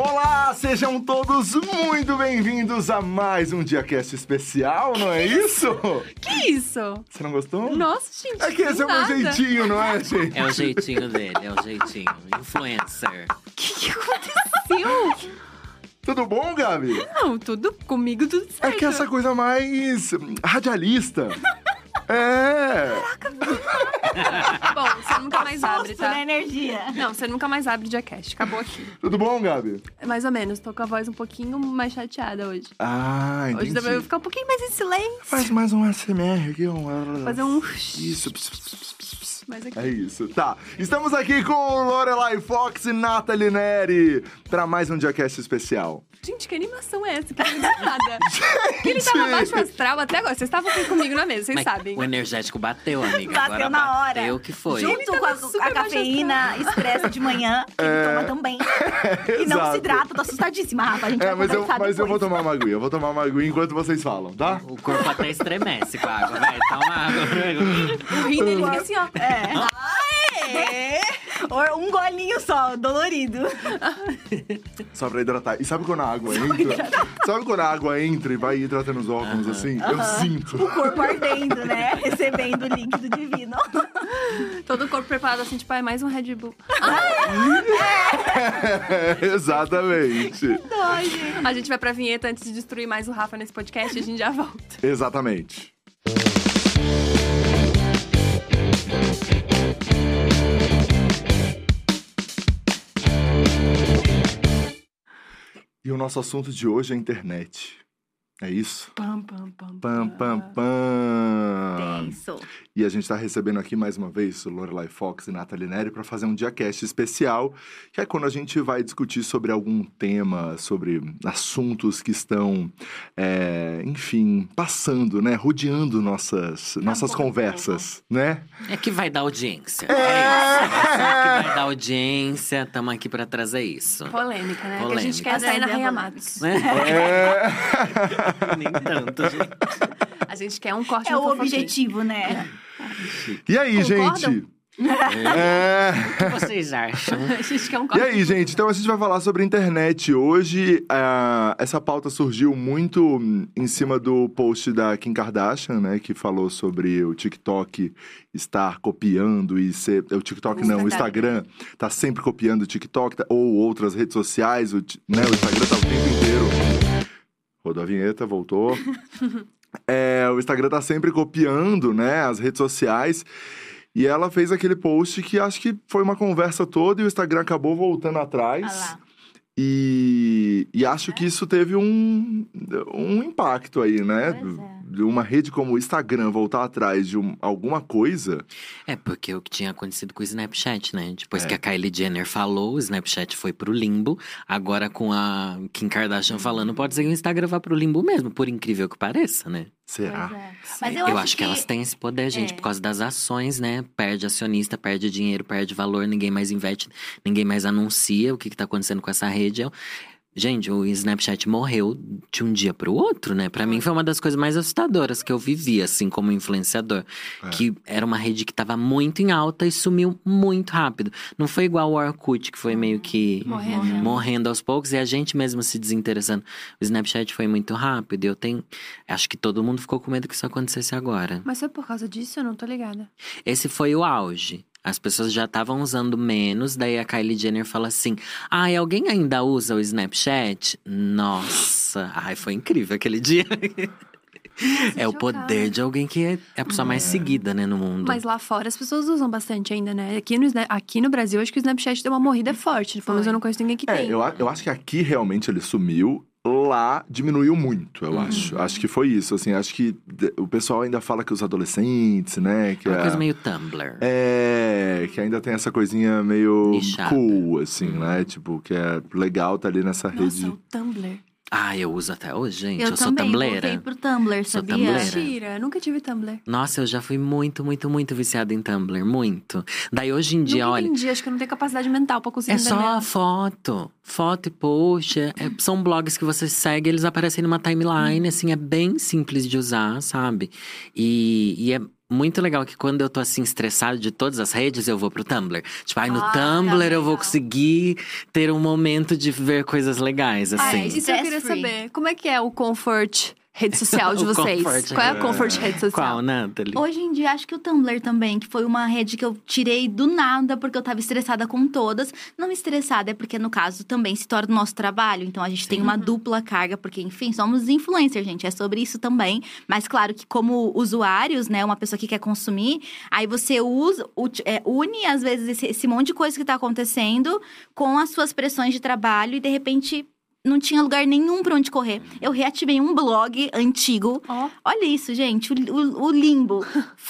Olá, sejam todos muito bem-vindos a mais um DiaCast especial, não é isso? Que isso? Você não gostou? Nossa, gente. É que esse é o meu nada. jeitinho, não é, gente? É o jeitinho dele, é o jeitinho. Influencer. O que, que aconteceu? Tudo bom, Gabi? Não, tudo comigo, tudo certo. É que essa coisa mais radialista. É. Bom, você nunca mais abre, tá? na energia. Não, você nunca mais abre Diacast. Acabou aqui. Tudo bom, Gabi? Mais ou menos, tô com a voz um pouquinho mais chateada hoje. Ah, entendi. Hoje também eu vou ficar um pouquinho mais em silêncio. Faz mais um ASMR aqui, um... Fazer um... Isso. Pss, pss, pss, pss. Mais aqui. É isso, tá. Estamos aqui com Lorelai Fox e Nathalie Neri para mais um Diacast especial. Gente, que animação é essa? Que não dá nada. Que ele tava baixo astral até agora. Vocês estavam aqui comigo na mesa, vocês Mas sabem. O energético bateu, amiga. Bateu Agora na hora. bateu que foi. Junto com a, a cafeína expressa de manhã, que ele toma também. E não se hidrata, tô assustadíssima, Rafa. A gente É, vai mas eu, mas eu vou tomar uma aguinha. Eu vou tomar uma aguinha enquanto vocês falam, tá? O corpo até estremece com a água. Vai, toma água. O rim dele fica assim, ó. É. Ou Um golinho só, dolorido. Só pra hidratar. E sabe quando a água entra? Sabe quando a água entra e vai hidratando os órgãos assim? Eu sinto. O corpo ardendo, né? Recebendo o líquido divino. Todo o corpo preparado assim, tipo, ah, é mais um Red Bull. Exatamente. A gente vai pra vinheta antes de destruir mais o Rafa nesse podcast e a gente já volta. Exatamente. E o nosso assunto de hoje é a internet. É isso? Pam, pam, pam, Pam, pam, pam. Tenso. E a gente está recebendo aqui mais uma vez o Lorelai Fox e Nathalie Neri para fazer um diacast especial, que é quando a gente vai discutir sobre algum tema, sobre assuntos que estão, é, enfim, passando, né? Rodeando nossas, nossas pouco conversas, né? É que vai dar audiência. É, isso. É que vai dar audiência. Tamo aqui pra trazer isso. Polêmica, né? Que a gente Polêmica. quer sair na Rainha polêmica. Matos. Né? É... Nem tanto, gente. A gente quer um corte É o fofoqueiro. objetivo, né? E aí, Concordam? gente? É... O que vocês acham? A gente quer um E corte. aí, gente? Então a gente vai falar sobre internet. Hoje, ah, essa pauta surgiu muito hum, em cima do post da Kim Kardashian, né? Que falou sobre o TikTok estar copiando e ser. O TikTok não, o Instagram tá sempre copiando o TikTok tá- ou outras redes sociais. O, ti- né, o Instagram tá o tempo inteiro. Rodou a vinheta, voltou. É, o Instagram tá sempre copiando, né, as redes sociais. E ela fez aquele post que acho que foi uma conversa toda e o Instagram acabou voltando atrás. Ah. E, e acho que isso teve um, um impacto aí, né? Pois é. De uma rede como o Instagram voltar atrás de um- alguma coisa. É, porque o que tinha acontecido com o Snapchat, né? Depois É. que a Kylie Jenner falou, o Snapchat foi pro limbo. Agora, com a Kim Kardashian falando, pode ser que o Instagram vá pro limbo mesmo, por incrível que pareça, né? Será? É. Mas Eu, eu, acho que... elas têm esse poder, gente, é. por causa das ações, né? Perde acionista, perde dinheiro, perde valor, ninguém mais investe, ninguém mais anuncia o que, que tá acontecendo com essa rede. Eu- Gente, o Snapchat morreu de um dia pro outro, né? Pra mim foi uma das coisas mais assustadoras que eu vivi, assim, como influenciador. É. Que era uma rede que tava muito em alta e sumiu muito rápido. Não foi igual o Orkut, que foi meio que Morrendo. morrendo aos poucos e a gente mesmo se desinteressando. O Snapchat foi muito rápido e eu tenho. Acho que todo mundo ficou com medo que isso acontecesse agora. Mas foi por causa disso? Eu não tô ligada. Esse foi o auge. As pessoas já estavam usando menos, daí a Kylie Jenner fala assim: Ai, alguém ainda usa o Snapchat? Nossa, ai, foi incrível aquele dia. é o poder de alguém que é a pessoa mais seguida, né, no mundo. Mas lá fora as pessoas usam bastante ainda, né? Aqui no, aqui no Brasil, acho que o Snapchat deu uma morrida forte. Pelo menos eu não conheço ninguém que É, tem. eu, eu acho que aqui realmente ele sumiu. Lá diminuiu muito, eu acho. Acho que foi isso, assim. Acho que o pessoal ainda fala que os adolescentes, né? Que É uma é- coisa meio Tumblr. É, que ainda tem essa coisinha meio Nichada. cool, assim, né? Tipo, que é legal tá ali nessa Nossa, rede. o Tumblr. Ah, eu uso até hoje, gente. Eu, Eu, sou tumbleira. voltei pro Tumblr, sabia? Mentira, eu nunca tive Tumblr. Nossa, eu já fui muito, muito, muito viciada em Tumblr. Muito. Daí hoje em dia, nunca olha. entendi, acho que eu não tenho capacidade mental pra conseguir É só foto. Foto e post. é- é- são blogs que você segue, eles aparecem numa timeline, assim, é bem simples de usar, sabe? E, e é muito legal que quando eu tô assim estressado de todas as redes, eu vou pro Tumblr. Tipo, ai, no Ah, Tumblr eu vou conseguir ter um momento de ver coisas legais, Ah, assim. isso eu queria saber. Como é que é o comfort rede social de vocês? comfort, Qual é a é. comfort rede social? Qual, Nathalie? Hoje em dia, acho que o Tumblr também, que foi uma rede que eu tirei do nada, porque eu tava estressada com todas. Não estressada, é porque, no caso, também se torna o nosso trabalho. Então, a gente tem uma dupla carga, porque, enfim, somos influencers, gente. É sobre isso também. Mas, claro que, como usuários, né, uma pessoa que quer consumir, aí você usa, é, une, às vezes, esse, esse monte de coisa que tá acontecendo com as suas pressões de trabalho e, de repente. Não tinha lugar nenhum pra onde correr. Eu reativei um blog antigo Ó. Olha isso, gente, o, o- o limbo.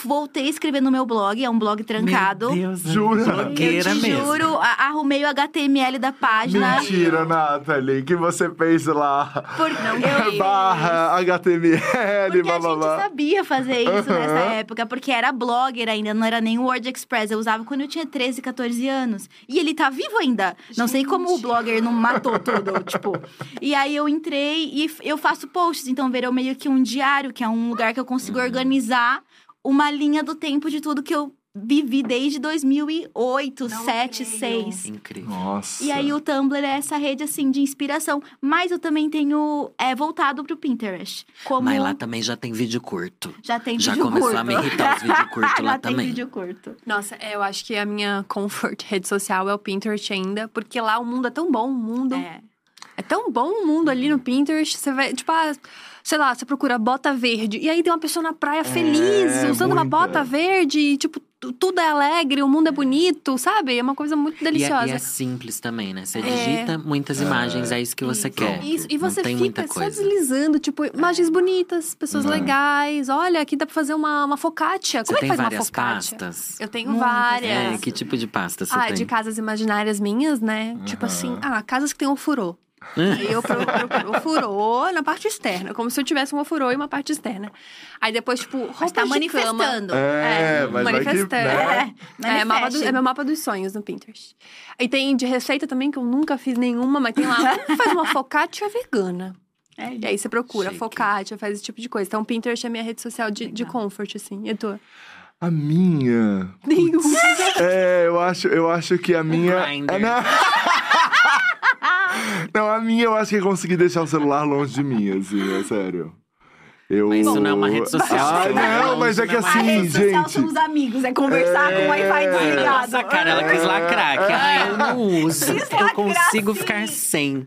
Voltei a escrever no meu blog, é um blog trancado. Meu Deus, Jura? Eu blogueira te mesmo. juro, a- arrumei o HTML da página. Mentira, Nathalie. que você fez lá? Por, eu, Barra HTML, porque blá a blá gente blá. sabia fazer isso Aham. nessa época, porque era blogger ainda, não era nem o Word Express. Eu usava quando eu tinha 13, 14 anos. E ele tá vivo ainda. Não sei como o Gente. blogger não matou tudo, tipo. E aí eu entrei e eu faço posts, então virou meio que um diário, que é um lugar que eu consigo organizar uma linha do tempo de tudo que eu vivi desde 2008, Não 7, creio. 6. Incrível. Nossa. E aí o Tumblr é essa rede assim de inspiração, mas eu também tenho é voltado pro Pinterest. Como Mas lá também já tem vídeo curto. já tem já vídeo começou curto. a me irritar os vídeo curto lá já tem também. vídeo curto. Nossa, eu acho que a minha comfort rede social é o Pinterest ainda, porque lá o mundo é tão bom, o mundo é, É. tão bom o mundo ali no Pinterest, você vai, tipo, ah, sei lá, você procura bota verde, e aí tem uma pessoa na praia feliz, usando uma muita. bota verde, e, tipo, tu- tudo é alegre, o mundo é bonito, sabe? É uma coisa muito E é, deliciosa. e é simples também, né? Você É. digita muitas imagens, é isso que você Isso. quer. Isso, e você fica só coisa. deslizando, tipo, imagens bonitas, pessoas Uhum. legais. Olha, aqui dá pra fazer uma, uma focaccia. Você Como é tem que faz uma várias focaccia? pastas? Eu tenho Muitas. várias. É, que tipo de pasta você ah, tem? de casas imaginárias minhas, né? Tipo assim, ah, casas que tem um furô. Aí eu pro- procuro o furô na parte externa, como se eu tivesse um furô e uma parte externa. Aí depois, tipo, roupas Mas tá de cama. manifestando. É, mas vai que, manifestando. né? É, É, mapa do- é meu mapa dos sonhos no Pinterest. E tem de receita também, que eu nunca fiz nenhuma, mas tem lá, faz uma focaccia vegana. É, E aí você procura Chique. focaccia, faz esse tipo de coisa. Então, Pinterest é minha rede social de, de comfort, assim. E tu? A minha. Nenhum. É, eu acho, eu acho que a minha. Grindr. É, não. não, a minha eu acho que é conseguir deixar o celular longe de mim, assim, é sério. Eu... Mas isso não é uma rede social, Ah, seu celular não, longe mas é que não é uma A assim, rede social gente. são os amigos, é conversar com o Wi-Fi É. desligado. Nossa, cara, ela quis lacrar. Que, ah, eu não uso. Eu consigo sim. ficar sem.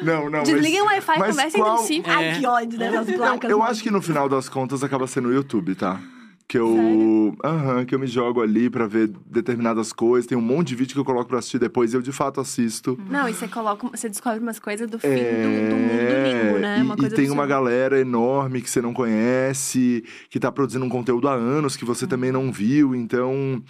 Não, não, Desliguem o mas... Wi-Fi e mas conversem qual- entre si. É. Ai, que ódio dessas placas. Eu mano. acho que no final das contas acaba sendo o YouTube, tá? Que eu. Aham, que eu me jogo ali pra ver determinadas coisas. Tem um monte de vídeo que eu coloco pra assistir depois e eu de fato assisto. Não, e você coloca, você descobre umas coisas do fim É, do, do mundo do limbo, né? e- Uma e, tem uma galera enorme que você não conhece, que tá produzindo um conteúdo há anos que você também não viu. Então,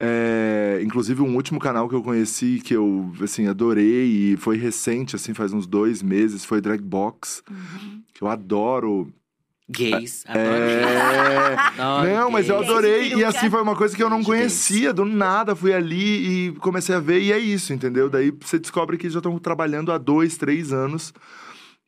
é, inclusive um último canal que eu conheci que eu assim adorei e foi recente, assim faz uns dois meses, foi Dragbox, Uhum. que eu adoro. Gays. Adoro É... Não, mas eu adorei. E assim foi uma coisa que eu não conhecia, do nada. Fui ali e comecei a ver, e é isso, entendeu? Daí você descobre que já estão trabalhando há dois, três anos.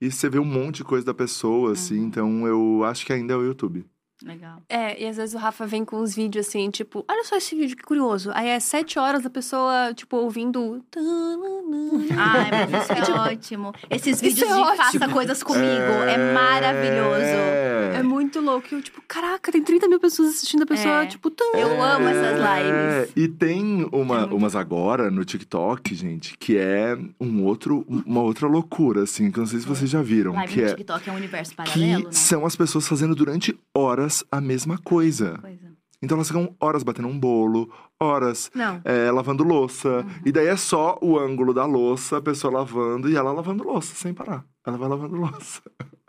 E você vê um monte de coisa da pessoa, assim. Então eu acho que ainda é o YouTube. Legal. É, e às vezes o Rafa vem com uns vídeos assim, tipo, olha só esse vídeo, que curioso. Aí é sete horas a pessoa, tipo, ouvindo. Ai, mas isso é ótimo. Esses Isso vídeos é de ótimo. faça coisas comigo é, maravilhoso. É muito louco. Eu, tipo, caraca, tem 30 mil pessoas assistindo a pessoa, É. tipo, tã. Eu amo essas É, lives. E tem uma, É muito umas agora no TikTok, gente, que é um outro, uma outra loucura, assim, que eu não sei se vocês já viram. Live que no é TikTok é um universo que paralelo, né? são as pessoas fazendo durante horas a mesma coisa. Coisa. Então elas ficam horas batendo um bolo, horas é, lavando louça. Uhum. E daí é só o ângulo da louça, a pessoa lavando e ela lavando louça, sem parar. Ela vai lavando louça.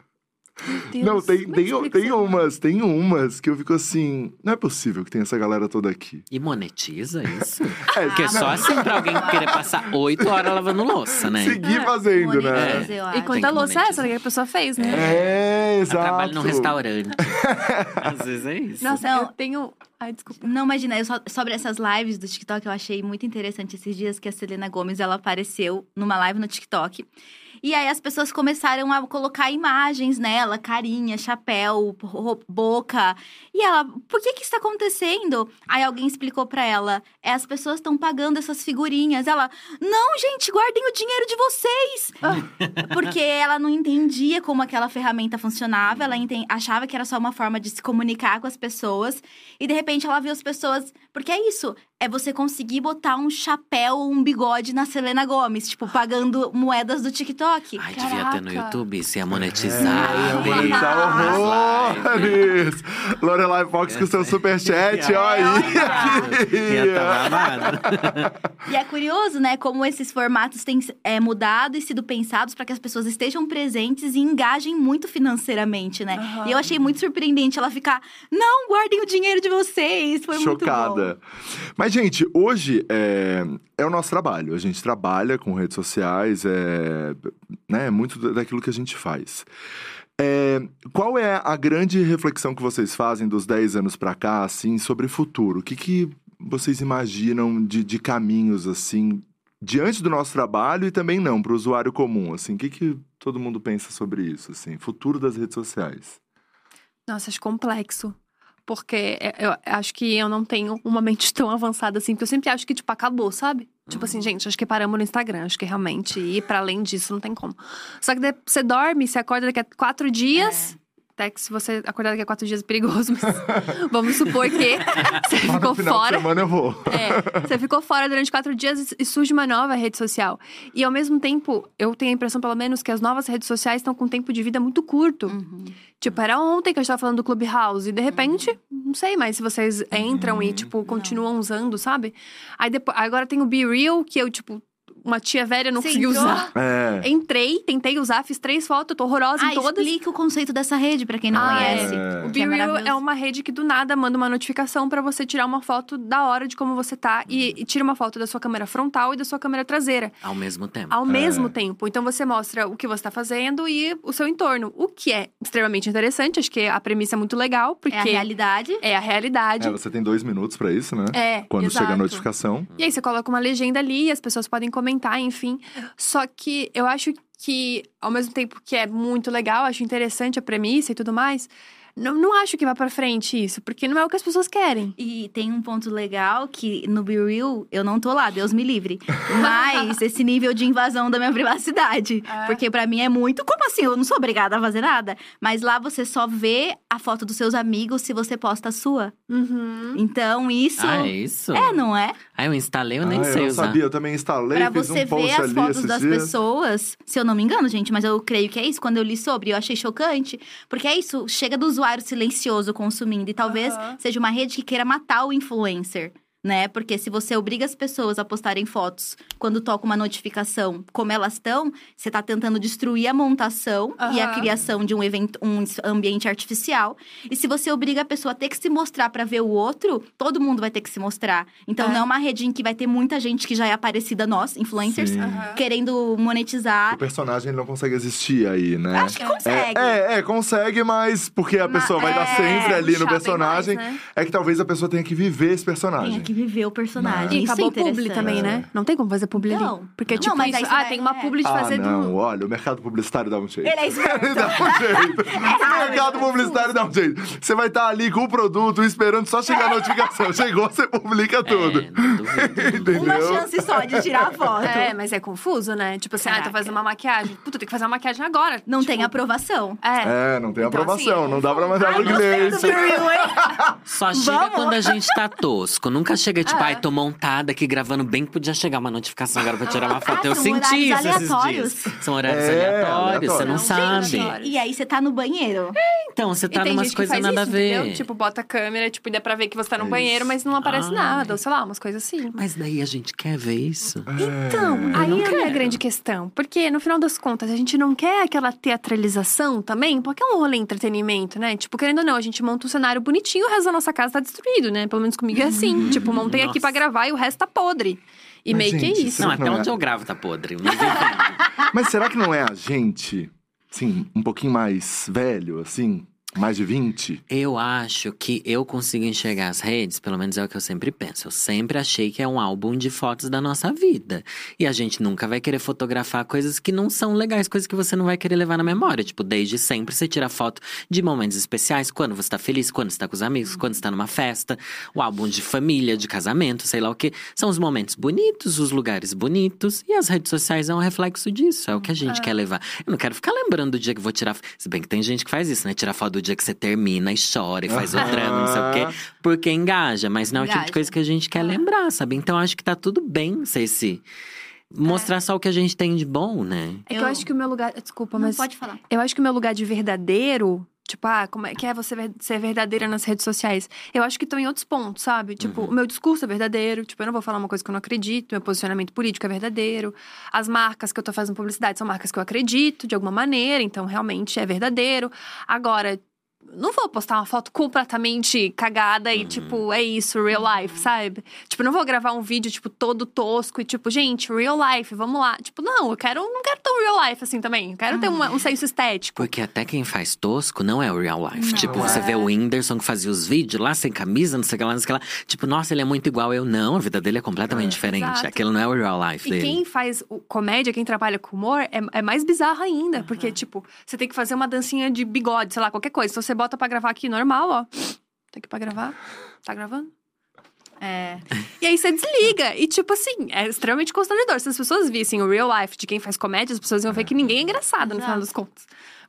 Deus. não, tem, é que tem, tem umas, tem umas que eu fico assim. Não é possível que tenha essa galera toda aqui. E monetiza isso? É, Porque é só assim pra alguém querer passar oito horas lavando louça, né? seguir É, fazendo, né? Eu E quanta louça é essa que a pessoa fez, né? É, Eu exato. trabalho num restaurante. Às vezes é isso. Nossa, Não. eu tenho. Ai, desculpa. Não, imagina, eu só- sobre essas lives do TikTok, eu achei muito interessante esses dias que a Selena Gomes, ela apareceu numa live no TikTok. E aí as pessoas começaram a colocar imagens nela, carinha, chapéu, boca. E ela, por que que isso tá acontecendo? Aí alguém explicou pra ela, é as pessoas estão pagando essas figurinhas. Ela, não, gente, guardem o dinheiro de vocês. Porque ela não entendia como aquela ferramenta funcionava, ela achava que era só uma forma de se comunicar com as pessoas. E de repente ela viu as pessoas. Porque é isso, é você conseguir botar um chapéu, um bigode na Selena Gomes, tipo, pagando moedas do TikTok. Ai, devia ter no Caraca. YouTube, se ia monetizar. É, monetizar As horrores! Lorelai Fox com seu superchat, ó aí! Tá babado. E é curioso, né, como esses formatos têm é, mudado e sido pensados para que as pessoas estejam presentes e engajem muito financeiramente, né? Aham. E eu achei muito surpreendente ela ficar, não, guardem o dinheiro de vocês. Foi muito bom. Chocada. Mas, gente, hoje é, é o nosso trabalho. A gente trabalha com redes sociais, é né, muito da- daquilo que a gente faz. É, qual é a grande reflexão que vocês fazem dos 10 anos pra cá, assim, sobre futuro? O que, que vocês imaginam de, de caminhos, assim, diante do nosso trabalho e também não, para o usuário comum, assim? O que, que todo mundo pensa sobre isso, assim? Futuro das redes sociais. Nossa, acho complexo. Porque é- eu acho que eu não tenho uma mente tão avançada assim, porque eu sempre acho que, tipo, acabou, sabe? Tipo assim, gente, acho que paramos no Instagram. Acho que realmente ir pra além disso não tem como. Só que você dorme, você acorda daqui a quatro dias. Até que se você acordar daqui a quatro dias é perigoso, mas vamos supor que você ficou no final fora. de semana eu vou. É, você ficou fora durante quatro dias e- surge uma nova rede social. E ao mesmo tempo, eu tenho a impressão, pelo menos, que as novas redes sociais estão com um tempo de vida muito curto. Uhum. Tipo, era ontem que a gente tava falando do Clubhouse. E de repente, não sei mais se vocês entram e, tipo, continuam usando, sabe? Aí depois, agora tem o Be Real, que eu, tipo, uma tia velha não Você conseguiu entrou? usar. É. Entrei, tentei usar, fiz três fotos, tô horrorosa Ah, em todas. explica o conceito dessa rede pra quem não Ah, conhece. é. O Que Be Real maravilhoso. é uma rede que do nada manda uma notificação pra você tirar uma foto da hora de como você tá e, e tira uma foto da sua câmera frontal e da sua câmera traseira Ao mesmo tempo. ao mesmo tempo. Então você mostra o que você tá fazendo e o seu entorno, o que é extremamente interessante. Acho que a premissa é muito legal porque É a realidade. é a realidade. É, você tem dois minutos pra isso, né? É, Quando exato. chega a notificação. E aí você coloca uma legenda ali, as pessoas podem comentar, enfim. Só que eu acho que, ao mesmo tempo que é muito legal, acho interessante a premissa e tudo mais, não, não acho que vá pra frente isso, porque não é o que as pessoas querem. E tem um ponto legal que no Be Real eu não tô lá, Deus me livre. Mas esse nível de invasão da minha privacidade. É. Porque pra mim é muito. Como assim? Eu não sou obrigada a fazer nada. Mas lá você só vê a foto dos seus amigos se você posta a sua. Uhum. Então isso. Ah, é isso? É, não é? Ah, eu instalei, eu nem ah, sei eu não usar. sabia, eu também instalei, Pra fiz você um post ver as ali fotos das dias. pessoas, se eu não me engano, gente, mas eu creio que é isso. Quando eu li sobre, eu achei chocante. Porque é isso, chega do usuário silencioso consumindo. E talvez Aham. seja uma rede que queira matar o influencer. Né? Porque se você obriga as pessoas a postarem fotos quando toca uma notificação como elas estão, você tá tentando destruir a montação e a criação de um evento, um ambiente artificial. E se você obriga a pessoa a ter que se mostrar pra ver o outro, todo mundo vai ter que se mostrar. Então É. não é uma rede em que vai ter muita gente que já é aparecida nós, influencers. Aham. querendo O monetizar. personagem ele não consegue existir aí, né? Acho que consegue. É, é, é, consegue, mas porque a Mas- pessoa vai é, dar sempre ali no personagem. mais, né? É que talvez a pessoa tenha que viver esse personagem. Que viver o personagem. Não. E Isso acabou é o publi também, né? Não tem como fazer publi ali. Não. Porque, Não, tipo, mas isso, ah, vai- tem uma é. publi de Ah, fazer não, do. olha, o mercado publicitário dá um jeito. Ele é esperto. dá um jeito. O mercado publicitário dá um jeito. Você vai estar ali com o produto esperando só chegar a notificação. Chegou, você publica tudo. É, não duvido. Entendeu? Uma chance só de tirar a foto. É, mas é confuso, né? Tipo assim, ah, tô fazendo uma maquiagem. Puta, tem que fazer uma maquiagem agora. Não Tipo, tem aprovação. É. É, não tem Então, aprovação, assim, não dá pra mandar pro cliente. Be Real, hein? Só chega quando a gente tá tosco. Nunca chega, tipo, É. ai, tô montada aqui gravando bem, podia chegar uma notificação agora pra tirar uma foto. Ah, eu senti isso esses aleatórios. dias. São horários É, aleatórios, você não aleatórios. sabe. Gente, E aí você tá no banheiro. Então, você tá numas coisas nada isso, a ver. entendeu? Tipo, bota a câmera, tipo, e dá pra ver que você tá no É banheiro, mas não aparece Ai. nada. Ou sei lá, umas coisas assim. Mas daí a gente quer ver isso. Então, É. aí não é a grande questão. Porque, no final das contas, a gente não quer aquela teatralização também, porque é um rolê entretenimento, né? Tipo, querendo ou não, a gente monta um cenário bonitinho, o resto da nossa casa tá destruído, né? Pelo menos comigo é assim. tipo, montei aqui Nossa. pra gravar e o resto tá podre. E Mas, meio que é gente, isso. Não, Não até é. onde eu gravo tá podre. Mas será que não é a gente, assim, um pouquinho mais velho, assim? Mais de 20? Eu acho que eu consigo enxergar as redes, pelo menos é o que eu sempre penso. Eu sempre achei que é um álbum de fotos da nossa vida. E a gente nunca vai querer fotografar coisas que não são legais, coisas que você não vai querer levar na memória. Tipo, desde sempre você tira foto de momentos especiais, quando você tá feliz, quando você tá com os amigos, quando você tá numa festa, o álbum de família, de casamento, sei lá o quê. São os momentos bonitos, os lugares bonitos. E as redes sociais é um reflexo disso. É o que a gente quer levar. Eu não quero ficar lembrando do dia que vou tirar. Se bem que tem gente que faz isso, né? Tirar foto do dia que você termina e chora e faz o drama, não sei o quê. Porque engaja, mas não é o tipo de coisa que a gente quer lembrar, sabe? Então acho que tá tudo bem ser esse. Mostrar só o que a gente tem de bom, né? É que eu Eu- acho que o meu lugar. Desculpa, Não mas. pode falar. Eu acho que o meu lugar de verdadeiro. Tipo, ah, como é que é você ver- ser verdadeira nas redes sociais? Eu acho que estão em outros pontos, sabe? Tipo, o meu discurso é verdadeiro. Tipo, eu não vou falar uma coisa que eu não acredito. Meu posicionamento político é verdadeiro. As marcas que eu tô fazendo publicidade são marcas que eu acredito de alguma maneira. Então, realmente é verdadeiro. Agora, não vou postar uma foto completamente cagada e, tipo, é isso, real life, sabe? Tipo, não vou gravar um vídeo, tipo, todo tosco e, tipo, gente, real life, vamos lá. Tipo, não, eu quero, não quero tão real life assim também. Eu quero ter uma- um senso estético. Porque até quem faz tosco não é o real life. Não tipo, é. você vê o Whindersson que fazia os vídeos lá sem camisa, não sei o que lá, não sei o que lá. Tipo, nossa, ele é muito igual eu. Não, a vida dele é completamente diferente. Exato. Aquilo não é o real life E dele. quem faz comédia, quem trabalha com humor, é, é mais bizarro ainda. Porque, tipo, você tem que fazer uma dancinha de bigode, sei lá, qualquer coisa. Se você bota pra gravar aqui normal, ó. Tem que ir pra gravar. Tá gravando? É. E aí você desliga. E, tipo assim, é extremamente constrangedor. Se as pessoas vissem o real life de quem faz comédia, as pessoas iam ver que ninguém é engraçado no final Exato. das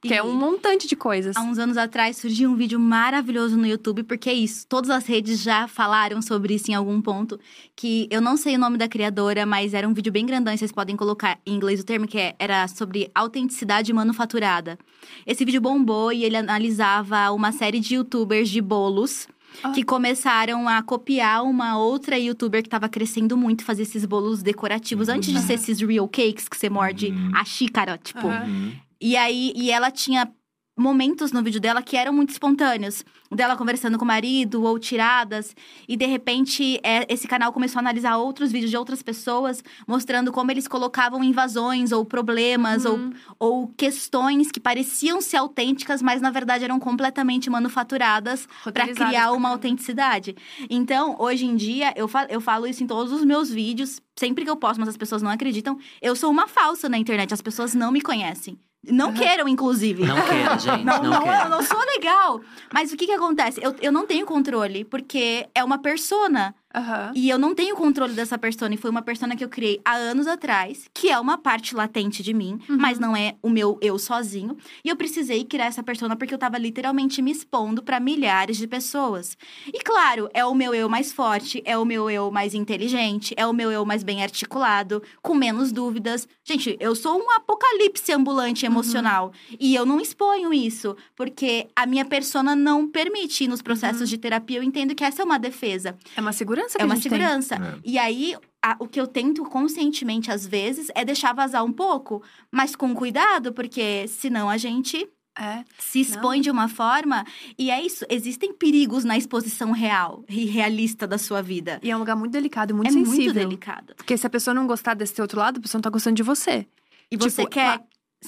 Porque é E- um montante de coisas. Há uns anos atrás surgiu um vídeo maravilhoso no YouTube, porque é isso. Todas as redes já falaram sobre isso em algum ponto. Que eu não sei o nome da criadora, mas era um vídeo bem grandão, vocês podem colocar em inglês o termo, que é- era sobre autenticidade manufaturada. Esse vídeo bombou e ele analisava uma série de youtubers de bolos. Ah. Que começaram a copiar uma outra youtuber que tava crescendo muito, fazer esses bolos decorativos. Antes de ser esses real cakes que você morde a xícara, tipo. Uhum. E aí, e ela tinha momentos no vídeo dela que eram muito espontâneos. Dela conversando com o marido, ou tiradas. E de repente, é, esse canal começou a analisar outros vídeos de outras pessoas, mostrando como eles colocavam invasões, ou problemas, Uhum. ou, ou questões que pareciam ser autênticas, mas na verdade eram completamente manufaturadas para criar uma autenticidade. Então, hoje em dia, eu, fa eu falo isso em todos os meus vídeos, sempre que eu posto, mas as pessoas não acreditam. Eu sou uma falsa na internet, as pessoas não me conhecem. Não queiram, inclusive. Não queira, gente. Não, não, não, eu não sou legal. Mas o que que acontece? Eu, eu não tenho controle, porque é uma persona. Aham. E eu não tenho controle dessa persona. E foi uma persona que eu criei há anos atrás, que é uma parte latente de mim, Uhum. mas não é o meu eu sozinho. E eu precisei criar essa persona porque eu tava literalmente me expondo pra milhares de pessoas. E claro, é o meu eu mais forte, é o meu eu mais inteligente, é o meu eu mais bem articulado, com menos dúvidas. Gente, eu sou um apocalipse ambulante emocional. E eu não exponho isso, porque a minha persona não permite. E nos processos de terapia, eu entendo que essa é uma defesa. É uma segurança que É a uma segurança. É. E aí, a- o que eu tento conscientemente, às vezes, é deixar vazar um pouco, mas com cuidado, porque senão a gente É. se expõe de uma forma. E é isso, existem perigos na exposição real e realista da sua vida. E é um lugar muito delicado, muito é sensível. muito delicado. Porque se a pessoa não gostar desse outro lado, a pessoa não tá gostando de você. E você Tipo, quer.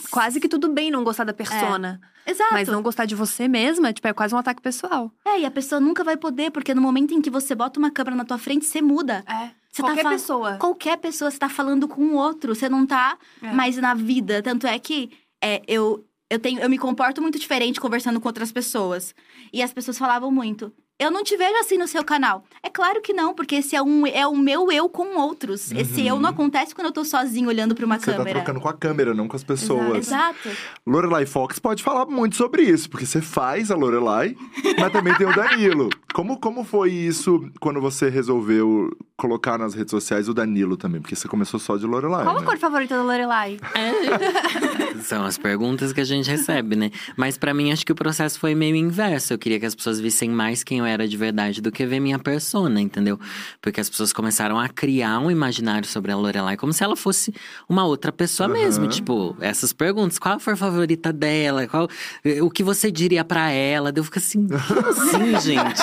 Quase que tudo bem não gostar da persona. Exato. Mas não gostar de você mesma, tipo, é quase um ataque pessoal. É, e a pessoa nunca vai poder, porque no momento em que você bota uma câmera na tua frente, você muda. É. Você tá Qualquer fal- pessoa. Qualquer pessoa, você tá falando com o outro, você não tá É. mais na vida. Tanto é que é, eu, eu, tenho, eu me comporto muito diferente conversando com outras pessoas. E as pessoas falavam muito. Eu não te vejo assim no seu canal. É claro que não, porque esse é, um, é o meu eu com outros. Esse eu não acontece quando eu tô sozinho olhando pra uma Você tá câmera. trocando com a câmera, não com as pessoas. Exato. Lorelai Fox pode falar muito sobre isso, porque você faz a Lorelai, mas também tem o Danilo. Como, como foi isso quando você resolveu colocar nas redes sociais o Danilo também? Porque você começou só de Lorelai, Qual a né? cor favorita da Lorelai? São as perguntas que a gente recebe, né? Mas pra mim, acho que o processo foi meio inverso. Eu queria que as pessoas vissem mais quem eu era de verdade do que ver minha persona, entendeu? Porque as pessoas começaram a criar um imaginário sobre a Lorelai como se ela fosse uma outra pessoa Aham. mesmo. Tipo, essas perguntas. Qual foi a favorita dela? Qual, o que você diria pra ela? Eu fico assim, como assim, gente?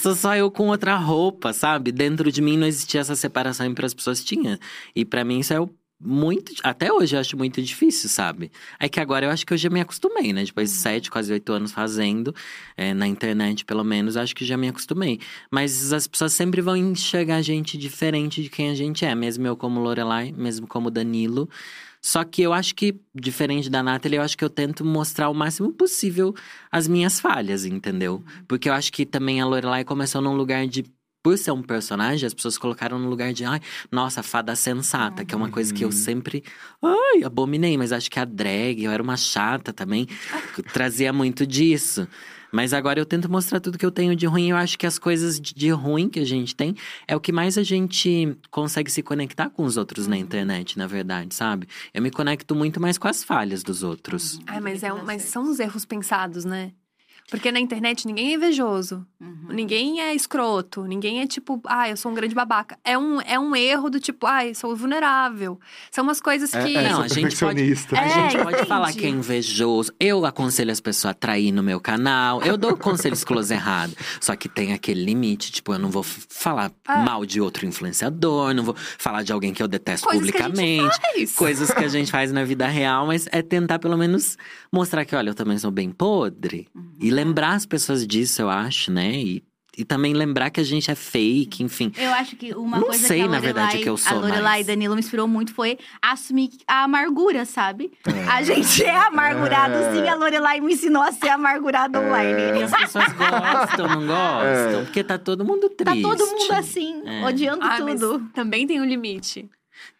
Sou só eu com outra roupa, sabe? Dentro de mim não existia essa separação e para as pessoas tinha. E pra mim isso é o muito. Até hoje eu acho muito difícil, sabe? É que agora eu acho que eu já me acostumei, né? Depois de sete, quase oito anos fazendo, é, na internet pelo menos, acho que já me acostumei. Mas as pessoas sempre vão enxergar a gente diferente de quem a gente é, mesmo eu como Lorelai, mesmo como Danilo. Só que eu acho que, diferente da Nathalie, eu acho que eu tento mostrar o máximo possível as minhas falhas, entendeu? Porque eu acho que também a Lorelai começou num lugar de por ser um personagem, as pessoas colocaram no lugar de, ai, nossa, fada sensata, que é uma coisa que eu sempre, ai, abominei, mas acho que a drag, eu era uma chata também, trazia muito disso. Mas agora eu tento mostrar tudo que eu tenho de ruim. Eu acho que as coisas de, ruim que a gente tem é o que mais a gente consegue se conectar com os outros na internet, na verdade, sabe? Eu me conecto muito mais com as falhas dos outros. Ai, mas, é um- mas são os erros pensados, né? Porque na internet ninguém é invejoso. Uhum. Ninguém é escroto. Ninguém é tipo, ah, eu sou um grande babaca. É um, é um erro do tipo, ah, eu sou vulnerável. São umas coisas É, que. é, Não, sou a gente pode- perfeccionista. A É, gente pode entende? falar que é invejoso. Eu aconselho as pessoas a trair no meu canal. Eu dou conselhos close errado. Só que tem aquele limite. Tipo, eu não vou falar Ah. mal de outro influenciador. Não vou falar de alguém que eu detesto Coisas que a gente publicamente. faz. Coisas que a gente faz na vida real. Mas é tentar pelo menos mostrar que, olha, eu também sou bem podre. E lembrar as pessoas disso, eu acho, né? E, e também lembrar que a gente é fake, enfim. Eu acho que uma Não coisa sei, que a na Lorelai, verdade, que eu sou a Lorelai mais. e Danilo me inspirou muito foi assumir a amargura, sabe? É. A gente é amargurado, É. sim. A Lorelai me ensinou a ser amargurado E online. as pessoas gostam, não gostam? É. Porque tá todo mundo Tá triste. todo mundo assim, É. odiando Ah, mas tudo. também tem um limite.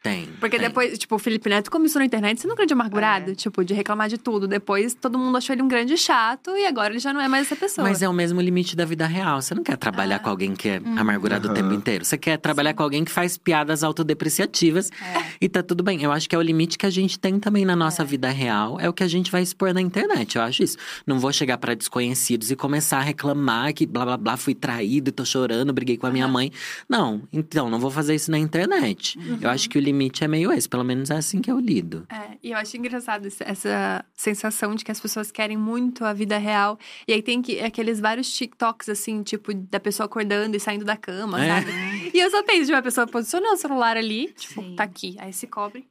Tem. Porque tem. depois, tipo, o Felipe Neto começou na internet sendo um grande amargurado, tipo, de reclamar de tudo. Depois todo mundo achou ele um grande chato e agora ele já não é mais essa pessoa. Mas é o mesmo limite da vida real. Você não quer trabalhar Ah. com alguém que é Uhum. amargurado o tempo inteiro. Você quer trabalhar com alguém que faz piadas autodepreciativas. É. E tá tudo bem. Eu acho que é o limite que a gente tem também na nossa vida real. É o que a gente vai expor na internet. Eu acho isso. Não vou chegar pra desconhecidos e começar a reclamar que blá blá blá, fui traído, tô chorando, briguei com a minha mãe. Não, então, não vou fazer isso na internet. Uhum. Eu acho que o limite é meio esse. Pelo menos é assim que eu lido. É, e eu acho engraçado essa sensação de que as pessoas querem muito a vida real. E aí tem que, aqueles vários TikToks, assim, tipo, da pessoa acordando e saindo da cama, É. sabe? E eu só penso de uma pessoa posicionou o celular ali, tipo, Sim. tá aqui. Aí se cobre.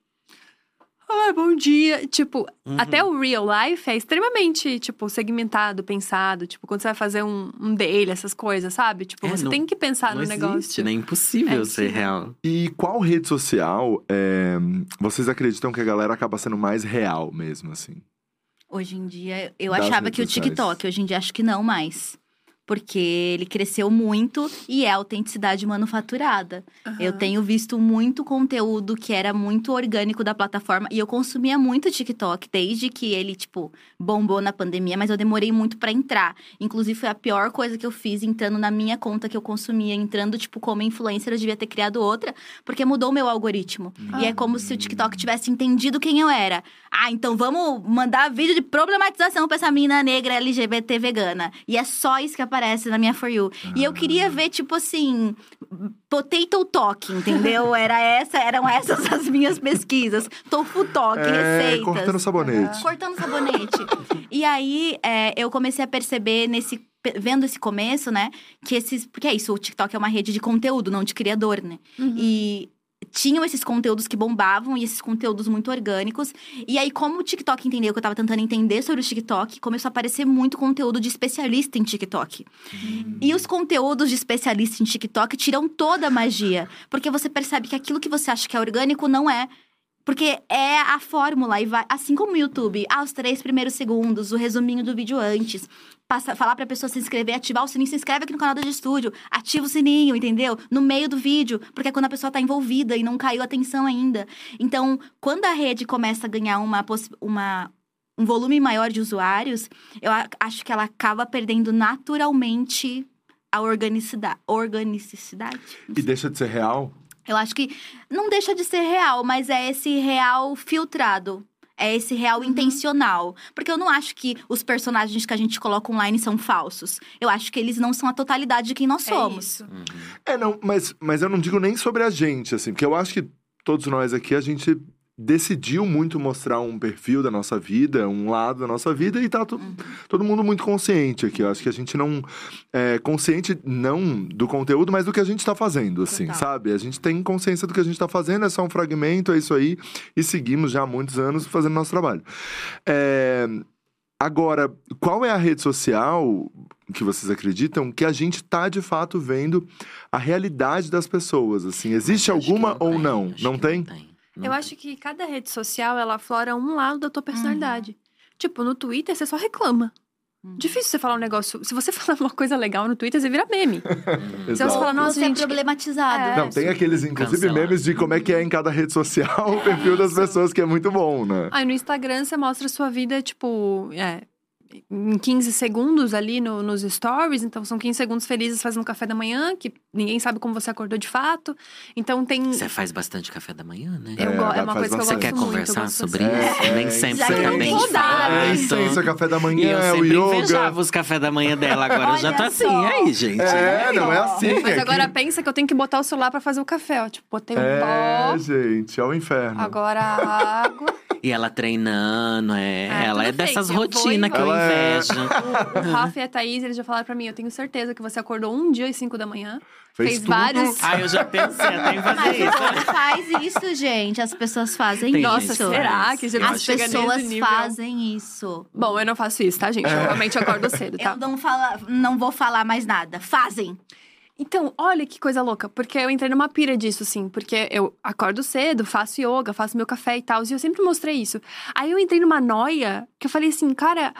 Ai, bom dia. Tipo, Uhum. até o real life é extremamente, tipo, segmentado, pensado. Tipo, quando você vai fazer um, um daily, essas coisas, sabe? Tipo, É, você não- tem que pensar não no existe, negócio. né? É impossível É ser real. E qual rede social é, vocês acreditam que a galera acaba sendo mais real mesmo, assim? Hoje em dia, eu Das achava que o sociais. TikTok, hoje em dia acho que não mais. Porque ele cresceu muito e é autenticidade manufaturada. Eu Aham. tenho visto muito conteúdo que era muito orgânico da plataforma e eu consumia muito TikTok desde que ele, tipo, bombou na pandemia, mas eu demorei muito pra entrar. Inclusive, foi a pior coisa que eu fiz entrando na minha conta que eu consumia, entrando, tipo, como influencer, eu devia ter criado outra, porque mudou o meu algoritmo. E é como se o TikTok tivesse entendido quem eu era. Ah, então vamos mandar vídeo de problematização pra essa menina negra LGBT vegana. E é só isso que aparece na minha For You. E eu queria ver, tipo assim, potato talk, entendeu? Era essa, eram essas as minhas pesquisas. Tofu talk, É, receitas. cortando sabonete. Cortando sabonete. e aí, é, eu comecei a perceber nesse. Vendo esse começo, né? Que esses. Porque é isso, o TikTok é uma rede de conteúdo, não de criador, né? Uhum. E tinham esses conteúdos que bombavam e esses conteúdos muito orgânicos. E aí, como o TikTok entendeu que eu tava tentando entender sobre o TikTok, começou a aparecer muito conteúdo de especialista em TikTok. E os conteúdos de especialista em TikTok tiram toda a magia. Porque você percebe que aquilo que você acha que é orgânico não é. Porque é a fórmula e vai. Assim como o YouTube, ah, os três primeiros segundos, o resuminho do vídeo antes. Passa, falar pra pessoa se inscrever, ativar o sininho, se inscreve aqui no canal do Estúdio, ativa o sininho, entendeu? No meio do vídeo, porque é quando a pessoa tá envolvida e não caiu a atenção ainda. Então, quando a rede começa a ganhar uma, uma, um volume maior de usuários, eu acho que ela acaba perdendo naturalmente a organicidade. Organicidade? E deixa de ser real? Eu acho que não deixa de ser real, mas é esse real filtrado. É esse real intencional. Porque eu não acho que os personagens que a gente coloca online são falsos. Eu acho que eles não são a totalidade de quem nós É somos. isso. É, não, mas, mas eu não digo nem sobre a gente, assim, porque eu acho que todos nós aqui, a gente decidiu muito mostrar um perfil da nossa vida, um lado da nossa vida, e tá to- todo mundo muito consciente aqui. Eu acho que a gente não. É, consciente não do conteúdo, mas do que a gente tá fazendo, assim, Total. sabe? A gente tem consciência do que a gente tá fazendo, é só um fragmento, é isso aí, e seguimos já há muitos anos fazendo nosso trabalho. É, Agora, qual é a rede social que vocês acreditam que a gente tá de fato vendo a realidade das pessoas? Assim, existe alguma ou tem, não? Não que tem? Não Eu tem. acho que cada rede social, ela aflora um lado da tua personalidade. Tipo, no Twitter, você só reclama. Uhum. Difícil você falar um negócio. Se você falar uma coisa legal no Twitter, você vira meme. Uhum. Se você falar, nossa, Você é gente. problematizado. É. Não, tem aqueles, inclusive, Cancelar. memes de como é que é em cada rede social o perfil das pessoas, que é muito bom, né? Aí no Instagram você mostra a sua vida, tipo, é, em 15 segundos ali no- nos stories. Então são 15 segundos felizes fazendo café da manhã, que ninguém sabe como você acordou de fato. Então tem. Você faz bastante café da manhã, né? Eu É, go- é, uma coisa que eu Você gosto quer muito. conversar sobre isso? É, Nem é, sempre já você tá eu bem não vou dar, É, né? incenso, café da E eu manhã, o sempre yoga. invejava os café da manhã dela, agora eu já tô assim, e aí, gente? É, não é assim. Mas é agora que- pensa que eu tenho que botar o celular pra fazer o café, ó. Tipo, botei o É, pó, gente, é o inferno. agora a água. E ela treinando, é. É, ela é dessas fake, rotinas que eu é- invejo. O Rafa e a Thaís, eles já falaram pra mim, eu tenho certeza que você acordou um dia às 5 da manhã, Fez fez vários. Ai, eu já pensei até em fazer Mas isso. faz isso, gente. As pessoas fazem Tem isso. Nossa, será faz. que As pessoas nesse nível? fazem isso. Bom, eu não faço isso, tá, gente? Eu realmente acordo cedo, tá? Eu não, fala, não vou falar mais nada. Fazem. Então, olha que coisa louca, porque eu entrei numa pira disso, assim, porque eu acordo cedo, faço yoga, faço meu café e tal, e eu sempre mostrei isso. Aí eu entrei numa noia que eu falei assim, cara,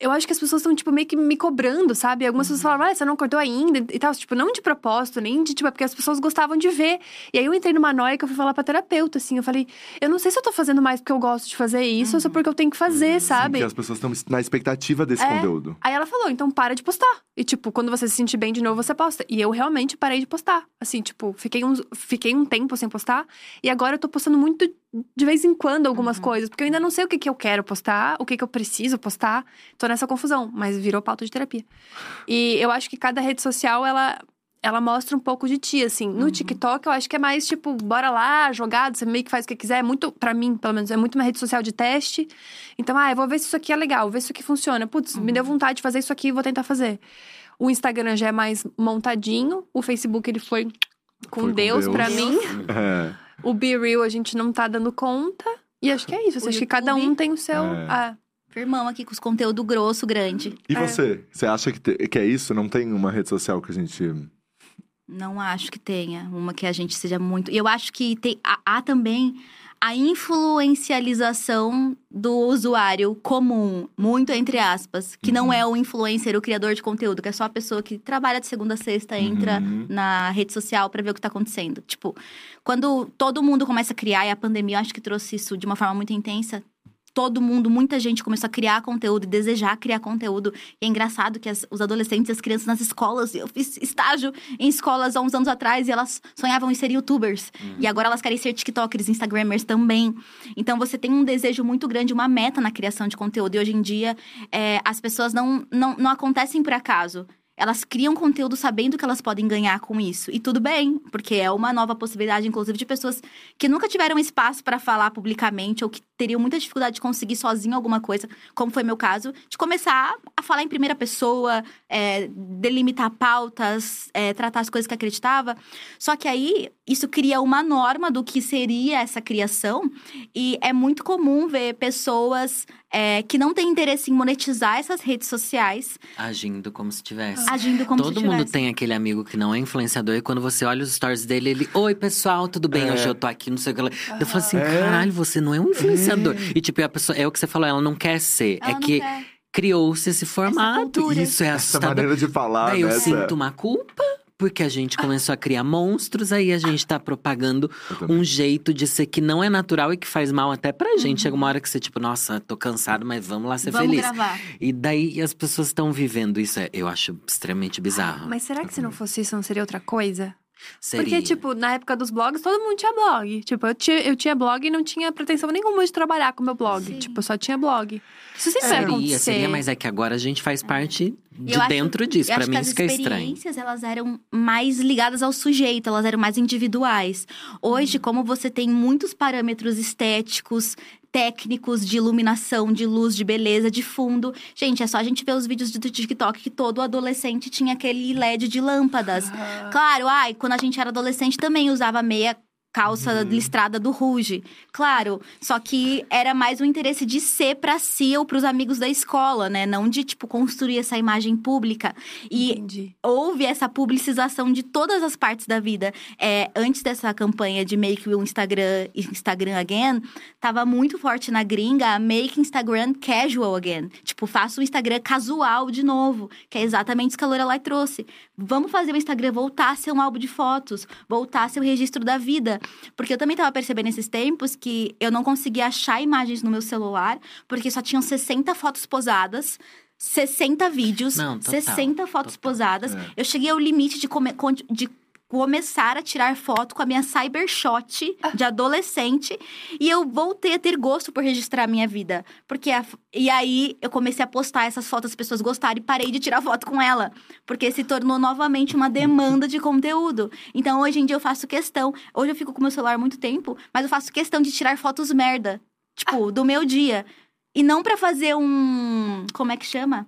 eu acho que as pessoas estão, tipo, meio que me cobrando, sabe? Algumas pessoas falavam, ah, você não acordou ainda e tal, tipo, não de propósito, nem de, tipo, é porque as pessoas gostavam de ver. E aí eu entrei numa noia que eu fui falar pra terapeuta, assim, eu falei, eu não sei se eu tô fazendo mais porque eu gosto de fazer isso ou se é porque eu tenho que fazer, sabe? Porque as pessoas estão na expectativa desse É. conteúdo. Aí ela falou, então para de postar. E, tipo, quando você se sentir bem de novo, você posta. E eu realmente parei de postar. Assim, tipo, fiquei, uns, fiquei um tempo sem postar. E agora eu tô postando muito de vez em quando algumas coisas. Porque eu ainda não sei o que, que eu quero postar, o que, que eu preciso postar. Tô nessa confusão, mas virou pauta de terapia. E eu acho que cada rede social, ela. Ela mostra um pouco de ti, assim. No TikTok, eu acho que é mais, tipo, bora lá, jogado, você meio que faz o que quiser. É muito, pra mim, pelo menos, é muito uma rede social de teste. Então, ah, eu vou ver se isso aqui é legal, vou ver se isso aqui funciona. Putz, me deu vontade de fazer isso aqui, vou tentar fazer. O Instagram já é mais montadinho. O Facebook, ele foi com, Foi com Deus, Deus. pra mim. É. O Be Real, a gente não tá dando conta. E acho que é isso. Acho que cada um tem o seu... É. Ah, Firmão aqui com os conteúdo grosso, grande. E É. você? Você acha que, te- que é isso? Não tem uma rede social que a gente. Não acho que tenha uma que a gente seja muito. E eu acho que tem, há, há também a influencialização do usuário comum, muito entre aspas, que não é o influencer, o criador de conteúdo, que é só a pessoa que trabalha de segunda a sexta, entra Uhum. na rede social pra ver o que tá acontecendo. Tipo, quando todo mundo começa a criar, e a pandemia eu acho que trouxe isso de uma forma muito intensa. Todo mundo, muita gente começou a criar conteúdo e desejar criar conteúdo. E é engraçado que as- os adolescentes e as crianças nas escolas, eu fiz estágio em escolas há uns anos atrás e elas sonhavam em ser youtubers. E agora elas querem ser tiktokers, instagramers também. Então você tem um desejo muito grande, uma meta na criação de conteúdo. E hoje em dia, é, as pessoas não, não, não acontecem por acaso. Elas criam conteúdo sabendo que elas podem ganhar com isso. E tudo bem, porque é uma nova possibilidade, inclusive, de pessoas que nunca tiveram espaço para falar publicamente ou que teriam muita dificuldade de conseguir sozinho alguma coisa, como foi meu caso, de começar a falar em primeira pessoa, é, delimitar pautas, é, tratar as coisas que acreditava. Só que aí isso cria uma norma do que seria essa criação, e é muito comum ver pessoas é, que não têm interesse em monetizar essas redes sociais Agindo como se tivesse. Agindo como Todo se mundo tivesse. tem aquele amigo que não é influenciador e quando você olha os stories dele, ele, oi pessoal, tudo bem? É. Hoje eu tô aqui, não sei o que. lá." Eu falo assim, É. caralho, você não é um influenciador. E tipo, a pessoa, é o que você falou, ela não quer ser. Ela é não que quer. criou-se esse formato. Isso é Essa assustador. maneira de falar, Daí eu né? Essa- sinto uma culpa. Porque a gente começou a criar monstros, aí a gente tá propagando um jeito de ser que não é natural e que faz mal até pra gente. Chega uma hora que você, tipo, nossa, tô cansado, mas vamos lá ser Vamos feliz. gravar. E daí as pessoas estão vivendo isso, é- eu acho extremamente bizarro. mas será que se não fosse isso, não seria outra coisa? Seria. Porque, tipo, na época dos blogs, todo mundo tinha blog. Tipo, eu tinha, eu tinha blog e não tinha pretensão nenhuma de trabalhar com o meu blog. Sim. Tipo, eu só tinha blog. Isso sempre vai seria, acontecer. seria, mas é que agora a gente faz parte de Eu acho- dentro disso. Acho mim, as isso que é estranho. experiências, elas eram mais ligadas ao sujeito, elas eram mais individuais. Hoje, Uhum. como você tem muitos parâmetros estéticos, técnicos de iluminação, de luz, de beleza, de fundo. Gente, é só a gente ver os vídeos do TikTok que todo adolescente tinha aquele LED de lâmpadas. Claro, ai, quando a gente era adolescente também usava meia calça listrada do Ruge. Claro, só que era mais um interesse de ser pra si ou pros amigos da escola, né? Não de, tipo, construir essa imagem pública. E Entendi. houve essa publicização de todas as partes da vida. É, antes dessa campanha de Make o Instagram, Instagram Again, tava muito forte na gringa Make Instagram Casual Again. Tipo, faça o Instagram casual de novo, que é exatamente isso que a Lorelai trouxe. Vamos fazer o Instagram voltar a ser um álbum de fotos, voltar a ser o registro da vida. Porque eu também tava percebendo nesses tempos que eu não conseguia achar imagens no meu celular, porque só tinham 60 fotos posadas. 60 vídeos, Não, total, 60 fotos total. posadas. É. Eu cheguei ao limite de, come- de começar a tirar foto com a minha cybershot de adolescente. E eu voltei a ter gosto por registrar a minha vida. Porque a- e aí eu comecei a postar essas fotos, as pessoas gostaram e parei de tirar foto com ela. Porque se tornou novamente uma demanda de conteúdo. Então hoje em dia eu faço questão. Hoje eu fico com meu celular muito tempo, mas eu faço questão de tirar fotos merda. Tipo, do meu dia. E não pra fazer um. Como é que chama?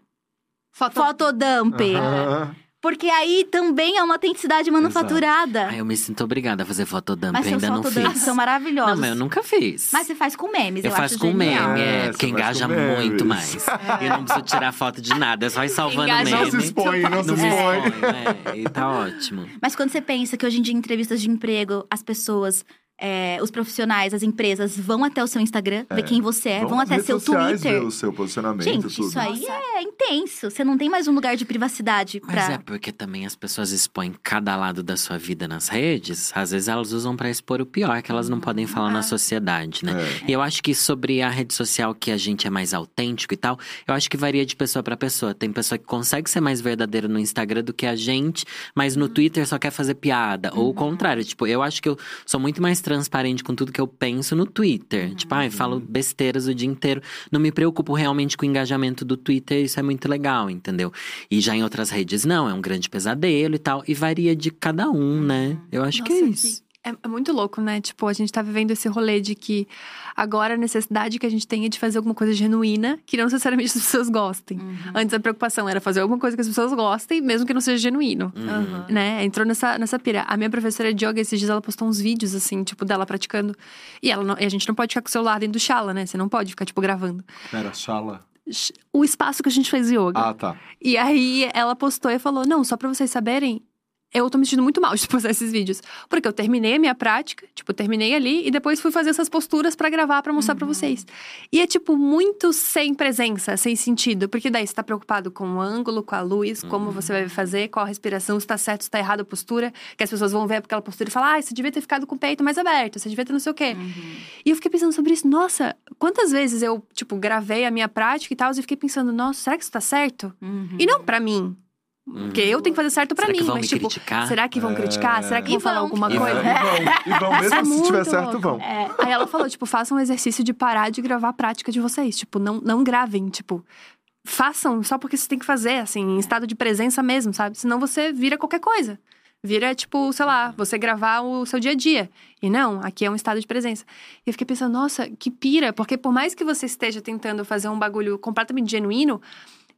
Foto... Fotodump. Aham. Porque aí também é uma autenticidade manufaturada. Ai, eu me sinto obrigada a fazer fotodump, Mas ainda não fiz. são maravilhosos. Não, mas eu nunca fiz. Mas você faz com memes, eu, eu faço acho com genial. meme, É, é, porque engaja muito mais. Eu não preciso tirar foto de nada, é só ir salvando Engaja meme. Não se expõe, não se Não se expõe. expõe, é, e tá ótimo. Mas quando você pensa que hoje em dia, em entrevistas de emprego, as pessoas, é, os profissionais, as empresas vão até o seu Instagram, ver quem você é, vão, nas até seu sociais Twitter. ver o seu posicionamento, Gente, tudo. isso aí é intenso. Você não tem mais um lugar de privacidade Mas pra. é porque também as pessoas expõem cada lado da sua vida nas redes. Às vezes elas usam pra expor o pior que elas não podem falar na sociedade, né? É. E eu acho que sobre a rede social que a gente é mais autêntico e tal, eu acho que varia de pessoa pra pessoa. Tem pessoa que consegue ser mais verdadeiro no Instagram do que a gente, mas no Twitter só quer fazer piada. Ou o contrário, tipo, eu acho que eu sou muito mais transparente com tudo que eu penso no Twitter. Tipo, ai, falo besteiras o dia inteiro. Não me preocupo realmente com o engajamento do Twitter, isso é muito legal, entendeu? E já em outras redes, não, é um grande pesadelo e tal. E varia de cada um, né? Eu acho que é Nossa, isso. É, é muito louco, né? Tipo, a gente tá vivendo esse rolê de que agora a necessidade que a gente tem é de fazer alguma coisa genuína, que não necessariamente as pessoas gostem. Uhum. Antes a preocupação era fazer alguma coisa que as pessoas gostem, mesmo que não seja genuíno. Uhum. Né? Entrou nessa, nessa pira. A minha professora de yoga, esses dias, ela postou uns vídeos, assim, tipo, dela praticando. E, ela não- e a gente não pode ficar com o celular dentro do chala, né? Você não pode ficar, tipo, gravando. Pera, Shala. O espaço que a gente faz yoga. Ah, tá. E aí ela postou e falou: Não, só pra vocês saberem, eu tô me sentindo muito mal de postar esses vídeos. Porque eu terminei a minha prática, tipo, terminei ali e depois fui fazer essas posturas pra gravar, pra mostrar pra vocês. E é, tipo, muito sem presença, sem sentido. Porque daí você tá preocupado com o ângulo, com a luz, como você vai fazer, qual a respiração, se tá certo, se tá errado a postura. Que as pessoas vão ver aquela postura e falar: Ah, você devia ter ficado com o peito mais aberto, você devia ter não sei o quê. E eu fiquei pensando sobre isso. Nossa, quantas vezes eu, tipo, gravei a minha prática e tal, e fiquei pensando: Nossa, será que isso tá certo? Uhum. E não pra mim. Porque eu tenho que fazer certo pra Será mim, que vão mas me tipo, criticar? será que vão É. criticar? Será que E vão falar vão. alguma E coisa? E vão, e vão mesmo é se tiver certo, louco. vão. É. Aí ela falou, tipo, façam um exercício de parar de gravar a prática de vocês. Tipo, não, não gravem, tipo. Façam só porque você tem que fazer, assim, em estado de presença mesmo, sabe? Senão você vira qualquer coisa. Vira, tipo, sei lá, você gravar o seu dia a dia. E não, aqui é um estado de presença. E eu fiquei pensando, nossa, que pira, porque por mais que você esteja tentando fazer um bagulho completamente genuíno,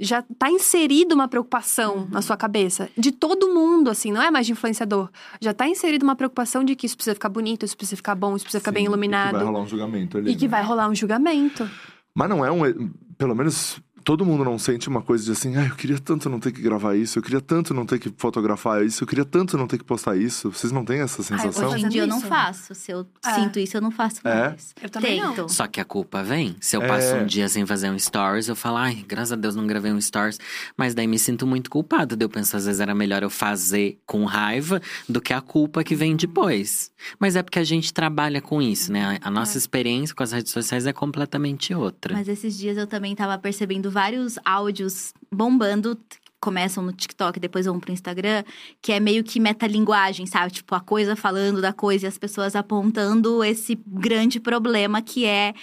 já tá inserido uma preocupação na sua cabeça. De todo mundo, assim, não é mais de influenciador. Já tá inserido uma preocupação de que isso precisa ficar bonito, isso precisa ficar bom, isso precisa ficar bem Sim, e iluminado. Que vai rolar um julgamento ali. E que né? vai rolar um julgamento. Mas não é um. Pelo menos todo mundo não sente uma coisa de assim, ah, eu queria tanto não ter que gravar isso, eu queria tanto não ter que fotografar isso, eu queria tanto não ter que postar isso. Vocês não têm essa sensação? Hoje em dia eu não faço. Se eu É. sinto isso, eu não faço É? mais. Eu também não. Tento. Só que a culpa vem. Se eu É. passo um dia sem fazer um stories, eu falo, ai, graças a Deus não gravei um stories. Mas daí me sinto muito culpado. Eu penso, às vezes era melhor eu fazer com raiva do que a culpa que vem depois. Mas é porque a gente trabalha com isso, né? A a nossa experiência com as redes sociais é completamente outra. Mas esses dias eu também tava percebendo vários áudios bombando. Começam no TikTok, depois vão pro Instagram, que é meio que metalinguagem, sabe? Tipo, a coisa falando da coisa e as pessoas apontando esse grande problema que é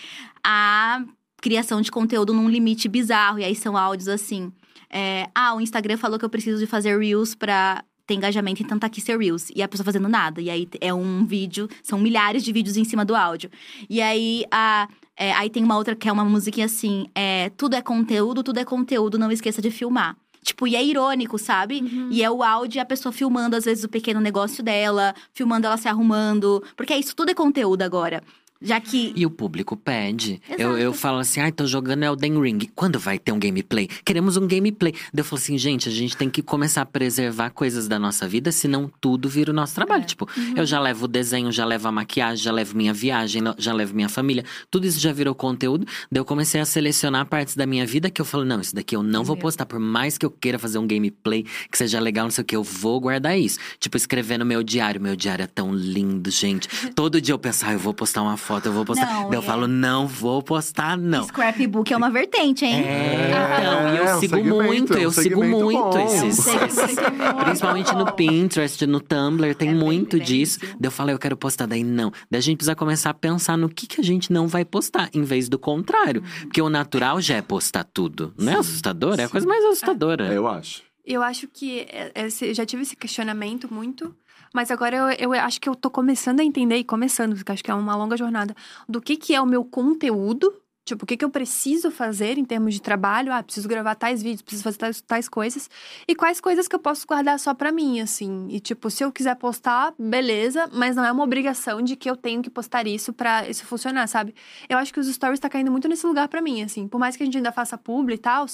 a criação de conteúdo num limite bizarro. E aí são áudios assim. é, ah, o Instagram falou que eu preciso de fazer Reels pra ter engajamento, então tá aqui seu Reels. E a pessoa fazendo nada. E aí é um vídeo, são milhares de vídeos em cima do áudio. E aí a. é, aí tem uma outra que é uma musiquinha assim: é, tudo é conteúdo, tudo é conteúdo, não esqueça de filmar. Tipo, e é irônico, sabe? E é o áudio e a pessoa filmando, às vezes, o pequeno negócio dela, filmando ela se arrumando. Porque isso tudo é conteúdo agora. Já que. E o público pede. Exato. Eu, eu falo assim, ai, tô jogando Elden Ring. Quando vai ter um gameplay? Queremos um gameplay. Daí eu falo assim, gente, a gente tem que começar a preservar coisas da nossa vida, senão tudo vira o nosso trabalho. É. Tipo, eu já levo o desenho, já levo a maquiagem, já levo minha viagem, já levo minha família. Tudo isso já virou conteúdo. Daí eu comecei a selecionar partes da minha vida que eu falo, não, isso daqui eu não vou Meu. postar. Por mais que eu queira fazer um gameplay, que seja legal, não sei o que, eu vou guardar isso. Tipo, escrever no meu diário. Meu diário é tão lindo, gente. Todo dia eu penso, ah, eu vou postar uma foto, eu vou postar. Não, Daí eu é. falo, não vou postar, não. Scrapbook é uma vertente, hein? É, Ah, então, é eu um sigo muito, é um eu sigo muito bom. esses. É um Principalmente no. Pinterest, no Tumblr, tem É bem muito grande. disso. Daí eu falo, eu quero postar, daí não. Daí a gente precisa começar a pensar no que, que a gente não vai postar, em vez do contrário. Porque o natural já é postar tudo. Não é assustador? É a coisa mais assustadora. É, eu acho. Eu acho que é- esse- já tive esse questionamento muito, mas agora eu, eu acho que eu tô começando a entender, e começando, porque acho que é uma longa jornada, do que, que é o meu conteúdo. Tipo, o que, que eu preciso fazer em termos de trabalho? Ah, preciso gravar tais vídeos, preciso fazer tais, tais coisas. E quais coisas que eu posso guardar só pra mim, assim. E, tipo, se eu quiser postar, beleza, mas não é uma obrigação de que eu tenho que postar isso pra isso funcionar, sabe? Eu acho que os stories tá caindo muito nesse lugar pra mim, assim. Por mais que a gente ainda faça publi e tal,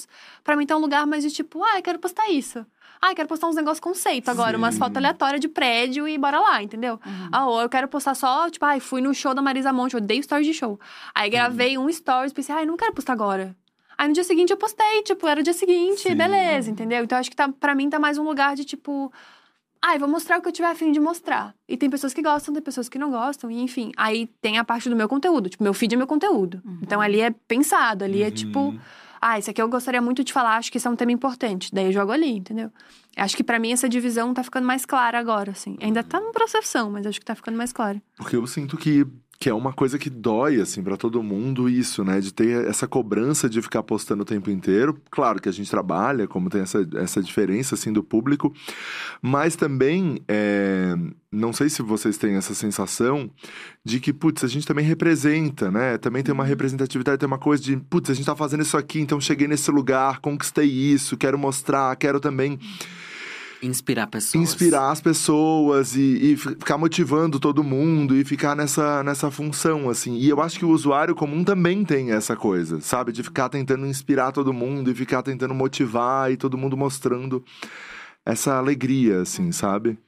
pra mim tá um lugar mais de tipo, ah, eu quero postar isso. Ah, quero postar uns negócios conceito agora, umas Sim. fotos aleatórias de prédio e bora lá, entendeu? Ah, ou eu quero postar só, tipo, ai, fui no show da Marisa Monte, eu odeio stories de show. Aí gravei um stories, pensei, ai, não quero postar agora. Aí no dia seguinte eu postei, tipo, era o dia seguinte, Sim. beleza, entendeu? Então acho que tá, pra mim tá mais um lugar de tipo. Ai, vou mostrar o que eu tiver afim de mostrar. E tem pessoas que gostam, tem pessoas que não gostam, e enfim. Aí tem a parte do meu conteúdo. Tipo, meu feed é meu conteúdo. Então ali é pensado, ali é tipo. Ah, isso aqui eu gostaria muito de falar, acho que isso é um tema importante. Daí eu jogo ali, entendeu? Acho que pra mim essa divisão tá ficando mais clara agora, assim. Ainda tá numa processão, mas acho que tá ficando mais clara. Porque eu sinto que, que é uma coisa que dói, assim, pra todo mundo isso, né? De ter essa cobrança de ficar postando o tempo inteiro. Claro que a gente trabalha, como tem essa, essa diferença, assim, do público. Mas também, é, não sei se vocês têm essa sensação de que, putz, a gente também representa, né? Também tem uma representatividade, tem uma coisa de, putz, a gente tá fazendo isso aqui, então cheguei nesse lugar, conquistei isso, quero mostrar, quero também Inspirar pessoas. inspirar as pessoas e, e ficar motivando todo mundo e ficar nessa, nessa função, assim. E eu acho que o usuário comum também tem essa coisa, sabe? De ficar tentando inspirar todo mundo e ficar tentando motivar e todo mundo mostrando essa alegria, assim, sabe?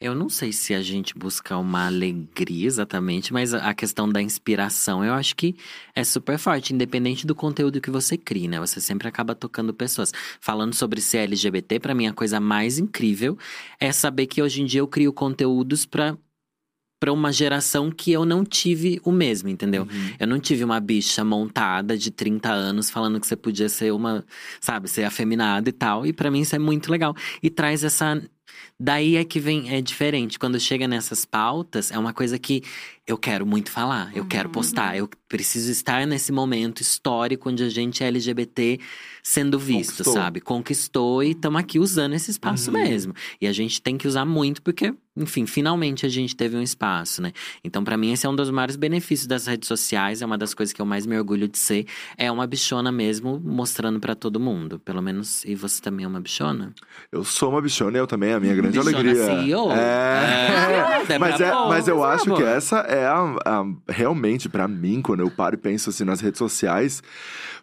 Eu não sei se a gente busca uma alegria exatamente, mas a questão da inspiração eu acho que é super forte, independente do conteúdo que você cria, né? Você sempre acaba tocando pessoas. Falando sobre ser LGBT, pra mim a coisa mais incrível é saber que hoje em dia eu crio conteúdos pra para uma geração que eu não tive o mesmo, entendeu? Eu não tive uma bicha montada de 30 anos falando que você podia ser uma, sabe, ser afeminada e tal. E pra mim isso é muito legal. E traz essa. Daí é que vem, é diferente. Quando chega nessas pautas, é uma coisa que eu quero muito falar, eu quero postar, eu preciso estar nesse momento histórico onde a gente é LGBT sendo visto, Conquistou. sabe? Conquistou e estamos aqui usando esse espaço Uhum. mesmo. E a gente tem que usar muito porque, enfim, finalmente a gente teve um espaço, né? Então, pra mim, esse é um dos maiores benefícios das redes sociais, é uma das coisas que eu mais me orgulho de ser. É uma bichona mesmo, mostrando pra todo mundo. Pelo menos, e você também é uma bichona? Eu sou uma bichona eu também, é a minha grande Bichona alegria. CEO? É. É, Mas, pra é, poucos, mas eu acho que essa é a, a- realmente, pra mim, quando eu paro e penso assim nas redes sociais,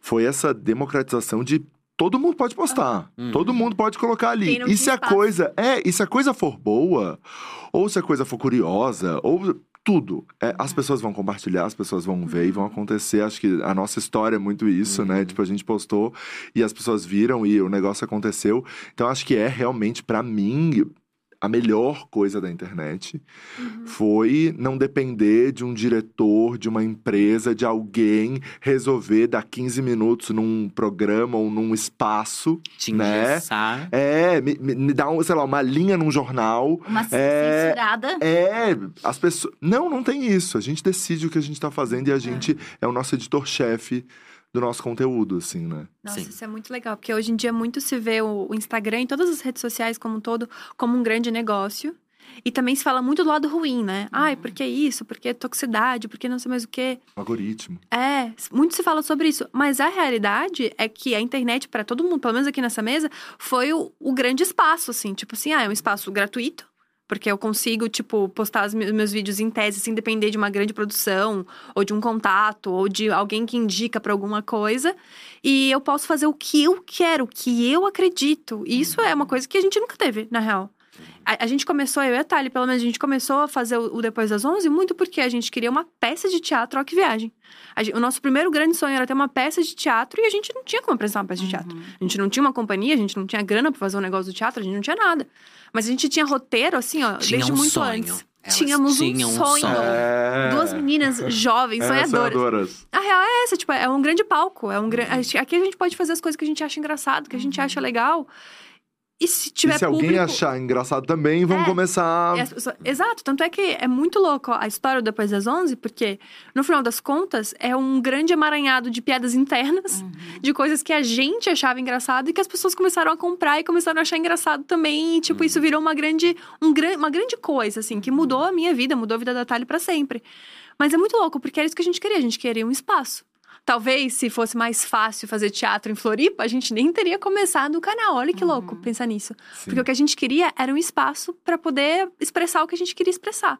foi essa democratização de todo mundo pode postar, Uhum. todo mundo pode colocar ali. E se a espaço. coisa é, e se a coisa for boa, ou se a coisa for curiosa, ou tudo, é, as pessoas vão compartilhar, as pessoas vão ver e vão acontecer. Acho que a nossa história é muito isso, né? Tipo, a gente postou e as pessoas viram e o negócio aconteceu. Então acho que é realmente pra mim a melhor coisa da internet foi não depender de um diretor, de uma empresa, de alguém resolver dar 15 minutos num programa ou num espaço. Te né? engessar. É, me, me, dá, um, sei lá, uma linha num jornal. Uma É- censurada. É, as pessoas. Não, não tem isso. A gente decide o que a gente tá fazendo e a gente é o nosso editor-chefe do nosso conteúdo, assim, né? Nossa, Sim. isso é muito legal, porque hoje em dia muito se vê o Instagram e todas as redes sociais como um todo como um grande negócio. E também se fala muito do lado ruim, né? Ai, por que isso? Por que toxicidade? Por que não sei mais o quê? Algoritmo. É, muito se fala sobre isso. Mas a realidade é que a internet, para todo mundo, pelo menos aqui nessa mesa, foi o, o grande espaço, assim. Tipo assim, ah, é um espaço gratuito. Porque eu consigo, tipo, postar os meus vídeos em tese sem depender de uma grande produção, ou de um contato, ou de alguém que indica pra alguma coisa. E eu posso fazer o que eu quero, o que eu acredito. E isso é uma coisa que a gente nunca teve, na real. A, a gente começou, eu e a Thali, pelo menos, a gente começou a fazer o, o Depois das 11 muito porque a gente queria uma peça de teatro ao que viagem. O nosso primeiro grande sonho era ter uma peça de teatro e a gente não tinha como apresentar uma peça de teatro. A gente não tinha uma companhia, a gente não tinha grana pra fazer um negócio do teatro, a gente não tinha nada. Mas a gente tinha roteiro, assim, ó, Tinha desde um muito sonho. antes. Elas Tínhamos tinham um um sonho. É. Duas meninas jovens, É, sonhadoras. sonhadoras. A real é essa, tipo, é um grande palco. É um gran... Aqui a gente pode fazer as coisas que a gente acha engraçado, que a gente acha legal. E se tiver e se alguém público... achar engraçado também, vamos É. começar. Pessoas- Exato, tanto é que é muito louco a história do Depois das 11, porque no final das contas é um grande emaranhado de piadas internas, de coisas que a gente achava engraçado e que as pessoas começaram a comprar e começaram a achar engraçado também. E, tipo, isso virou uma grande, um, uma grande coisa, assim, que mudou a minha vida, mudou a vida da Thalie pra sempre. Mas é muito louco, porque era isso que a gente queria, a gente queria um espaço. Talvez, se fosse mais fácil fazer teatro em Floripa, a gente nem teria começado o canal. Olha que louco pensar nisso. Sim. Porque o que a gente queria era um espaço para poder expressar o que a gente queria expressar.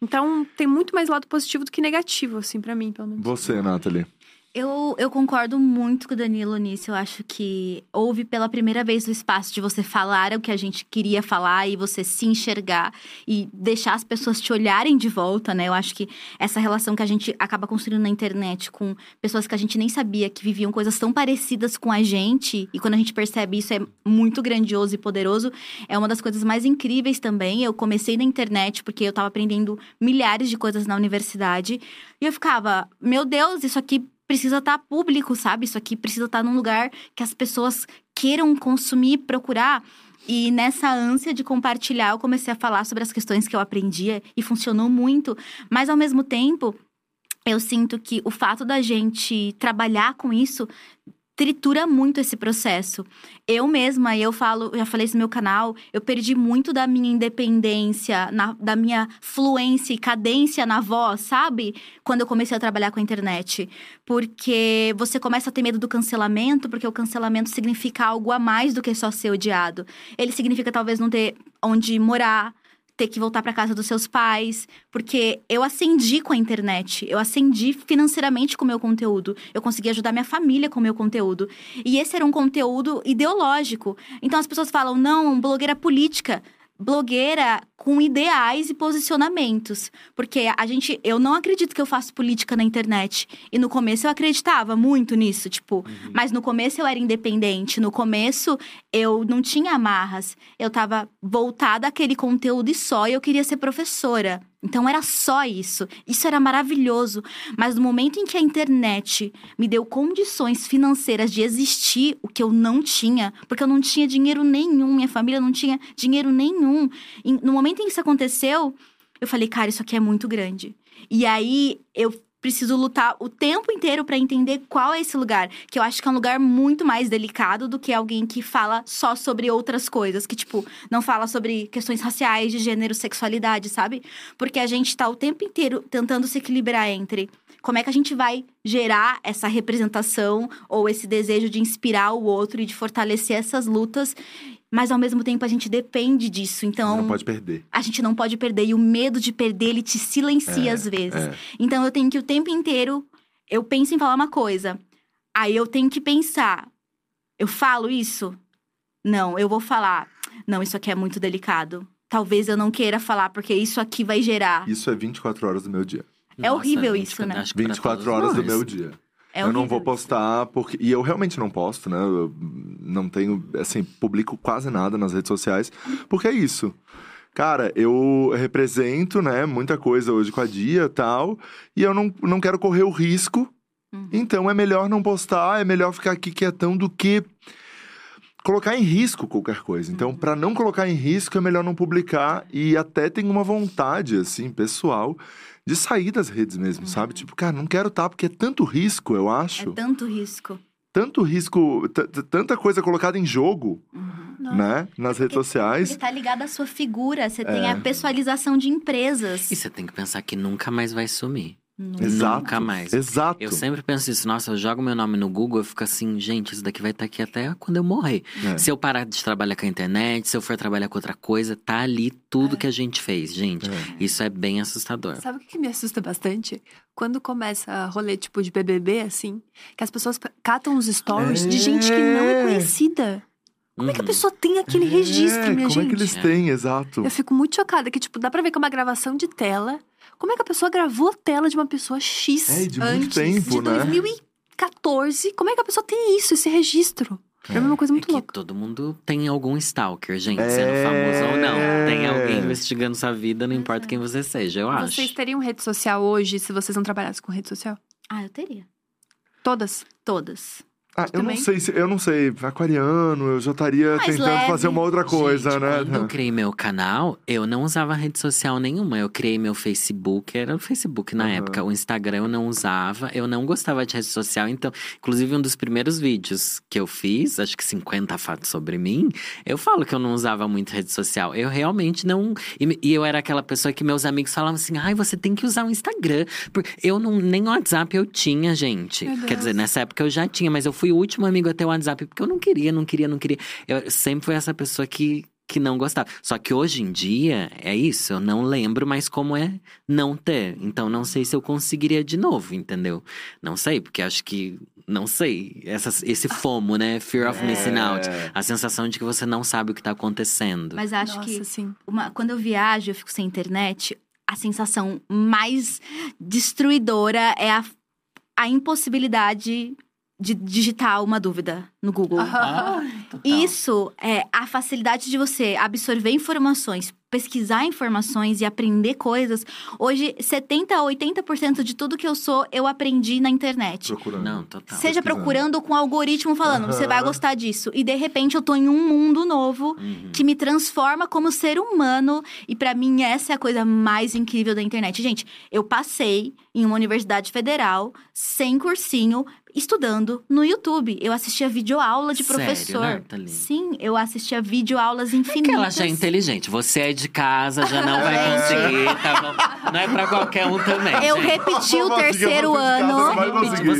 Então, tem muito mais lado positivo do que negativo, assim, pra mim, pelo menos. Você, Nathalie. Eu, eu concordo muito com o Danilo nisso. Eu acho que houve pela primeira vez o espaço de você falar o que a gente queria falar e você se enxergar e deixar as pessoas te olharem de volta, né? Eu acho que essa relação que a gente acaba construindo na internet com pessoas que a gente nem sabia que viviam coisas tão parecidas com a gente, e quando a gente percebe isso é muito grandioso e poderoso, é uma das coisas mais incríveis também. Eu comecei na internet porque eu tava aprendendo milhares de coisas na universidade e eu ficava, meu Deus, isso aqui precisa estar público, sabe? Isso aqui precisa estar num lugar que as pessoas queiram consumir, procurar. E nessa ânsia de compartilhar, eu comecei a falar sobre as questões que eu aprendia e funcionou muito. Mas ao mesmo tempo, eu sinto que o fato da gente trabalhar com isso tritura muito esse processo. Eu mesma, eu falo, já falei isso no meu canal, eu perdi muito da minha independência, na- da minha fluência e cadência na voz, sabe? Quando eu comecei a trabalhar com a internet. Porque você começa a ter medo do cancelamento, porque o cancelamento significa algo a mais do que só ser odiado. Ele significa talvez não ter onde morar, ter que voltar para casa dos seus pais, porque eu acendi com a internet, eu acendi financeiramente com o meu conteúdo, eu consegui ajudar minha família com o meu conteúdo. E esse era um conteúdo ideológico. Então as pessoas falam: "Não, blogueira política" blogueira com ideais e posicionamentos. Porque a gente, eu não acredito que eu faço política na internet. E no começo eu acreditava muito nisso, tipo, mas no começo eu era independente, no começo eu não tinha amarras. Eu tava voltada àquele conteúdo e só, e eu queria ser professora. Então era só isso. Isso era maravilhoso. Mas no momento em que a internet me deu condições financeiras de existir, o que eu não tinha, porque eu não tinha dinheiro nenhum, minha família não tinha dinheiro nenhum. E no momento em que isso aconteceu, eu falei, cara, isso aqui é muito grande. E aí eu preciso lutar o tempo inteiro pra entender qual é esse lugar, que eu acho que é um lugar muito mais delicado do que alguém que fala só sobre outras coisas, que tipo, não fala sobre questões raciais, de gênero, sexualidade, sabe? Porque a gente tá o tempo inteiro tentando se equilibrar entre como é que a gente vai gerar essa representação ou esse desejo de inspirar o outro e de fortalecer essas lutas, mas ao mesmo tempo a gente depende disso. Então, Não pode perder. a gente não pode perder. E o medo de perder, ele te silencia É, às vezes. é. Então eu tenho que o tempo inteiro. Eu penso em falar uma coisa. Aí eu tenho que pensar. Eu falo isso? Não, eu vou falar. Não, isso aqui é muito delicado. Talvez eu não queira falar, porque isso aqui vai gerar. Isso é 24 horas do meu dia. É horrível 24 isso, né? acho que pra 24 todos horas do nós. meu dia. É eu não vou postar porque. E eu realmente não posto, né? Eu não tenho. Assim, publico quase nada nas redes sociais. Porque é isso. Cara, eu represento, né, muita coisa hoje com a Dia e tal. E eu não, não quero correr o risco. Uhum. Então é melhor não postar, é melhor ficar aqui quietão do que colocar em risco qualquer coisa. Uhum. Então, pra não colocar em risco, é melhor não publicar. E até tem uma vontade, assim, pessoal, de sair das redes mesmo, sabe? Tipo, cara, não quero estar, porque é tanto risco, eu É acho. tanto risco. Tanto risco, tanta coisa colocada em jogo, Não. né? Nas redes Porque sociais. Ele tá ligado à sua figura. Você tem É. a pessoalização de empresas. E você tem que pensar que nunca mais vai sumir. Exato. Nunca mais. Exato. Eu sempre penso isso, nossa, eu jogo meu nome no Google, eu fico assim, gente, isso daqui vai estar aqui até quando eu morrer. É. Se eu parar de trabalhar com a internet, se eu for trabalhar com outra coisa, tá ali tudo que a gente fez, gente. É. Isso é bem assustador. Sabe o que me assusta bastante? Quando começa rolê tipo de BBB, assim, que as pessoas catam os stories de gente que não é É. conhecida. Como é que a Uhum. pessoa tem aquele registro, é, minha como gente? é que eles É. têm, exato. Eu fico muito chocada que, tipo, dá pra ver que é uma gravação de tela. Como é que a pessoa gravou a tela de uma pessoa X É, de muito antes tempo, de né? 2014? Como é que a pessoa tem isso, esse registro? É, uma coisa É muito que louca. todo mundo tem algum stalker, gente, É. sendo famoso ou não. Tem alguém investigando sua vida, não importa quem você seja, eu acho. Vocês teriam rede social hoje se vocês não trabalhassem com rede social? Ah, eu teria. Todas? Todas. Ah, eu não sei se. Eu não sei. Aquariano, eu já estaria Mais tentando leve. fazer uma outra coisa, Gente, né? Quando eu criei meu canal, eu não usava rede social nenhuma. Eu criei meu Facebook, era o Facebook na Aham. época. O Instagram eu não usava, eu não gostava de rede social. Então, inclusive, um dos primeiros vídeos que eu fiz, acho que 50 fatos sobre mim, eu falo que eu não usava muito rede social. Eu realmente não. E, e eu era aquela pessoa que meus amigos falavam assim: ai, você tem que usar o Instagram. Eu não. Nem o WhatsApp eu tinha, gente. Quer dizer, nessa época eu já tinha, mas eu fui o último amigo a ter o WhatsApp porque eu não queria, não queria, não queria. Eu sempre fui essa pessoa que, que não gostava. Só que hoje em dia, é isso, eu não lembro mais como é não ter. Então não sei se eu conseguiria de novo, entendeu? Não sei, porque acho que. Não sei. Essa, esse FOMO, né? Fear of missing out. É. A sensação de que você não sabe o que tá acontecendo. Mas acho Nossa, que sim. uma- quando eu viajo, eu fico sem internet, a sensação mais destruidora é a, a impossibilidade de digitar uma dúvida no Google. Aham. Isso é a facilidade de você absorver informações, pesquisar informações e aprender coisas. Hoje, 70 a 80% de tudo que eu sou, eu aprendi na internet. Procurando. Não, total. Seja pesquisando. procurando com o algoritmo falando, você vai gostar disso. E de repente eu tô em um mundo novo Uhum. que me transforma como ser humano. E pra mim, essa é a coisa mais incrível da internet. Gente, eu passei em uma universidade federal, sem cursinho, estudando no YouTube. Eu assistia videoaula de Sério, professor. Nathalie? Sim, eu assistia videoaulas infinitas. Que ela já é inteligente. Você é de casa, já não vai conseguir, tá bom? Não é pra qualquer um também. Eu gente. repeti o terceiro ano.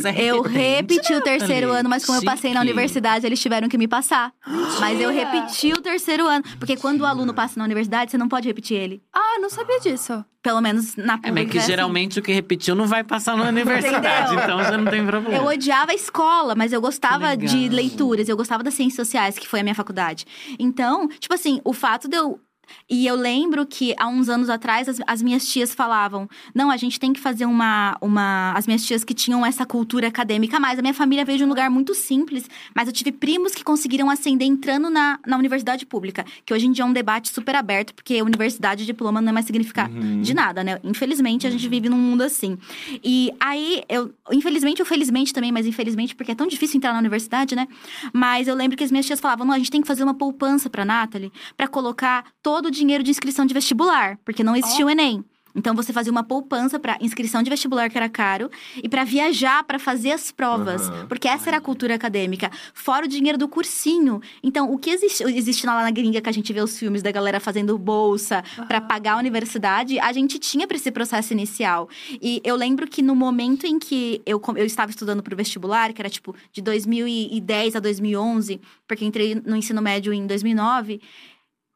é Eu repeti o terceiro Nathalie. ano, mas como eu passei na Chique. universidade, eles tiveram que me passar. Mas eu repeti o terceiro ano. Porque quando o aluno passa na universidade, você não pode repetir ele. Ah, não sabia disso. Pelo menos na É, pública. mas que assim. geralmente o que repetiu não vai passar na universidade, então já não tem problema. Eu odiava a escola, mas eu gostava de leituras, eu gostava das ciências sociais, que foi a minha faculdade. Então, tipo assim, o fato de eu. E eu lembro que há uns anos atrás as, as minhas tias falavam: não, a gente tem que fazer uma, uma. As minhas tias que tinham essa cultura acadêmica mais. A minha família veio de um lugar muito simples, mas eu tive primos que conseguiram ascender entrando na, na universidade pública. Que hoje em dia é um debate super aberto, porque universidade e diploma não é mais significar Uhum. de nada, né? Infelizmente, a gente vive num mundo assim. E aí, eu, infelizmente ou felizmente também, mas infelizmente porque é tão difícil entrar na universidade, né? Mas eu lembro que as minhas tias falavam: não, a gente tem que fazer uma poupança pra Nathalie pra colocar todo o dinheiro de inscrição de vestibular, porque não existia o Enem. Então você fazia uma poupança pra inscrição de vestibular que era caro e pra viajar pra fazer as provas, Aham. porque essa era a cultura acadêmica, fora o dinheiro do cursinho. Então o que existe, existe lá na gringa que a gente vê os filmes da galera fazendo bolsa pra pagar a universidade, a gente tinha pra esse processo inicial. E eu lembro que no momento em que eu, eu estava estudando pro vestibular, que era tipo de 2010 a 2011, porque entrei no ensino médio em 2009,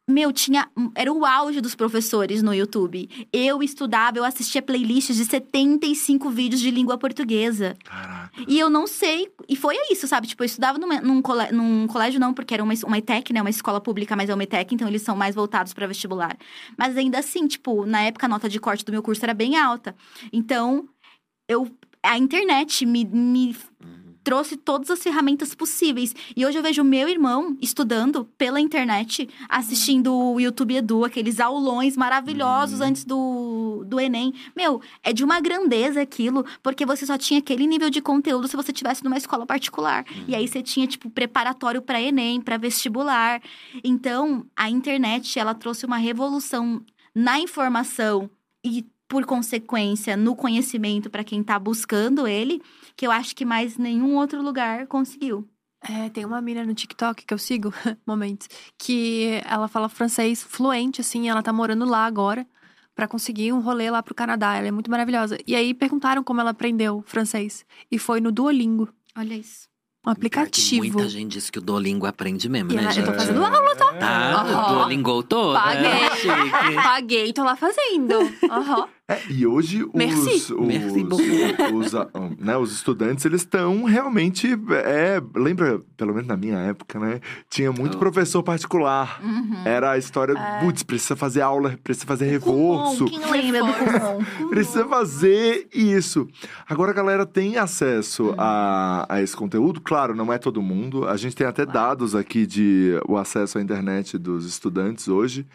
meu, tinha. Era o auge dos professores no YouTube. Eu estudava, eu assistia playlists de 75 vídeos de língua portuguesa. Caraca. E eu não sei. E foi isso, sabe? Tipo, eu estudava numa- num, cole- num colégio, não, porque era uma, uma ETEC, né? Uma escola pública, mas é uma ETEC, então eles são mais voltados para vestibular. Mas ainda assim, tipo, na época a nota de corte do meu curso era bem alta. Então, eu. A internet me, me trouxe todas as ferramentas possíveis. E hoje eu vejo meu irmão estudando pela internet, assistindo o YouTube Edu, aqueles aulões maravilhosos Uhum. antes do, do Enem. Meu, é de uma grandeza aquilo, porque você só tinha aquele nível de conteúdo se você tivesse numa escola particular. E aí você tinha, tipo, preparatório para Enem, para vestibular. Então, a internet, ela trouxe uma revolução na informação e, por consequência, no conhecimento para quem tá buscando ele, que eu acho que mais nenhum outro lugar conseguiu. É, tem uma mina no TikTok que eu sigo, momentos, que ela fala francês fluente, assim, ela tá morando lá agora pra conseguir um rolê lá pro Canadá. Ela é muito maravilhosa. E aí perguntaram como ela aprendeu francês. E foi no Duolingo, Olha isso. um aplicativo. Muita gente diz que o Duolingo aprende mesmo, E né, ela- gente? eu tô fazendo aula, tá? Tá, Aham. Duolingo toda. Paguei. É. Paguei, tô lá fazendo. Aham. É, e hoje os, Merci. os, Merci os, ah, né, os estudantes, eles estão realmente. É, lembra, pelo menos na minha época, né? Tinha muito Oh. professor particular. Uhum. Era a história, putz, precisa fazer aula, precisa fazer reforço. Quem lembra do Kumon? Precisa fazer isso. Agora a galera tem acesso a, a esse conteúdo. Claro, não é todo mundo. A gente tem até dados aqui de o acesso à internet dos estudantes hoje.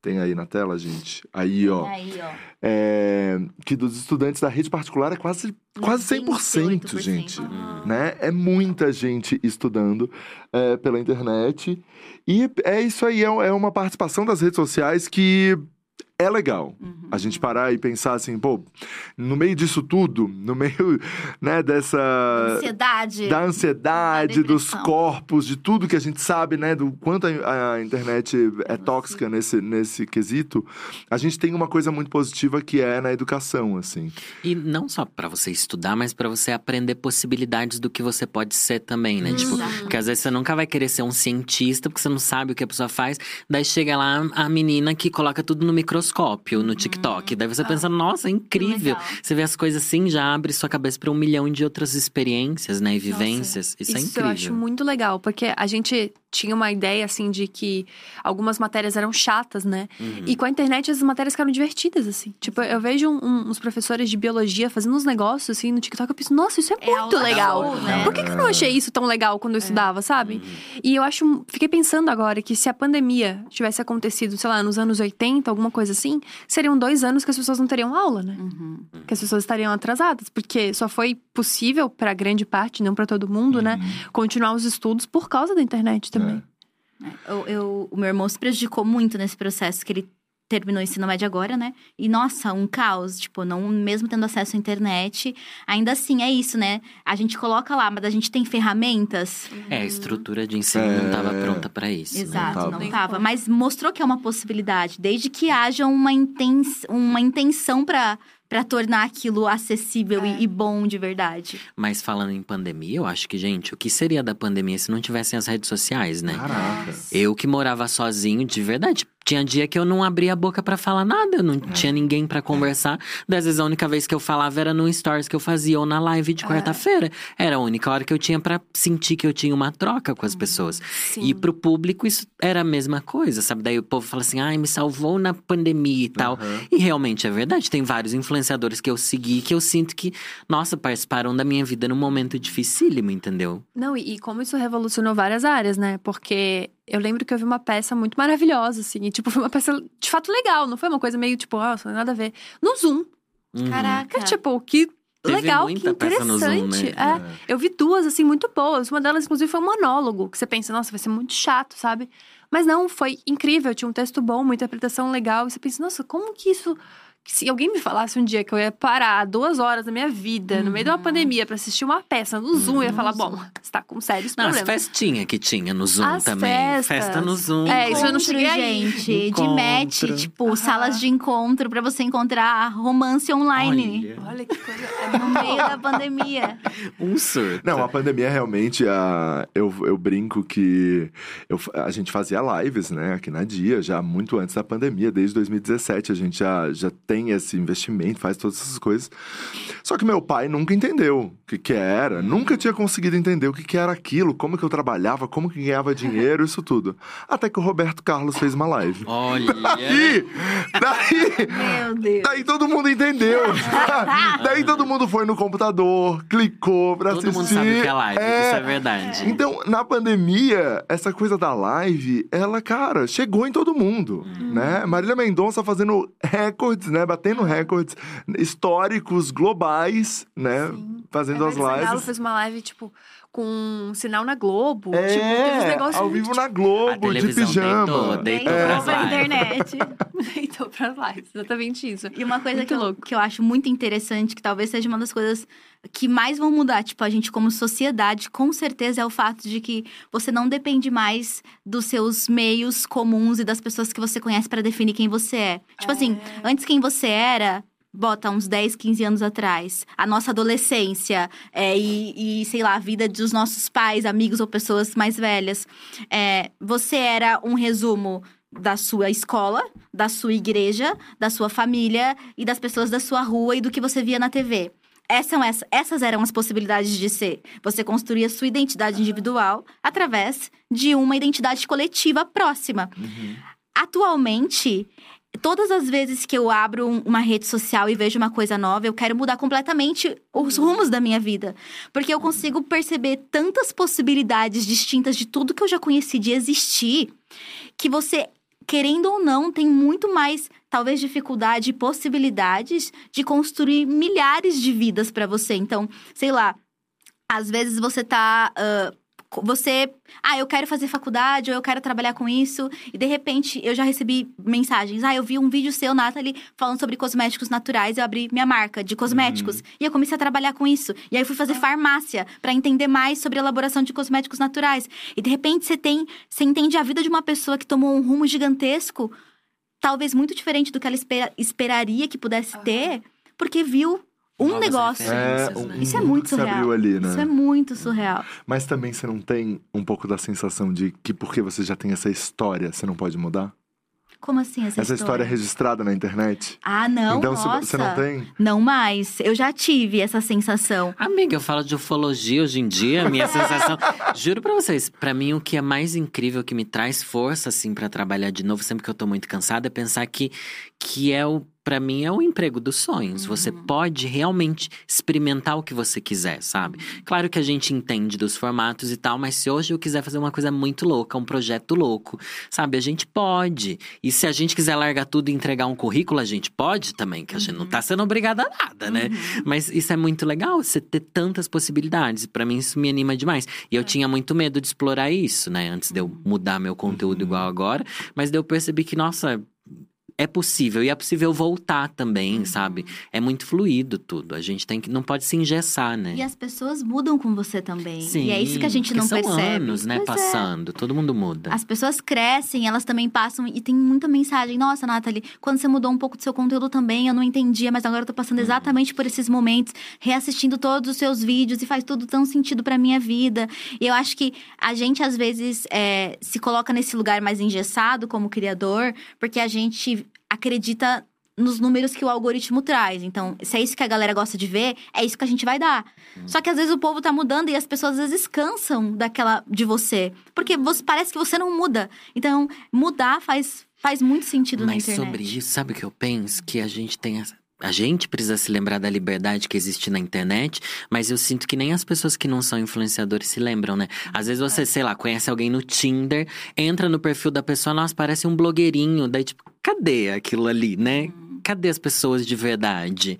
Tem aí na tela, gente. Aí, ó. Aí, ó. É, que dos estudantes da rede particular é quase, quase 100%, 28%. gente. Uhum. Né? É muita gente estudando é, pela internet. E é isso aí, é, é uma participação das redes sociais que é legal. Uhum. A gente parar e pensar assim, pô, no meio disso tudo, no meio, né, dessa Ansiedade. da ansiedade, Da dos corpos, de tudo que a gente sabe, né, do quanto a, a internet é tóxica nesse, nesse quesito, a gente tem uma coisa muito positiva que é na educação, assim. E não só pra você estudar, mas pra você aprender possibilidades do que você pode ser também, né? Tipo, porque às vezes você nunca vai querer ser um cientista, porque você não sabe o que a pessoa faz. Daí chega lá a menina que coloca tudo no microscópio, no TikTok. Daí você pensa, nossa, é incrível. Você vê as coisas assim, já abre sua cabeça pra um milhão de outras experiências, né? E vivências. Isso, é Isso incrível. eu acho muito legal, porque a gente tinha uma ideia, assim, de que algumas matérias eram chatas, né? Uhum. E com a internet as matérias ficaram divertidas, assim. Tipo, eu vejo um- um- uns professores de biologia fazendo uns negócios, assim, no TikTok, eu penso, nossa, isso é, É muito legal. né? Por que, que eu não achei isso tão legal quando eu estudava, sabe? Uhum. E eu acho, fiquei pensando agora que se a pandemia tivesse acontecido, sei lá, nos anos 80, alguma coisa assim, seriam dois anos que as pessoas não teriam aula, né? Uhum. Que as pessoas estariam atrasadas, porque só foi possível pra grande parte, não pra todo mundo, né? Continuar os estudos por causa da internet também. Eu, eu- o meu irmão se prejudicou muito nesse processo, que ele terminou o ensino médio agora, né? E, nossa, um caos. Tipo, não, mesmo tendo acesso à internet, ainda assim é isso, né? A gente coloca lá, mas a gente tem ferramentas. É, a estrutura de ensino não estava pronta pra isso. né? Exato, tava. não Nem tava. como. Mas mostrou que é uma possibilidade, desde que haja uma, intens, uma intenção pra para tornar aquilo acessível e, e bom de verdade. Mas falando em pandemia, eu acho que, gente, o que seria da pandemia se não tivessem as redes sociais, né? Caraca. Eu que morava sozinho, de verdade. Tinha dia que eu não abria a boca pra falar nada, não É. tinha ninguém pra conversar. Às vezes a única vez que eu falava era no stories que eu fazia ou na live É. de quarta-feira. Era a única hora que eu tinha pra sentir que eu tinha uma troca com as Uhum. pessoas. Sim. E pro público isso era a mesma coisa, sabe? Daí o povo fala assim: "Ai, me salvou na pandemia e tal". Aham. E realmente é verdade, tem vários influenciadores que eu segui que eu sinto que, nossa, participaram da minha vida num momento dificílimo, entendeu? Não, e, e como isso revolucionou várias áreas, né? Porque eu lembro que eu vi uma peça muito maravilhosa, assim. E, tipo, foi uma peça de fato legal. Não foi uma coisa meio, tipo, nossa, nada a ver. No Zoom. Uhum. Caraca. Que, tipo, que Teve legal, que muita peça no Zoom, interessante. né? É. Eu vi duas, assim, muito boas. Uma delas, inclusive, foi um monólogo. Que você pensa, nossa, vai ser muito chato, sabe? Mas não, foi incrível. Tinha um texto bom, uma interpretação legal. E você pensa, nossa, como que isso... que Se alguém me falasse um dia que eu ia parar duas horas da minha vida, no meio de uma pandemia, pra assistir uma peça no Zoom, eu ia falar, bom, você tá com sérios Não, as problemas. festinhas que tinha no Zoom As também. festas. Festa no Zoom. É, isso eu não cheguei aí. gente, de match, tipo, salas de encontro pra você encontrar romance online. Olha, Olha que coisa. No meio da pandemia. um surto. Não, a pandemia realmente, a, eu, eu brinco que eu, a gente fazia lives, né, aqui na Dia, já muito antes da pandemia, desde 2017. A gente já, já tem tem esse investimento, faz todas essas coisas. Só que meu pai nunca entendeu o que, que era, nunca tinha conseguido entender o que, que era aquilo, como que eu trabalhava, como que ganhava dinheiro, isso tudo. Até que o Roberto Carlos fez uma live. Olha. Daí, daí, Meu Deus. daí todo mundo entendeu. daí todo mundo foi no computador, clicou pra Todo assistir. mundo sabe o que é live, É. isso é verdade. Então, na pandemia, essa coisa da live, ela, cara, chegou em todo mundo, Uhum. né? Marília Mendonça fazendo recordes, né? Batendo recordes históricos, globais, né? Fazendo É, as Ivete Sangalo lives. fez uma live, tipo, com um sinal na Globo. É, tipo, uns negócios ao muito, vivo na Globo, de pijama. deitou, deitou Deitou pras pra lives. internet. tipo, Então, pras lives, exatamente isso. E uma coisa Muito que eu, louco. que eu acho muito interessante, que talvez seja uma das coisas que mais vão mudar, tipo, a gente como sociedade, com certeza é o fato de que você não depende mais dos seus meios comuns e das pessoas que você conhece pra definir quem você é. Tipo assim, antes quem você era. Bota uns 10, 15 anos atrás. A nossa adolescência é, e, e, sei lá, a vida dos nossos pais, amigos ou pessoas mais velhas. É, você era um resumo da sua escola, da sua igreja, da sua família e das pessoas da sua rua e do que você via na TV. Essas, essas eram as possibilidades de ser. Você construía sua identidade individual através de uma identidade coletiva próxima. Atualmente, todas as vezes que eu abro um- uma rede social e vejo uma coisa nova, eu quero mudar completamente os rumos da minha vida. Porque eu consigo perceber tantas possibilidades distintas de tudo que eu já conheci de existir, que você, querendo ou não, tem muito mais, talvez, dificuldade e possibilidades de construir milhares de vidas pra você. Então, sei lá, às vezes você tá. co- você. Ah, eu quero fazer faculdade, ou eu quero trabalhar com isso. E de repente eu já recebi mensagens. Ah, eu vi um vídeo seu, Nathalie, falando sobre cosméticos naturais. Eu abri minha marca de cosméticos. E eu comecei a trabalhar com isso. E aí eu fui fazer farmácia pra entender mais sobre a elaboração de cosméticos naturais. E de repente você tem. Você entende a vida de uma pessoa que tomou um rumo gigantesco, talvez muito diferente do que ela espera- esperaria que pudesse ter, porque viu um Novas negócio. É, um, né? Isso é muito surreal. abriu ali, né? Isso é muito surreal. Mas também você não tem um pouco da sensação de que porque você já tem essa história, você não pode mudar? Como assim essa, Essa história é registrada na internet? Ah, não, então se nossa. você não tem? Não mais. Eu já tive essa sensação. Amiga, eu falo de ufologia hoje em dia, minha sensação. Juro pra vocês, pra mim o que é mais incrível, que me traz força, assim, pra trabalhar de novo, sempre que eu tô muito cansada, é pensar que, que é o. Pra mim é o emprego dos sonhos. Você pode realmente experimentar o que você quiser, sabe? Claro que a gente entende dos formatos e tal, mas se hoje eu quiser fazer uma coisa muito louca, um projeto louco, sabe? A gente pode. E se a gente quiser largar tudo e entregar um currículo, a gente pode também, que a gente não tá sendo obrigada a nada, né? Mas isso é muito legal, você ter tantas possibilidades. Pra mim, isso me anima demais. E eu tinha muito medo de explorar isso, né? Antes de eu mudar meu conteúdo igual agora. Mas daí eu percebi que, nossa. É possível, e é possível voltar também, sabe? É muito fluido tudo. A gente tem que. Não pode se engessar, né? E as pessoas mudam com você também. Sim, e é isso que a gente não são percebe. anos, né? Pois é. Passando. Todo mundo muda. As pessoas crescem, elas também passam e tem muita mensagem. Nossa, Nathalie, quando você mudou um pouco do seu conteúdo também, eu não entendia, mas agora eu tô Uhum. passando exatamente por esses momentos, reassistindo todos os seus vídeos e faz tudo tão sentido pra minha vida. E eu acho que a gente, às vezes, é, se coloca nesse lugar mais engessado como criador, porque a gente acredita nos números que o algoritmo traz. Então, se é isso que a galera gosta de ver, é isso que a gente vai dar. Só que às vezes o povo tá mudando e as pessoas às vezes cansam daquela de você, porque você, parece que você não muda. Então, mudar faz faz muito sentido na Mas internet. sobre isso, sabe o que eu penso? Que a gente tem essa. A gente precisa se lembrar da liberdade que existe na internet, mas eu sinto que nem as pessoas que não são influenciadores se lembram, né? Às vezes você, sei lá, conhece alguém no Tinder, entra no perfil da pessoa, nossa, parece um blogueirinho. Daí, tipo, cadê aquilo ali, né? Cadê as pessoas de verdade?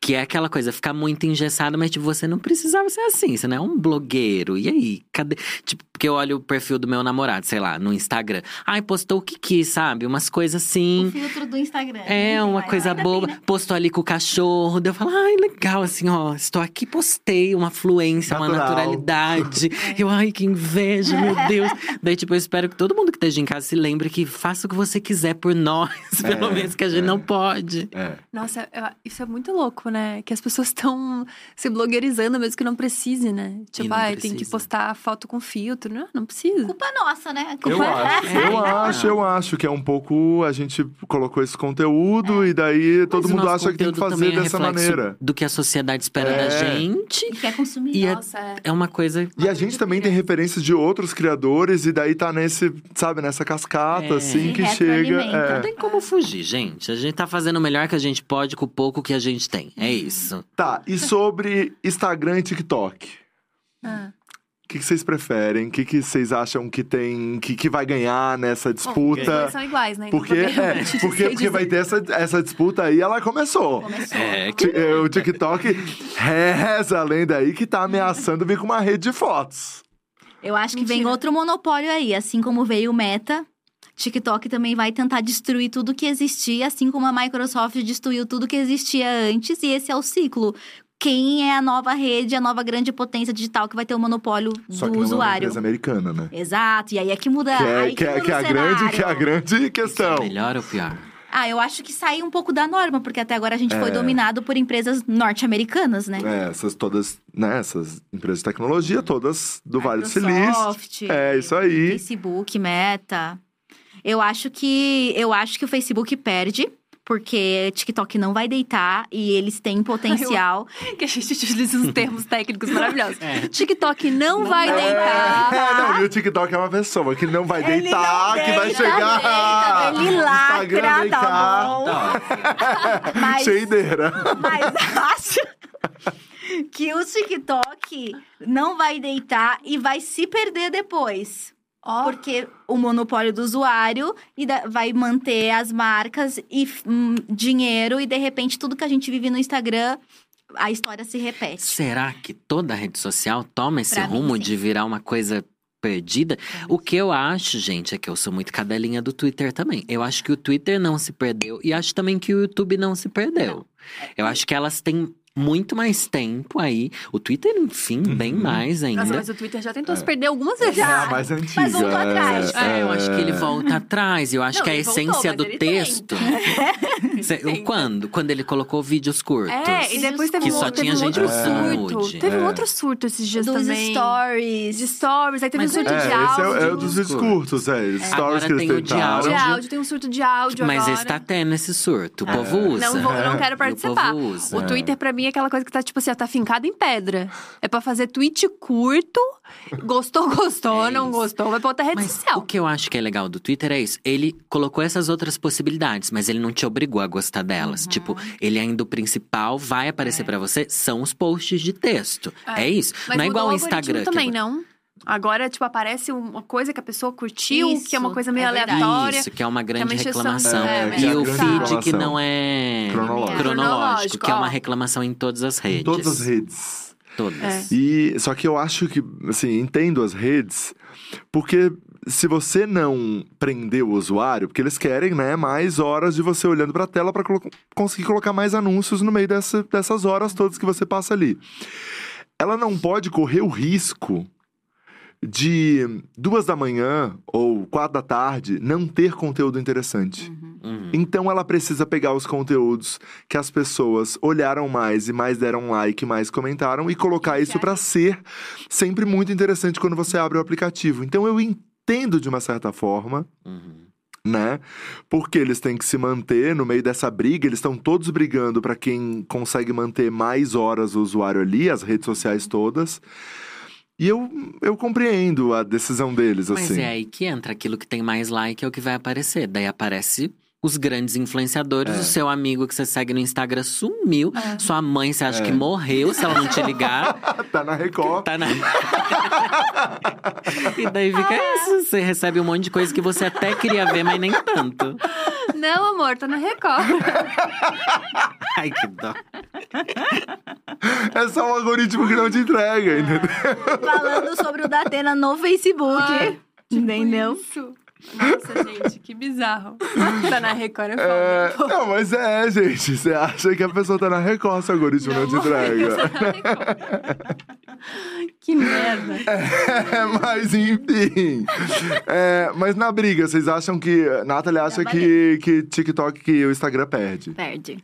Que é aquela coisa, ficar muito engessada, mas tipo, você não precisava ser assim, você não é um blogueiro. E aí, cadê? Tipo, porque eu olho o perfil do meu namorado, sei lá, no Instagram. Ai, postou o que quis, sabe? Umas coisas assim. O filtro do Instagram. É, né? uma coisa boba. tem, né? Postou ali com o cachorro. Daí eu falo, ai, legal, assim, ó. Estou aqui, postei uma fluência, uma Natural. naturalidade. Eu, ai, que inveja, meu Deus. Daí, tipo, eu espero que todo mundo que esteja em casa se lembre que faça o que você quiser por nós. Pelo É, menos que a gente não pode. É. Nossa, eu- isso é muito louco, né? Que as pessoas estão se blogueirizando mesmo que não precise, né? Tipo, ai, tem que postar foto com filtro. Não, não precisa. Culpa nossa, né? Eu Culpa... acho, eu acho, eu acho que é um pouco. A gente colocou esse conteúdo e daí todo Mas o mundo acha que tem que fazer é dessa maneira. Do que a sociedade espera É. da gente. E quer consumir. E é- Nossa, é. É uma coisa. E a gente também tem referências de outros criadores, e daí tá nesse, sabe, nessa cascata, É. assim, que chega. Não é. tem como fugir, gente. A gente tá fazendo o melhor que a gente pode com o pouco que a gente tem. É isso. Tá, e sobre Instagram e TikTok? Ah. O que, que vocês preferem? O que, que vocês acham que tem. Que, que vai ganhar nessa Bom, os disputa? dois são iguais, né? Porque, é, porque, porque vai ter essa, essa disputa aí, ela começou. Começou. É, Ti- eh, O TikTok reza a lenda aí que tá ameaçando vir com uma rede de fotos. Eu acho que vem outro monopólio aí, assim como veio o Meta. TikTok também vai tentar destruir tudo que existia, assim como a Microsoft destruiu tudo que existia antes, e esse é o ciclo. Quem é a nova rede, a nova grande potência digital que vai ter o monopólio Só do que não é uma usuário? empresa americana, né? Exato, e aí é que muda. Que é, aí que é- muda que é o a grande, que é a grande questão. melhor ou pior? Ah, eu acho que sai um pouco da norma, porque até agora a gente foi É. dominado por empresas norte-americanas, né? É, essas todas, né, essas empresas de tecnologia, todas do Vale do Silício. Microsoft, É, isso aí. Facebook, Meta. Eu acho que eu acho que o Facebook perde. Porque TikTok não vai deitar e eles têm potencial. Que a gente utiliza uns termos técnicos maravilhosos. É. TikTok não, vai É, deitar. é, não, e o TikTok é uma pessoa que não vai Ele deitar, não que vai chegar. deita, ele lacra, tá bom. Tá. Mas, Cheideira. mas acho que o TikTok não vai deitar e vai se perder depois. Ó, Porque o monopólio do usuário e da- vai manter as marcas e hum, dinheiro, e de repente tudo que a gente vive no Instagram, a história se repete. Será que toda rede social toma esse Pra mim, rumo sim. de virar uma coisa perdida? O que eu acho, gente, é que eu sou muito cadelinha do Twitter também. Eu acho que o Twitter não se perdeu e acho também que o YouTube não se perdeu. Eu acho que elas têm muito mais tempo aí. O Twitter, enfim, bem mais ainda. Nossa, mas o Twitter já tentou se perder algumas vezes. É a mais antiga. Mas voltou atrás. É, eu acho que ele volta atrás. Eu acho Não, que a voltou, essência do texto. Cê- quando? Quando ele colocou vídeos curtos. É, e depois teve Que um, só teve tinha um gente outro surto. nude. Teve um É. outro surto esses dias Dos também. stories. De stories, aí teve Mas um surto É, de esse é, o- áudio. é o dos vídeos curtos, é. Stories Agora que eles tem tentaram. De áudio. áudio, tem um surto de áudio Mas agora. esse tá tendo esse surto. O É. povo usa. Não, vou, não quero o participar. povo usa. O Twitter, pra mim, é aquela coisa que tá, tipo assim, ó, tá fincado em pedra. É pra fazer tweet curto. Gostou, gostou. É não isso. gostou, vai pra outra rede Mas social. o que eu acho que é legal do Twitter é isso. Ele colocou essas outras possibilidades, mas ele não te obrigou a gostar delas. Uhum. Tipo, ele ainda o principal vai aparecer pra você são os posts de texto. É, É. isso. Mas não é igual o Instagram. que também, é- não? Agora, tipo, aparece uma coisa que a pessoa curtiu, Isso, que é uma coisa meio é aleatória. Isso, que é uma grande uma encheção- reclamação. é, e é o feed que não é Cronológico. cronológico, que é uma ó. reclamação em todas as redes. Em todas as redes. Todas. É. E só que eu acho que, assim, entendo as redes, porque se você não prender o usuário, porque eles querem, né, mais horas de você olhando pra tela pra colo- conseguir colocar mais anúncios no meio dessa- dessas horas todas que você passa ali. Ela não pode correr o risco de duas da manhã ou quatro da tarde não ter conteúdo interessante. Uhum. Então ela precisa pegar os conteúdos que as pessoas olharam mais e mais deram like, mais comentaram e colocar isso pra ser sempre muito interessante quando você abre o aplicativo. Então eu entendo de uma certa forma, Uhum. né? Porque eles têm que se manter no meio dessa briga, eles estão todos brigando pra quem consegue manter mais horas o usuário ali, as redes sociais todas. E eu, eu compreendo a decisão deles, Mas assim. é aí que entra aquilo que tem mais like é o que vai aparecer. Daí aparece os grandes influenciadores, É. o seu amigo que você segue no Instagram sumiu. É. Sua mãe, você acha É. que morreu se ela não te ligar. tá na Record. Tá na. e daí fica isso. Você recebe um monte de coisa que você até queria ver, mas nem tanto. Não, amor, tá na Record. Ai, que dó. É só um algoritmo que não te entrega, entendeu? Falando sobre o Datena no Facebook. Ah, Entendeu? Isso. Nossa, gente, que bizarro. Tá na Record, é É, foda. não, mas é, gente. Você acha que a pessoa tá na Record, se o algoritmo não, te amor, entrega. tá na Record. Que merda. É, mas enfim. É, mas na briga, vocês acham que. Nathalie acha que, que TikTok que o Instagram perde? Perde.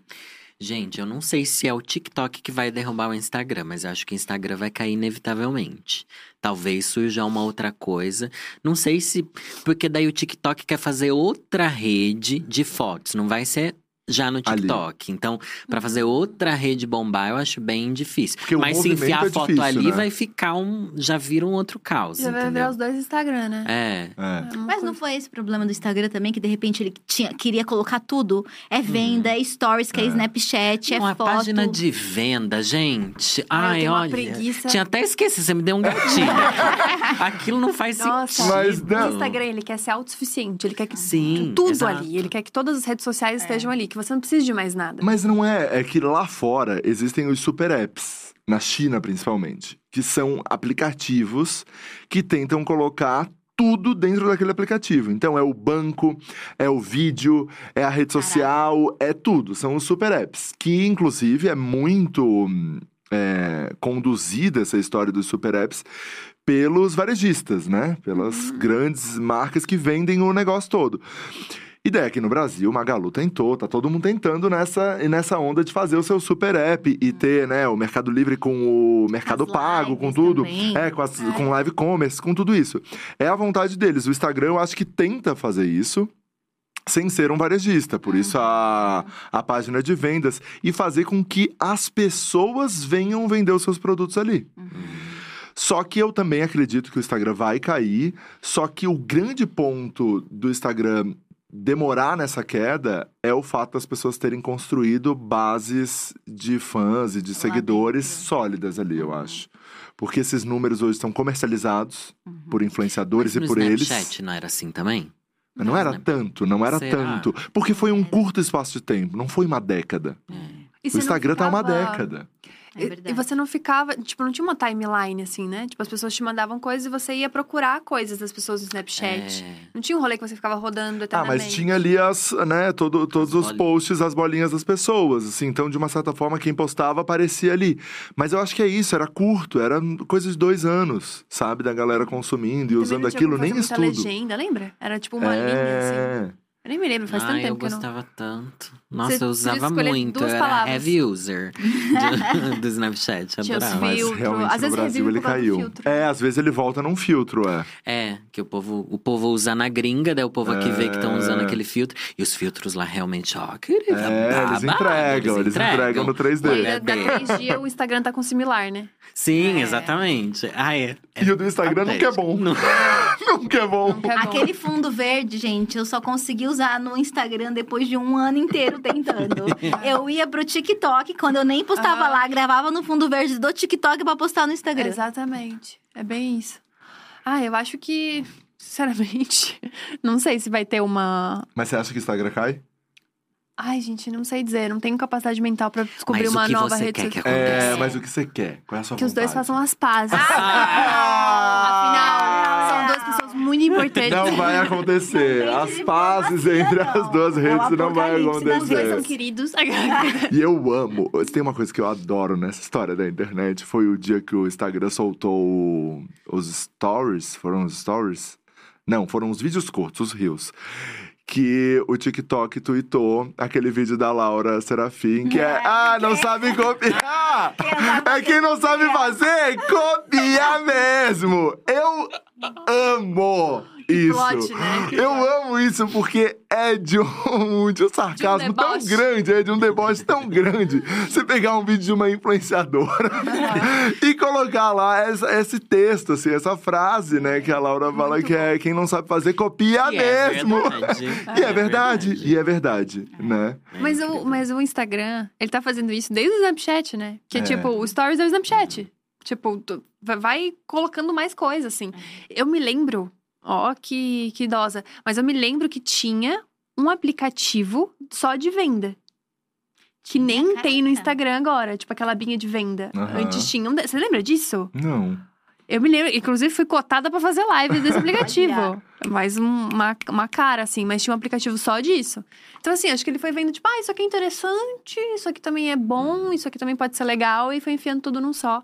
Gente, eu não sei se é o TikTok que vai derrubar o Instagram, mas eu acho que o Instagram vai cair inevitavelmente. Talvez surja uma outra coisa. Não sei se. Porque daí o TikTok quer fazer outra rede de fotos. Não vai ser já no Ali. TikTok. Então, pra fazer outra rede bombar, eu acho bem difícil. Porque o Mas se enfiar é a foto difícil, ali, né? vai ficar um. Já vira um outro caos. Já vai entendeu? virar os dois Instagram, né? É. É. É uma Mas não foi esse o problema do Instagram também, que de repente ele tinha, queria colocar tudo. É venda, é stories, que é, Snapchat, é Não, a foto. página de venda, gente. Ai, eu Ai, uma olha. preguiça. Tinha até esquecido, você me deu um gatilho. Aquilo não faz Nossa, sentido. Mas não. o Instagram, ele quer ser autossuficiente. Ele quer que Sim, tudo exato. ali. Ele quer que todas as redes sociais estejam ali. Que você não precisa de mais nada. Mas não é, é que lá fora existem os super apps, na China principalmente, que são aplicativos que tentam colocar tudo dentro daquele aplicativo. Então é o banco, é o vídeo, é a rede social, é tudo. São os super apps, que inclusive é muito é, conduzida essa história dos super apps pelos varejistas, né? Pelas grandes marcas que vendem o negócio todo. E daí aqui no Brasil, o Magalu tentou, tá todo mundo tentando nessa, nessa onda de fazer o seu super app e ter, né, o Mercado Livre com o Mercado As Pago, com tudo. também. É, com, as- com live commerce, com tudo isso. É a vontade deles. O Instagram, eu acho que tenta fazer isso. Sem ser um varejista, por isso a, a página de vendas e fazer com que as pessoas venham vender os seus produtos ali. Só que eu também acredito que o Instagram vai cair. Só que o grande ponto do Instagram demorar nessa queda é o fato das pessoas terem construído bases de fãs e de seguidores sólidas ali, eu acho. Porque esses números hoje são comercializados por influenciadores Mas e no por eles. Snapchat não era assim também? Mas não era Snap- tanto, não era Será? tanto. Porque foi um curto espaço de tempo, não foi uma década. E O não Instagram tá uma ficava- década. É E- verdade. E você não ficava, tipo, não tinha uma timeline assim, né? Tipo, as pessoas te mandavam coisas e você ia procurar coisas das pessoas no Snapchat. É. Não tinha um rolê que você ficava rodando Ah, eternamente. mas tinha ali as, né, todo, todos os bolinhas. posts, as bolinhas das pessoas, assim, então de uma certa forma quem postava aparecia ali. Mas eu acho que é isso, era curto, era coisa de dois anos, sabe, da galera consumindo e Também usando aquilo, nem estudo. legenda, lembra? Era tipo uma linha, assim. É, Eu nem me lembro, faz tanto Ai, eu tempo que eu não... gostava tanto. Nossa, Você eu usava muito. duas Eu era palavras. heavy user do, do Snapchat. Tinha os Adorava. mas filtro. realmente Às no vezes Brasil ele caiu. É, às vezes ele volta num filtro, é. É, que o povo, o povo usa na gringa, daí o povo aqui vê que estão usando É. aquele filtro. E os filtros lá realmente, ó, querido. É, eles babado, entregam, eles entregam no 3D. E Olha, da- bem. daqui dia o Instagram tá com similar, né? Sim, É. exatamente. Ah, é. E o do Instagram nunca é bom. Não. Nunca é bom. Que é bom. Aquele fundo verde, gente, eu só consegui usar no Instagram depois de um ano inteiro tentando. eu ia pro TikTok, quando eu nem postava Ah. lá, gravava no fundo verde do TikTok pra postar no Instagram. Exatamente. É bem isso. Ah, eu acho que, sinceramente, não sei se vai ter uma. Mas você acha que o Instagram cai? Ai, gente, não sei dizer. Não tenho capacidade mental pra descobrir Mas uma nova rede social. É, mas o que você quer? Qual é a sua Que os dois vontade? façam as pazes. Ah! Afinal, muito importantes. Não vai acontecer. As pazes entre as duas É redes não vai das Os dois são acontecer. queridos. E eu amo. Tem uma coisa que eu adoro nessa história da internet. Foi o dia que o Instagram soltou os stories. Foram os stories? Não, foram os vídeos curtos, os reels. Que o TikTok tweetou aquele vídeo da Laura Serafim, que é Ah, não sabe copiar! É quem não sabe fazer, copia mesmo! Eu amo isso! plot, né? Eu amo isso porque é de um, de um sarcasmo tão deboche. grande, é de um deboche tão grande. Você pegar um vídeo de uma influenciadora e colocar lá essa- esse texto, assim, essa frase, né? Que a Laura fala que é quem não sabe fazer, copia E é mesmo. verdade. E é verdade, e é verdade, né? Mas o, mas o Instagram, ele tá fazendo isso desde o Snapchat, né? Que, É. tipo, o Stories é o Snapchat. Tipo, tu- vai- colocando mais coisas, assim. Eu me lembro, ó, que, que idosa, mas eu me lembro que tinha um aplicativo só de venda. Que nem Tinha, tem no caraca. Instagram agora, tipo aquela abinha de venda. Aham. Antes tinha um. de- Você lembra disso? Não. Eu me lembro, inclusive fui cotada pra fazer live desse aplicativo. Mais um- uma, uma cara, assim, mas tinha um aplicativo só disso. Então, assim, acho que ele foi vendo, tipo, ah, isso aqui é interessante, isso aqui também é bom, isso aqui também pode ser legal, e foi enfiando tudo num só.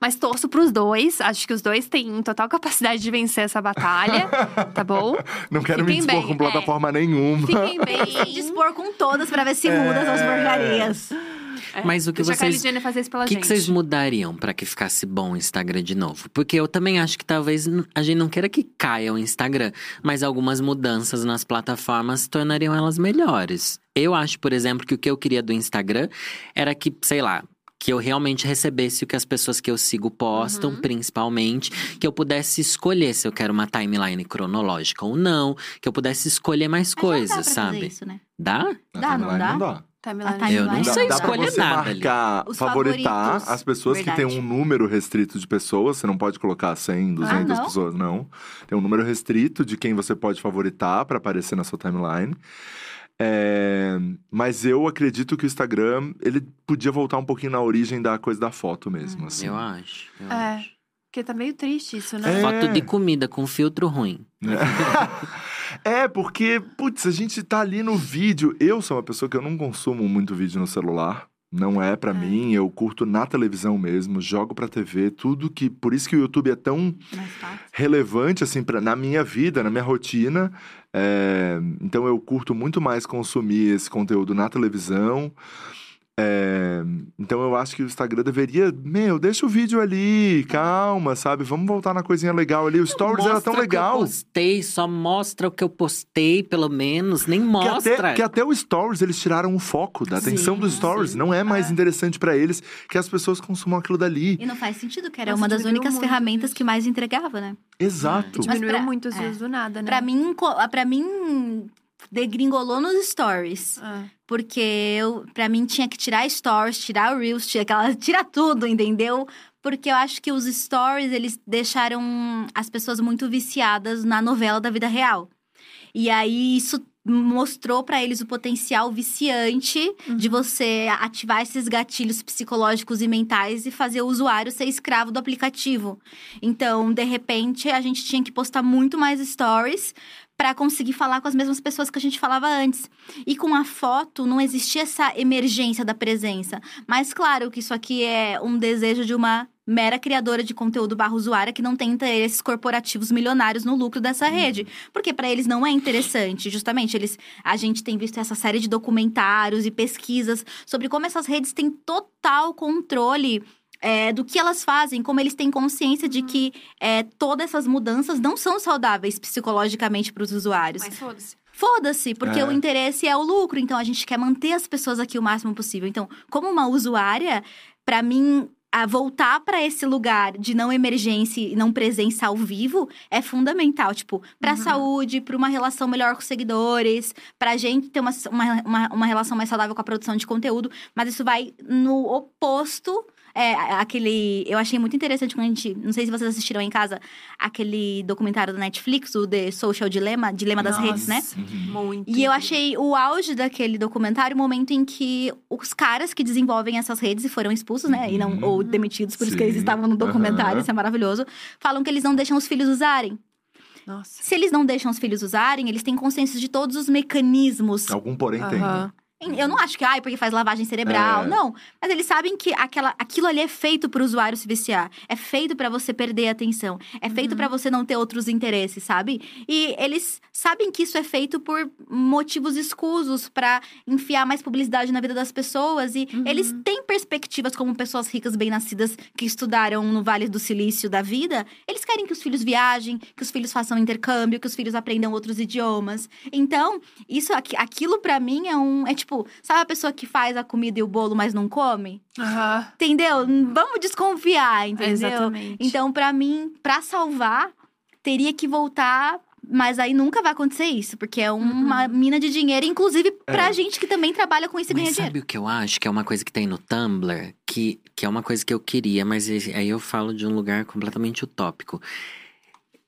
Mas torço pros dois. Acho que os dois têm total capacidade de vencer essa batalha. tá bom? Não quero me Fiquem dispor bem, com plataforma nenhuma. Fiquem bem. Dispor com todas pra ver se muda essas porcarias. É, Mas o que deixa vocês- Jenner fazer isso pela O que, gente. que vocês mudariam pra que ficasse bom o Instagram de novo? Porque eu também acho que talvez a gente não queira que caia o Instagram, mas algumas mudanças nas plataformas tornariam elas melhores. Eu acho, por exemplo, que o que eu queria do Instagram era que, sei lá. Que eu realmente recebesse o que as pessoas que eu sigo postam, Uhum. principalmente. Que eu pudesse escolher se eu quero uma timeline cronológica ou não. Que eu pudesse escolher mais Mas dá coisas, pra sabe? Isso, né? Dá? Dá, não timeline dá? Não dá. Timeline. Eu não sei dá, dá escolher pra você nada ali. marcar, favoritar favoritos, as pessoas que verdade. têm um número restrito de pessoas. Você não pode colocar 100, 200 não? pessoas, não. Tem um número restrito de quem você pode favoritar pra aparecer na sua timeline. É, Mas eu acredito que o Instagram, ele podia voltar um pouquinho na origem da coisa da foto mesmo, assim. Eu acho. Eu É. acho. Porque tá meio triste isso, né? É. Foto de comida com filtro ruim. É, porque, putz, a gente tá ali no vídeo. Eu sou uma pessoa que eu não consumo muito vídeo no celular. Não é pra É. mim, eu curto na televisão mesmo, jogo pra TV, tudo que. Por isso que o YouTube é tão relevante, assim, pra, na minha vida, na minha rotina. É, então eu curto muito mais consumir esse conteúdo na televisão. É, então eu acho que o Instagram deveria. Meu, deixa o vídeo ali, calma, sabe? Vamos voltar na coisinha legal ali. O Stories era tão o que legal. eu postei, só mostra o que eu postei, pelo menos. Nem Que mostra. até, que até o Stories eles tiraram o foco da atenção Sim, dos Stories. sim. Não é mais interessante pra eles que as pessoas consumam aquilo dali. E não faz sentido, que era Nossa, uma das únicas muito ferramentas que mais entregava, né? Exato. Mas Diminuiu pra- muito os é. do nada, né? Pra mim, pra mim, degringolou nos stories. É. Porque eu, pra mim tinha que tirar stories, tirar o Reels, tirar, aquela, tirar tudo, entendeu? Porque eu acho que os stories, eles deixaram as pessoas muito viciadas na novela da vida real. E aí isso mostrou pra eles o potencial viciante de você ativar esses gatilhos psicológicos e mentais e fazer o usuário ser escravo do aplicativo. Então, de repente, a gente tinha que postar muito mais stories para conseguir falar com as mesmas pessoas que a gente falava antes. E com a foto não existia essa emergência da presença. Mas claro que isso aqui é um desejo de uma mera criadora de conteúdo barra usuária que não tem interesses corporativos milionários no lucro dessa rede, porque para eles não é interessante. Justamente, eles a gente tem visto essa série de documentários e pesquisas sobre como essas redes têm total controle é, do que elas fazem, como eles têm consciência de que é, todas essas mudanças não são saudáveis psicologicamente para os usuários. Mas foda-se. Foda-se, porque É. o interesse é o lucro. Então a gente quer manter as pessoas aqui o máximo possível. Então, como uma usuária, pra mim a voltar pra esse lugar de não emergência e não presença ao vivo é fundamental, tipo, pra Uhum. saúde, pra uma relação melhor com os seguidores, pra gente ter uma, uma, uma, uma relação mais saudável com a produção de conteúdo, mas isso vai no oposto é, aquele. Eu achei muito interessante quando a gente. Não sei se vocês assistiram em casa aquele documentário da Netflix, o The Social Dilemma, Dilema das Redes, né? Nossa, Muito. E eu achei o auge daquele documentário o momento em que os caras que desenvolvem essas redes e foram expulsos, né? E não, Uhum. ou demitidos, por isso que eles Sim. estavam no documentário, Aham. isso é maravilhoso. Falam que eles não deixam os filhos usarem. Nossa. Se eles não deixam os filhos usarem, eles têm consciência de todos os mecanismos. Algum porém tem. né? Eu não acho que, ai, porque faz lavagem cerebral. É. Não. Mas eles sabem que aquela, aquilo ali é feito pro usuário se viciar. É feito pra você perder a atenção. É feito pra você não ter outros interesses, sabe? E eles sabem que isso é feito por motivos escusos pra enfiar mais publicidade na vida das pessoas. E eles têm perspectivas como pessoas ricas, bem-nascidas, que estudaram no Vale do Silício da vida. Eles querem que os filhos viajem, que os filhos façam intercâmbio, que os filhos aprendam outros idiomas. Então, isso aqui, aquilo pra mim é um. É tipo, sabe a pessoa que faz a comida e o bolo, mas não come? Aham. Entendeu? Vamos desconfiar, entendeu? Exatamente. Então, pra mim, pra salvar, teria que voltar. Mas aí nunca vai acontecer isso, porque é uma mina de dinheiro, inclusive pra gente que também trabalha com isso e ganha Mas dinheiro. sabe o que eu acho? Que é uma coisa que tem no Tumblr, que, que é uma coisa que eu queria, mas esse- aí eu falo de um lugar completamente utópico.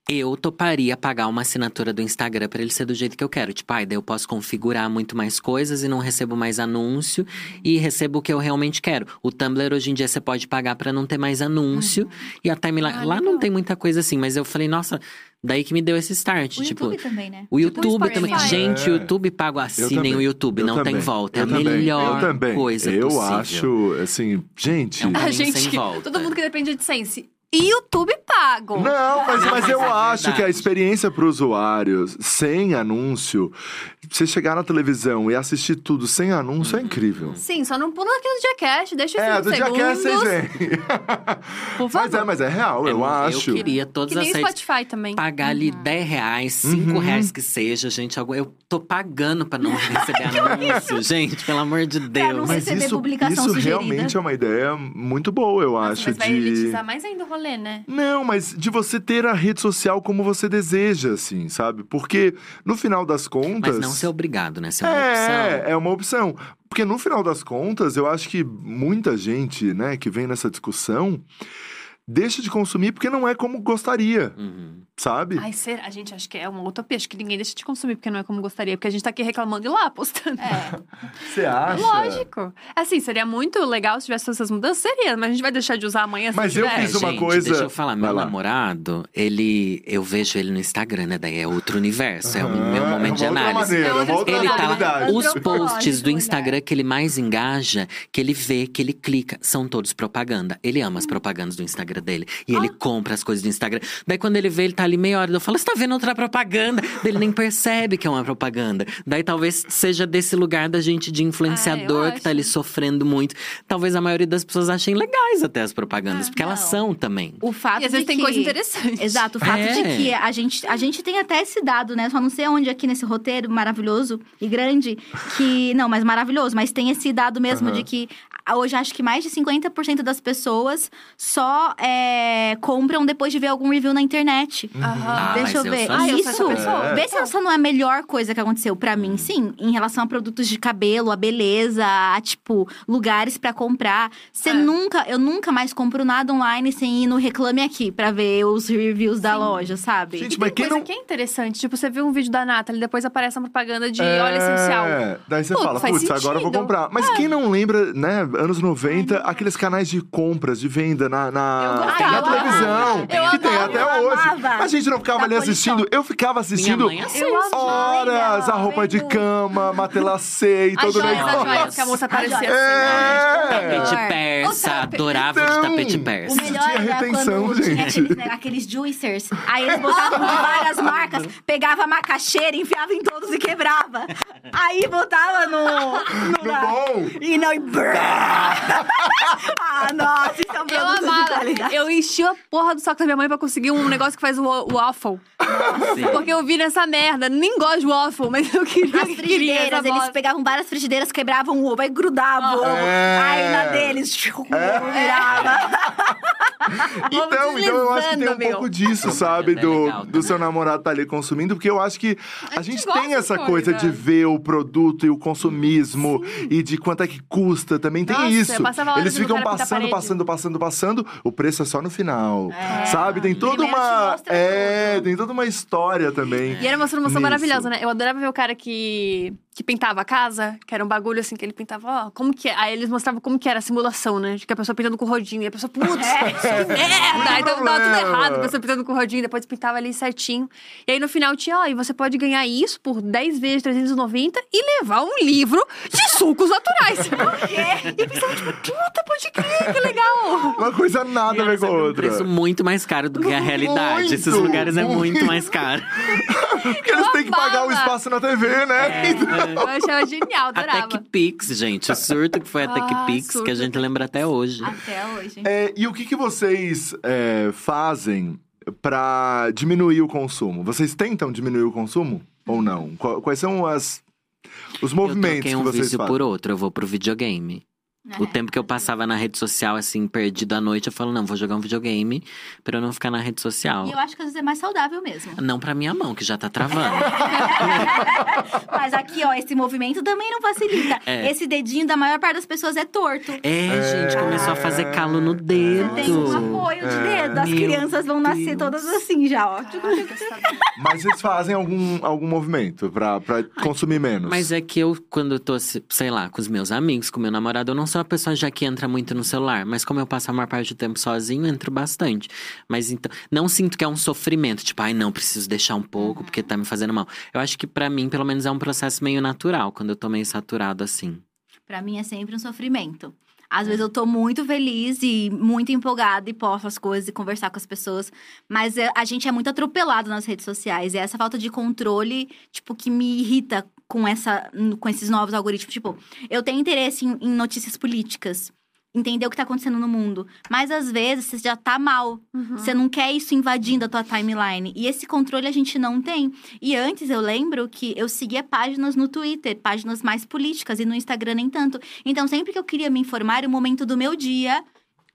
Eu toparia pagar uma assinatura do Instagram pra ele ser do jeito que eu quero. Tipo, ai, daí eu posso configurar muito mais coisas e não recebo mais anúncio e recebo o que eu realmente quero. O Tumblr hoje em dia você pode pagar pra não ter mais anúncio e a timeline Ah, lá não tem muita coisa assim, mas eu falei, nossa, daí que me deu esse start, O tipo, YouTube também, né? o Tipo o YouTube também. Spotify. Gente, o É. YouTube pago, assinem o YouTube, eu não tem também, volta. É eu a também, melhor eu também. coisa Eu possível. acho, assim, gente. É um A gente, sem volta. todo mundo que depende de Sense. E YouTube pago. Não, mas, mas eu é acho que a experiência para o usuário, sem anúncio, você chegar na televisão e assistir tudo sem anúncio é incrível. Sim, só não pula aquele Jackass, deixa É, os do segundos. Jackass vocês veem. Por Mas favor. é, mas é real, eu É, acho. Eu queria todas Que as nem redes Spotify também. pagar ali 10 reais, 5 Uhum. reais que seja, gente. Eu tô pagando pra não receber anúncio, gente, pelo amor de não Deus. Mas receber isso, publicação isso sugerida. realmente é uma ideia muito boa, eu Nossa, acho. mas vai de... elitizar mais ainda o rolê, né? Não, mas de você ter a rede social como você deseja, assim, sabe? Porque no final das contas. Mas não ser obrigado, né? Ser uma opção. É, é uma opção. Porque no final das contas, eu acho que muita gente, né, que vem nessa discussão, deixa de consumir porque não é como gostaria, Uhum. sabe? Ai, será? A gente acha que é uma utopia. Acho que ninguém deixa de consumir porque não é como gostaria. Porque a gente tá aqui reclamando e lá postando. É. Você acha? Lógico. Assim, seria muito legal se tivesse essas mudanças. Seria, mas a gente vai deixar de usar amanhã Mas eu tiver. fiz uma Gente, coisa- Deixa eu falar, meu lá. namorado, ele. Eu vejo ele no Instagram, né? Daí é outro universo. É o meu momento de é uma outra análise. maneira, É outra uma outra Ele tá lá, os posts do olhar. Instagram que ele mais engaja, que ele vê, que ele clica, são todos propaganda. Ele ama as propagandas do Instagram dele. E ele compra as coisas do Instagram. Daí quando ele vê, ele tá ali meia hora, eu falo, você tá vendo outra propaganda? Daí ele nem percebe que é uma propaganda. Daí talvez seja desse lugar da gente de influenciador Ah, que tá ali sofrendo muito. Talvez a maioria das pessoas achem legais até as propagandas, porque elas não. são também. O fato E às vezes tem que... coisa interessante. Exato, o fato É. de que a gente, a gente tem até esse dado, né? Só não sei onde aqui nesse roteiro maravilhoso e grande, que. Não, mas maravilhoso, mas tem esse dado mesmo Aham. de que ah, hoje acho que mais de 50% das pessoas só é, compram depois de ver algum review na internet. Aham. Ah, Deixa eu ver. Isso, Ah, eu sou essa pessoa. vê se essa não é a melhor coisa que aconteceu pra mim. Sim, em relação a produtos de cabelo, a beleza, a, tipo, lugares pra comprar. Você É. nunca, eu nunca mais compro nada online sem ir no Reclame Aqui pra ver os reviews da Sim. loja, sabe? Gente, E mas tem quem coisa não- que é interessante. Tipo, você vê um vídeo da Nathalie, depois aparece uma propaganda de óleo essencial. É, daí você Pô, fala, putz, agora eu vou comprar. Mas quem não lembra, né, anos 90, aqueles canais de compras, de venda na, Eu na, gostava. na televisão, Eu que tem amava, até eu hoje. amava. A gente não ficava Da ali assistindo, eu ficava assistindo horas a roupa de cama, matelacê e todo o negócio. joias, que a moça aparecia assim. né? É. Tapete persa, O adorava de Então, tapete O persa. Isso melhor tinha era retenção, quando tinha gente. aqueles, né, aqueles juicers. Aí eles botavam de várias marcas, pegava a macaxeira, enfiava em todos e quebrava. Aí botava no. No, No bom. E não. E brrr. ah, nossa, isso é um Eu de amava. Qualidade. Eu enchi a porra do saco da minha mãe pra conseguir um negócio que faz o, o waffle. Sim. Porque eu vi nessa merda. Nem gosto de waffle, mas eu queria. As queria frigideiras, essa eles bosta. pegavam várias frigideiras, quebravam o ovo, aí grudava o ovo. É. Aí na deles, virava. Então, então eu acho que tem um meu. pouco disso, sabe? é Do, legal do seu namorado tá ali consumindo, porque eu acho que a, A gente gente, tem essa coisa coisa. de ver o produto e o consumismo e de quanto é que custa. Também tem Nossa, isso. Eles ficam passando, parede. passando, passando, passando. O preço é só no final. É. Sabe? Tem toda te uma. mostra É, tudo. tem toda uma história também. E era uma transformação maravilhosa, né? Eu adorava ver o cara que, que pintava a casa, que era um bagulho assim, que ele pintava, ó, como que é? Aí eles mostravam como que era a simulação, né? De que a pessoa pintando com o rodinho. E a pessoa, putz, que merda! Aí tava, tava tudo errado, a pessoa pintando com o rodinho, depois pintava ali certinho. E aí no final tinha, ó, e você pode ganhar isso por 10 vezes 390 e levar um livro de sucos naturais. e eu pensava, tipo, puta, pode crer, que legal! Uma coisa nada a ver com a Um outra. preço muito mais caro do que a realidade. Muito, Esses lugares é muito muito. mais caro. Porque eles têm que pagar o espaço na TV, né? Eu achava genial, A adorava. TechPix, gente. O surto que foi a Ah, TechPix, que surto a gente lembra até hoje. Até hoje. É, e o que, que vocês é, fazem pra diminuir o consumo? Vocês tentam diminuir o consumo ou não? Qu- Quais são as, os Eu movimentos que um vocês vício fazem? por outro, eu vou pro videogame. O É, tempo que eu passava na rede social, assim, perdido à noite, eu falo, não, vou jogar um videogame pra eu não ficar na rede social. E eu acho que às vezes é mais saudável mesmo. Não pra minha mão, que já tá travando. Mas aqui, ó, esse movimento também não facilita. É. Esse dedinho da maior parte das pessoas é torto. É, gente, começou a fazer calo no dedo. Tem um apoio de É. dedo. As Meu crianças vão nascer Deus. todas assim já, ó. Mas vocês fazem algum, algum movimento pra, pra consumir menos? Mas é que eu, quando eu tô, se- sei lá, com os meus amigos, com meu namorado, eu não sou uma pessoa já que entra muito no celular. Mas como eu passo a maior parte do tempo sozinho, eu entro bastante. Mas então, não sinto que é um sofrimento. Tipo, ai, não, preciso deixar um pouco porque tá me fazendo mal. Eu acho que pra mim, pelo menos, é um processo meio natural, quando eu tô meio saturado assim. Pra mim é sempre um sofrimento. Às vezes eu tô muito feliz e muito empolgada e posto as coisas e conversar com as pessoas. Mas é- a gente é muito atropelado nas redes sociais. E é essa falta de controle, tipo, que me irrita com, essa, com esses novos algoritmos. Tipo, eu tenho interesse em, em notícias políticas. Entender o que tá acontecendo no mundo. Mas às vezes você já tá mal. Uhum. Você não quer isso invadindo a tua timeline. E esse controle a gente não tem. E antes eu lembro que eu seguia páginas no Twitter, páginas mais políticas, e no Instagram nem tanto. Então, sempre que eu queria me informar, o momento do meu dia.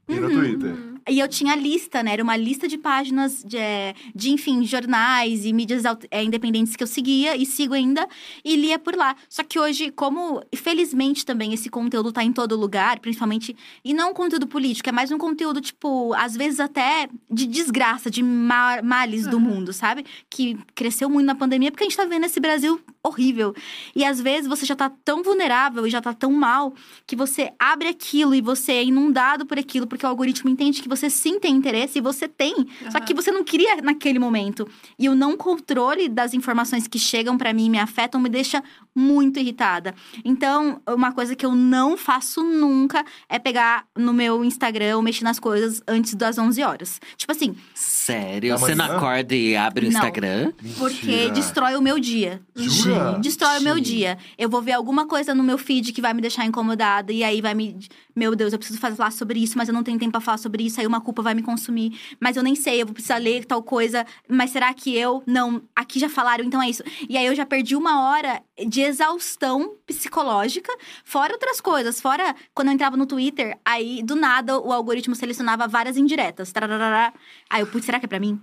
E no Uhum. Twitter? E eu tinha lista, né? Era uma lista de páginas de, é, de enfim, jornais e mídias é, independentes que eu seguia e sigo ainda e lia por lá. Só que hoje, como, felizmente também, esse conteúdo tá em todo lugar, principalmente. E não um conteúdo político, é mais um conteúdo, tipo, às vezes até de desgraça, de ma- males do Uhum. mundo, sabe? Que cresceu muito na pandemia, porque a gente tá vendo esse Brasil horrível. E às vezes você já tá tão vulnerável e já tá tão mal que você abre aquilo e você é inundado por aquilo, porque o algoritmo entende que você sim tem interesse e você tem. Só que você não queria naquele momento. E o não controle das informações que chegam pra mim e me afetam me deixa muito irritada. Então, uma coisa que eu não faço nunca é pegar no meu Instagram ou mexer nas coisas antes das 11 horas. Tipo assim, Sério? Você não acorda e abre o Não. Instagram? porque Mentira. destrói o meu dia. Jura? Destrói o meu dia. Eu vou ver alguma coisa no meu feed que vai me deixar incomodada. E aí vai me. Meu Deus, eu preciso falar sobre isso, mas eu não tenho tempo pra falar sobre isso. Aí uma culpa vai me consumir. Mas eu nem sei, eu vou precisar ler tal coisa. Mas será que eu. Não, aqui já falaram, então é isso. E aí eu já perdi uma hora de exaustão psicológica, fora outras coisas. Fora quando eu entrava no Twitter, aí do nada o algoritmo selecionava várias indiretas. Tararara. Aí eu, putz, será que é pra mim?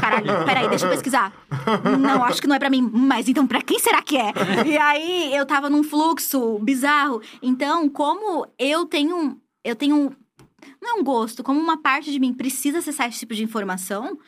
Caralho, peraí, deixa eu pesquisar. Não, acho que não é pra mim. Mas então, pra quem será que é? E aí, eu tava num fluxo bizarro. Então, como eu tenho. Eu tenho. Não é um gosto, como uma parte de mim precisa acessar esse tipo de informação.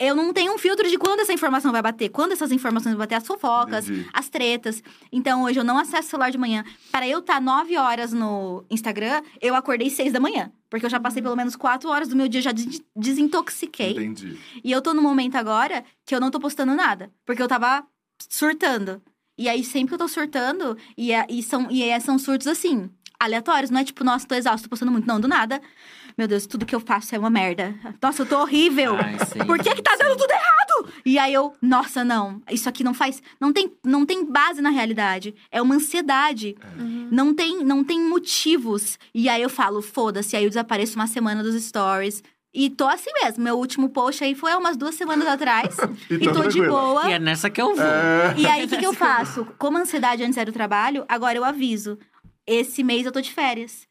Eu não tenho um filtro de quando essa informação vai bater, quando essas informações vão bater, as fofocas, Entendi. as tretas. Então, hoje eu não acesso o celular de manhã. Para eu estar nove horas no Instagram, eu acordei seis da manhã. Porque eu já passei pelo menos quatro horas do meu dia, já des- desintoxiquei. Entendi. E eu tô no momento agora que eu não tô postando nada. Porque eu tava surtando. E aí, sempre que eu tô surtando, e, é- e são, e são surtos assim, aleatórios. Não é tipo, nossa, tô exausto, tô postando muito. Não, do nada. Meu Deus, tudo que eu faço é uma merda. Nossa, eu tô horrível. Ai, sim, Por que que tá sim. dando tudo errado? E aí eu, nossa, não. Isso aqui não faz. Não tem, não tem base na realidade. É uma ansiedade. Uhum. Não tem, não tem motivos. E aí eu falo, foda-se. Aí eu desapareço uma semana dos stories. E tô assim mesmo. Meu último post aí foi há umas duas semanas atrás. E e tá tô de boa. E é nessa que eu vou. É. E aí, o que, que eu faço? Como a ansiedade antes era o trabalho, agora eu aviso. Esse mês eu tô de férias.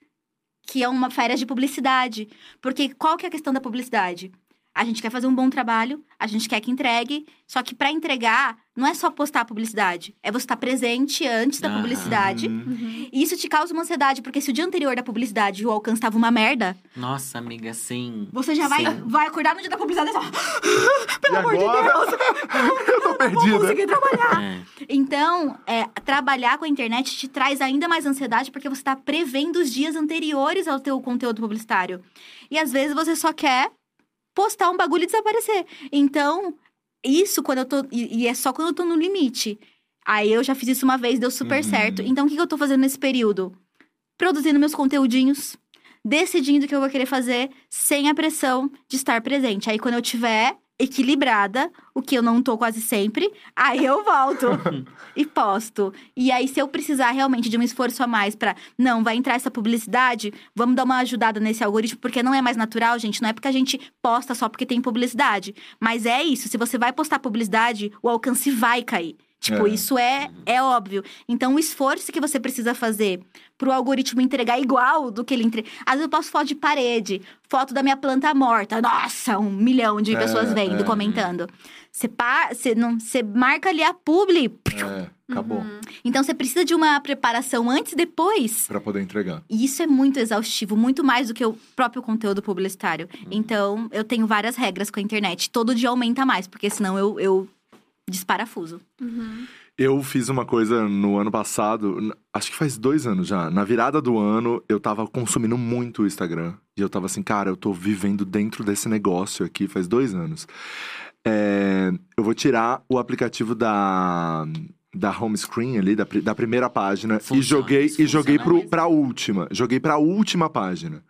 Que é uma férias de publicidade. Porque qual que é a questão da publicidade? A gente quer fazer um bom trabalho, a gente quer que entregue. Só que pra entregar, não é só postar a publicidade. É você estar presente antes da Ah. publicidade. Hum. Uhum. E isso te causa uma ansiedade, porque se o dia anterior da publicidade o alcance tava uma merda, Nossa, amiga, sim. você já vai, Sim. vai acordar no dia da publicidade e só. e amor de agora? eu tô Vou perdida. conseguir trabalhar. É. Então, é, trabalhar com a internet te traz ainda mais ansiedade porque você está prevendo os dias anteriores ao teu conteúdo publicitário. E às vezes você só quer postar um bagulho e desaparecer. Então, isso quando eu tô. E, e é só quando eu tô no limite. Aí eu já fiz isso uma vez, deu super Uhum. certo. Então, o que, que eu tô fazendo nesse período? Produzindo meus conteúdinhos, decidindo o que eu vou querer fazer, sem a pressão de estar presente. Aí, quando eu tiver equilibrada, o que eu não tô quase sempre, aí eu volto e posto. E aí, se eu precisar realmente de um esforço a mais pra, não, vai entrar essa publicidade, vamos dar uma ajudada nesse algoritmo, porque não é mais natural, gente. Não é porque a gente posta só porque tem publicidade. Mas é isso, se você vai postar publicidade, o alcance vai cair. Tipo, É. isso é, é óbvio. Então, o esforço que você precisa fazer pro algoritmo entregar igual do que ele entrega. Às vezes eu posto foto de parede, foto da minha planta morta. Nossa, um milhão de É, pessoas vendo, é. comentando. Você, pa... você, não... você marca ali a publi. É, acabou. Então, você precisa de uma preparação antes e depois. Pra poder entregar. E isso é muito exaustivo, muito mais do que o próprio conteúdo publicitário. Então, eu tenho várias regras com a internet. Todo dia aumenta mais, porque senão eu, eu disparafuso. Eu fiz uma coisa no ano passado, acho que faz dois anos já. Na virada do ano, eu tava consumindo muito o Instagram. E eu tava assim, cara, eu tô vivendo dentro desse negócio aqui faz dois anos. É, eu vou tirar o aplicativo da, da home screen ali, da, da primeira página, Funciona, e joguei, e joguei pro, pra última. Joguei pra última página.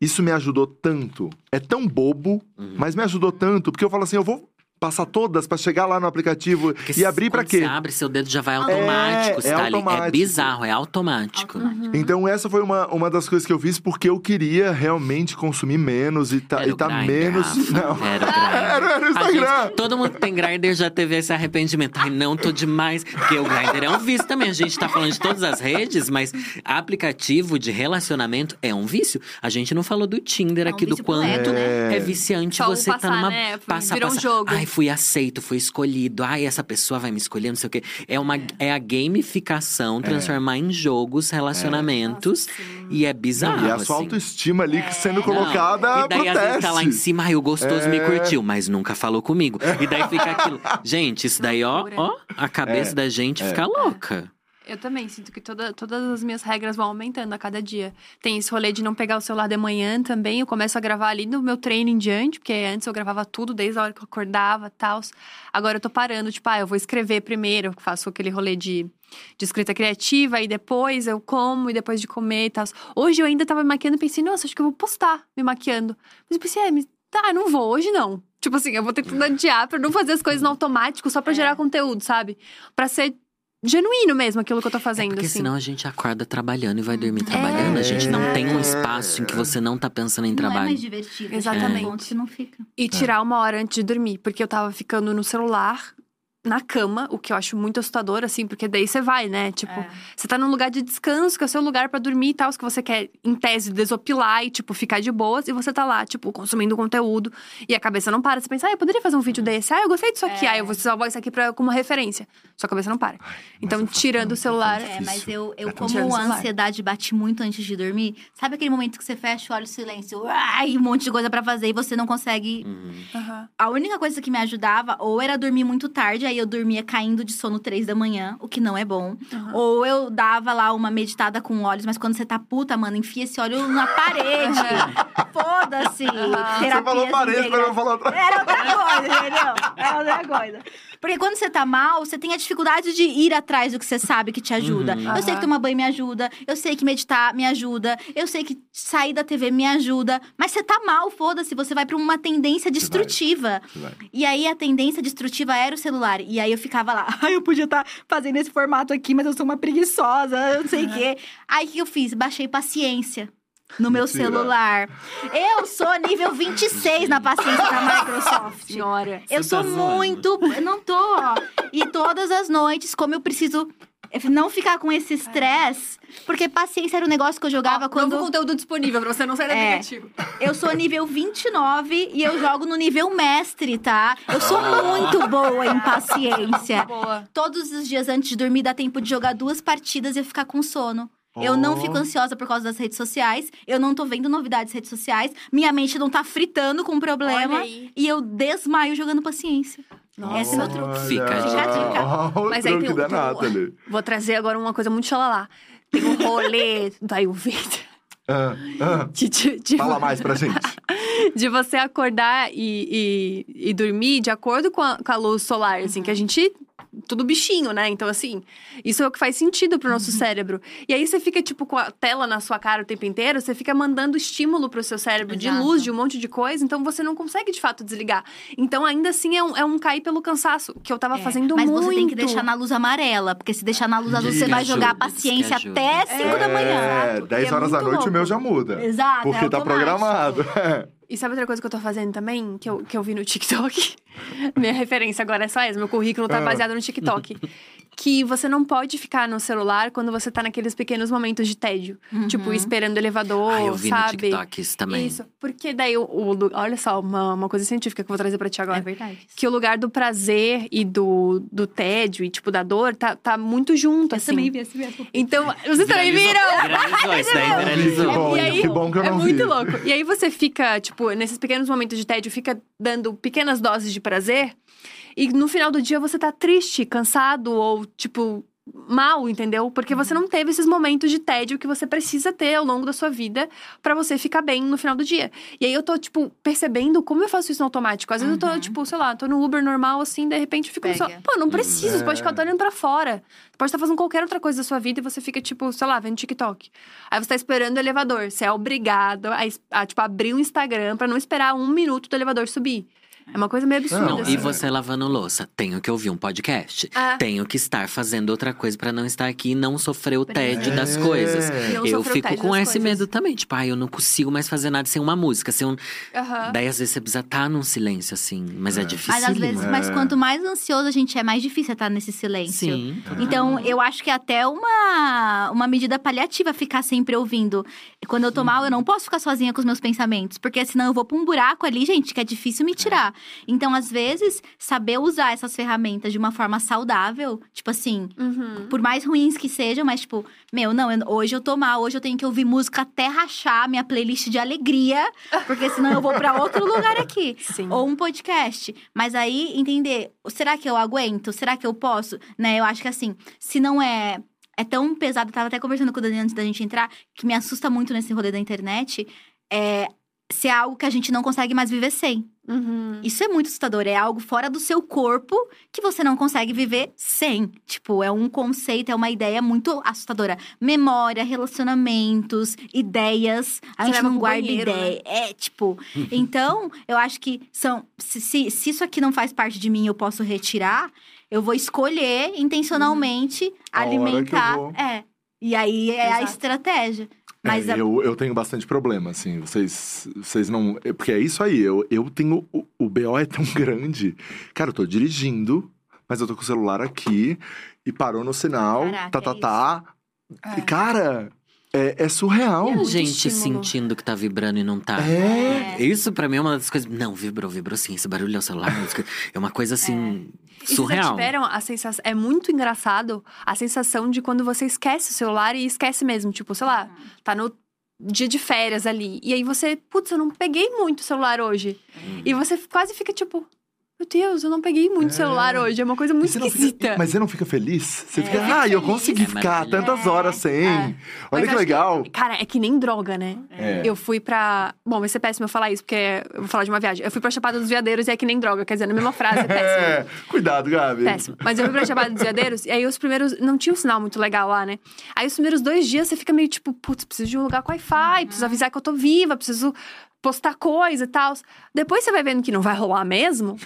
Isso me ajudou tanto. É tão bobo, Uhum. mas me ajudou tanto, porque eu falo assim, eu vou passar todas pra chegar lá no aplicativo Porque e abrir pra quando quê? Você abre, seu dedo já vai automático. É, é tá ali. automático. É bizarro, é automático. Então, essa foi uma, uma das coisas que eu fiz porque eu queria realmente consumir menos e tá, Era e tá Grindr, menos. Rafa. Não. Era. Era, era o Instagram. gente- todo mundo que tem Grindr já teve esse arrependimento. Ai, não, tô demais. Porque o Grindr é um vício também. A gente tá falando de todas as redes, mas aplicativo de relacionamento é um vício. A gente não falou do Tinder É um aqui, do quanto né? é viciante Só você tá passar, numa. né? Passa, Virou um passa. jogo. Ai, fui aceito, fui escolhido. Ai, essa pessoa vai me escolher, não sei o quê. É, uma, é. a gamificação, transformar em jogos relacionamentos. Nossa, sim. e é bizarro. E a sua assim. autoestima ali sendo Não, colocada E daí, às vezes, tá lá em cima, ai, o gostoso me É. curtiu, mas nunca falou comigo. E daí fica aquilo. Gente, isso daí, ó, ó, a cabeça É, da gente é. fica louca. Eu também sinto que toda, todas as minhas regras vão aumentando a cada dia. Tem esse rolê de não pegar o celular de manhã também. Eu começo a gravar ali no meu treino em diante, porque antes eu gravava tudo desde a hora que eu acordava e tal. Agora eu tô parando, tipo, ah, eu vou escrever primeiro, faço aquele rolê de, de escrita criativa, e depois eu como, e depois de comer e tal. Hoje eu ainda tava me maquiando e pensei, nossa, acho que eu vou postar me maquiando. Mas eu pensei, é, mas tá, não vou, hoje não. Tipo assim, eu vou tentando adiar pra não fazer as coisas no automático só pra gerar conteúdo, sabe? Pra ser genuíno mesmo aquilo que eu tô fazendo, É porque assim. senão a gente acorda trabalhando e vai dormir trabalhando. A gente não tem um espaço em que você não tá pensando em Não é trabalho. mais divertido. Exatamente. chega um ponto que não fica. E tirar uma hora antes de dormir, porque eu tava ficando no celular, na cama, o que eu acho muito assustador, assim, porque daí você vai, né? Tipo, É. você tá num lugar de descanso, que é o seu lugar pra dormir e tal, que você quer, em tese, desopilar e, tipo, ficar de boas, e você tá lá, tipo, consumindo conteúdo, e a cabeça não para. Você pensa, ah, eu poderia fazer um vídeo desse, ah, eu gostei disso aqui, É. ah, eu vou salvar isso aqui pra, como referência. Sua cabeça não para. então, tirando o celular. É, mas eu, eu É como a ansiedade bate muito antes de dormir, sabe aquele momento que você fecha o olho silêncio, ai, um monte de coisa pra fazer e você não consegue. Uhum. Aham. A única coisa que me ajudava, ou era dormir muito tarde, aí eu dormia caindo de sono três da manhã, o que não é bom. Aham. Ou eu dava lá uma meditada com olhos, mas quando você tá puta, mano, enfia esse olho na parede. Foda-se. Aham. Você falou Terapias parede, mas eu integradas. vou falar Era outra coisa, entendeu? Era outra coisa. Porque quando você tá mal, você tem a dificuldade de ir atrás do que você sabe que te ajuda. Uhum. Eu sei que tomar banho me ajuda, eu sei que meditar me ajuda, eu sei que sair da TV me ajuda, mas você tá mal, foda-se, você vai pra uma tendência destrutiva. Você vai. E aí a tendência destrutiva era o celular. E aí eu ficava lá, ai, eu podia estar fazendo esse formato aqui, mas eu sou uma preguiçosa, eu não sei o quê. Aí o que eu fiz? Baixei paciência. No meu Mentira. celular. Eu sou nível 26 na paciência da Microsoft. Senhora. Eu tá sou zoando. muito. Eu não tô. ó. E todas as noites, como eu preciso não ficar com esse estresse. Porque paciência era um negócio que eu jogava Ó, quando. Novo conteúdo disponível pra você não sair do É. aplicativo. Eu sou nível 29 e eu jogo no nível mestre, tá? Eu sou muito boa em paciência. Boa. Todos os dias antes de dormir dá tempo de jogar duas partidas e eu ficar com sono. Eu não fico ansiosa por causa das redes sociais. Eu não tô vendo novidades nas redes sociais. Minha mente não tá fritando com problema. E eu desmaio jogando paciência. Esse é o meu truque. Fica a Fica a dica. Mas aí tem da Nathalie. Vou trazer agora uma coisa muito xalalá. Tem um rolê do Ayurveda. Ah, ah, De, de, de, fala mais pra gente. de você acordar e, e, e dormir de acordo com a, com a luz solar, assim, que a gente. Tudo bichinho, né? Então, assim, isso é o que faz sentido pro nosso cérebro. E aí você fica, tipo, com a tela na sua cara o tempo inteiro, você fica mandando estímulo pro seu cérebro de Exato. luz, de um monte de coisa, então você não consegue de fato desligar. Então, ainda assim, é um, é um cair pelo cansaço, que eu tava É, fazendo Mas muito. você tem que deixar na luz amarela, porque se deixar na luz azul, você vai jogar a paciência até 5 da manhã. É, Exato. 10 E é horas da noite o meu louco. já muda. Exato. Porque é tá programado. E sabe outra coisa que eu tô fazendo também? Que eu, que eu vi no TikTok? Minha referência agora é só essa. Meu currículo tá Ah. baseado no TikTok. Que você não pode ficar no celular quando você tá naqueles pequenos momentos de tédio. Tipo, esperando o elevador, Ah, eu vi sabe? no TikTok isso também. Isso. Porque daí o, o Olha só, uma, uma coisa científica que eu vou trazer pra ti agora. É verdade. Que o lugar do prazer e do, do tédio e, tipo, da dor tá, tá muito junto, Eu assim. também vi esse mesmo. Então, vocês também viram? Viralizou, isso daí Que bom, E aí, que bom que eu é não muito vi. louco. E aí você fica, tipo, nesses pequenos momentos de tédio, fica dando pequenas doses de prazer. E no final do dia você tá triste, cansado ou, tipo, mal, entendeu? Porque você não teve esses momentos de tédio que você precisa ter ao longo da sua vida pra você ficar bem no final do dia. E aí eu tô, tipo, percebendo como eu faço isso no automático. Às vezes eu tô, tipo, sei lá, tô no Uber normal, assim, de repente eu fico só. Pô, não preciso, você pode É. ficar olhando pra fora. Você pode estar fazendo qualquer outra coisa da sua vida e você fica, tipo, sei lá, vendo TikTok. Aí você tá esperando o elevador. Você é obrigado a, a, tipo, abrir o Instagram pra não esperar um minuto do elevador subir. É uma coisa meio absurda. Não, assim. e você lavando louça, tenho que ouvir um podcast. Ah. Tenho que estar fazendo outra coisa pra não estar aqui e não sofrer o tédio das É. coisas. Não Eu o fico com das esse coisas. medo também. Tipo, ai, eu não consigo mais fazer nada sem uma música. Sem um... Aham. Daí, às vezes, você precisa estar num silêncio, assim. Mas é, difícil. Mas às vezes, mas quanto mais ansioso a gente é, mais difícil é estar nesse silêncio. Sim. Então, eu acho que é até uma, uma medida paliativa ficar sempre ouvindo. Quando eu tô mal, eu não posso ficar sozinha com os meus pensamentos, porque senão eu vou pra um buraco ali, gente, que é difícil me tirar. Então, às vezes, saber usar essas ferramentas de uma forma saudável, tipo assim, Uhum. por mais ruins que sejam, mas tipo, meu, não, eu- hoje eu tô mal, hoje eu tenho que ouvir música até rachar minha playlist de alegria, porque senão eu vou pra outro lugar aqui. Sim. Ou um podcast. Mas aí, entender, será que eu aguento? Será que eu posso? Né, eu acho que assim, se não é. É tão pesado, eu tava até conversando com o Dani antes da gente entrar, que me assusta muito nesse rolê da internet. É se é algo que a gente não consegue mais viver sem. Uhum. Isso é muito assustador. É algo fora do seu corpo que você não consegue viver sem. Tipo, é um conceito, é uma ideia muito assustadora. Memória, relacionamentos, ideias. A Você gente não guarda banheiro, né? ideia. É, tipo. então, eu acho que são. Se, se, se isso aqui não faz parte de mim e eu posso retirar, eu vou escolher intencionalmente A hora que eu alimentar. vou. É. E aí é a Exato. estratégia. Mas É, a- eu, eu tenho bastante problema, assim. Vocês, vocês não. é, Porque é isso aí. Eu, eu tenho. O, o BO é tão grande. Cara, eu tô dirigindo, mas eu tô com o celular aqui e parou no sinal. Caraca, tá, tá, é tá. E, cara, é, é surreal. E a gente estímulo. sentindo que tá vibrando e não tá. É. Isso pra mim é uma das coisas. Não, vibrou, vibrou sim. Esse barulho é o celular. música- É uma coisa assim. E vocês já surreal. tiveram a sensação. É muito engraçado a sensação de quando você esquece o celular e esquece mesmo. Tipo, sei lá, tá no dia de férias ali. E aí você, putz, eu não peguei muito o celular hoje. E você quase fica tipo. Meu Deus, eu não peguei muito É. celular hoje. É uma coisa muito esquisita. fica- mas você não fica feliz? Você É, fica, ah, eu consegui É ficar tantas horas sem. É. Olha Mas que legal. Cara, é que nem droga, né? É. Eu fui pra. Bom, vai ser péssimo eu falar isso, porque eu vou falar de uma viagem. Eu fui pra Chapada dos Veadeiros e é que nem droga. Quer dizer, na mesma frase, é péssimo. É, cuidado, Gabi. Péssimo. Mas eu fui pra Chapada dos Veadeiros e aí os primeiros. Não tinha um sinal muito legal lá, né? Aí os primeiros dois dias você fica meio tipo, putz, preciso de um lugar com Wi-Fi, preciso avisar que eu tô viva, preciso postar coisa e tal. Depois você vai vendo que não vai rolar mesmo.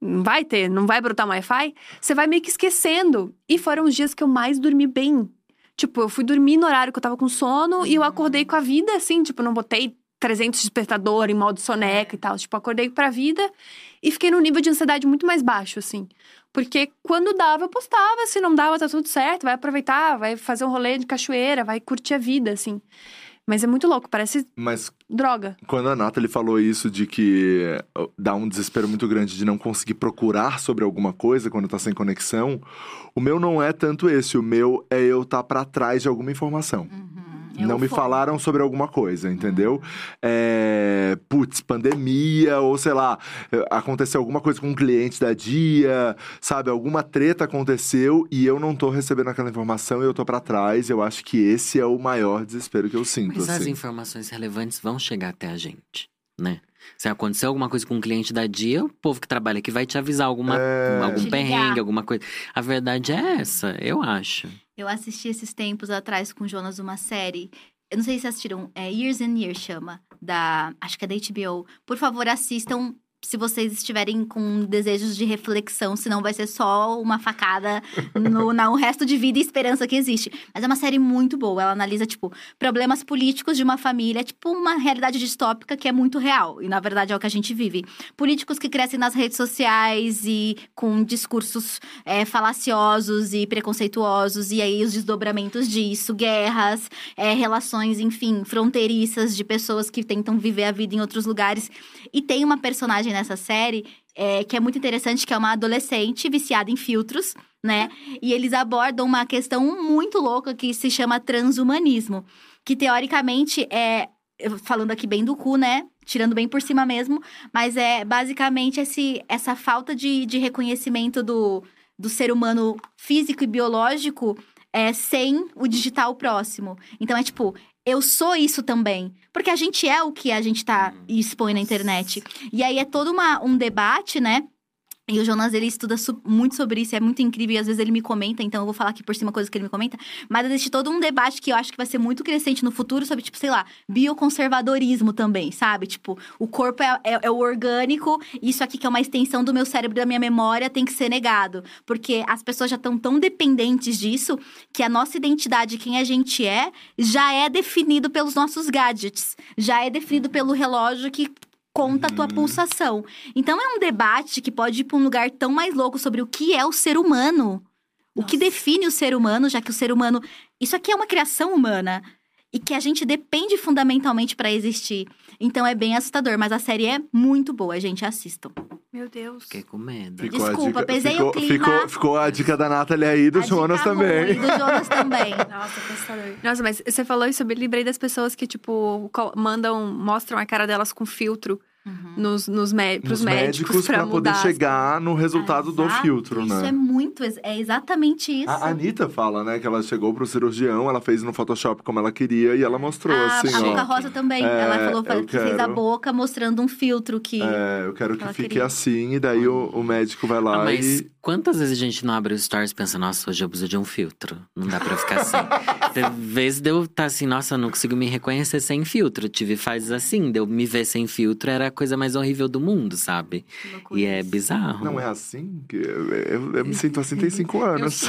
Não vai ter, não vai brotar um Wi-Fi. Você vai meio que esquecendo. E foram os dias que eu mais dormi bem. Tipo, eu fui dormir no horário que eu tava com sono e eu acordei com a vida, assim, tipo, não botei 300 despertador em modo soneca e tal. Tipo, acordei pra vida e fiquei num nível de ansiedade muito mais baixo, assim. Porque quando dava, eu postava. Se não dava, tá tudo certo. Vai aproveitar, vai fazer um rolê de cachoeira, vai curtir a vida, assim. Mas é muito louco, parece Mas droga. quando a Nathalie falou isso de que dá um desespero muito grande de não conseguir procurar sobre alguma coisa quando tá sem conexão, o meu não é tanto esse. O meu é eu estar tá pra trás de alguma informação. É não me foco. falaram sobre alguma coisa, entendeu? É, putz, pandemia, ou sei lá, aconteceu alguma coisa com um cliente da dia, sabe? Alguma treta aconteceu e eu não tô recebendo aquela informação e eu tô pra trás. Eu acho que esse é o maior desespero que eu sinto, Mas as assim. informações relevantes vão chegar até a gente, né? Se acontecer alguma coisa com um cliente da dia, o povo que trabalha aqui vai te avisar alguma, É. algum perrengue, alguma coisa. A verdade é essa, eu acho. Eu assisti esses tempos atrás com o Jonas uma série. Eu não sei se assistiram, é Years and Years chama, da. Acho que é da HBO. Por favor, assistam. Se vocês estiverem com desejos de reflexão, senão vai ser só uma facada no, no resto de vida e esperança que existe. Mas é uma série muito boa. Ela analisa, tipo, problemas políticos de uma família, tipo, uma realidade distópica que é muito real. E, na verdade, é o que a gente vive. Políticos que crescem nas redes sociais e com discursos é, falaciosos e preconceituosos, e aí os desdobramentos disso, guerras, é, relações, enfim, fronteiriças de pessoas que tentam viver a vida em outros lugares. E tem uma personagem nessa série é, que é muito interessante, que é uma adolescente viciada em filtros, né? E eles abordam uma questão muito louca que se chama transhumanismo. Que teoricamente é. Falando aqui bem do cu, né? Tirando bem por cima mesmo, mas é basicamente esse, essa falta de, de reconhecimento do, do ser humano físico e biológico é, sem o digital próximo. Então é tipo, eu sou isso também. Porque a gente é o que a gente tá e expõe na internet. E aí é todo uma, um debate, né? E o Jonas, ele estuda muito sobre isso, é muito incrível, e às vezes ele me comenta, então eu vou falar aqui por cima coisas que ele me comenta. Mas existe todo um debate que eu acho que vai ser muito crescente no futuro sobre, tipo, sei lá, bioconservadorismo também, sabe? Tipo, o corpo é, é, é o orgânico, isso aqui que é uma extensão do meu cérebro, da minha memória, tem que ser negado. Porque as pessoas já estão tão dependentes disso que a nossa identidade, quem a gente é, já é definido pelos nossos gadgets. Já é definido pelo relógio que conta a tua pulsação. Então é um debate que pode ir para um lugar tão mais louco sobre o que é o ser humano. O que define o ser humano, já que o ser humano. Isso aqui é uma criação humana. E que a gente depende fundamentalmente para existir. Então é bem assustador, mas a série é muito boa, gente. Assistam. Meu Deus. Fiquei com medo. Ficou Desculpa, dica- pesei ficou, o clima. Ficou, ficou a dica da Nathalie aí, do A Jonas também. do Jonas também. Nossa, que assustador. Nossa, mas você falou isso, eu me lembrei das pessoas que, tipo, mandam, mostram a cara delas com filtro Uhum. nos, nos mé pros Os médicos pra pra poder chegar no resultado do filtro, Isso né? é muito, é exatamente isso. A Anitta fala, né, que ela chegou pro cirurgião, ela fez no Photoshop como ela queria e ela mostrou a, assim, a ó. Boca Rosa também. É, ela falou que fez a quero. boca mostrando um filtro que. É, eu quero que Ela fique queria. assim, e daí o, o médico vai lá Ah, mas e. quantas vezes a gente não abre os stories e pensa, nossa, hoje eu preciso de um filtro. Não dá pra ficar assim. Teve vezes de eu estar assim, nossa, eu não consigo me reconhecer sem filtro. Eu tive fases assim, de eu me ver sem filtro era a coisa mais horrível do mundo, sabe? E é bizarro. Não é assim? Que eu, eu- eu me sinto assim tem cinco Eu anos.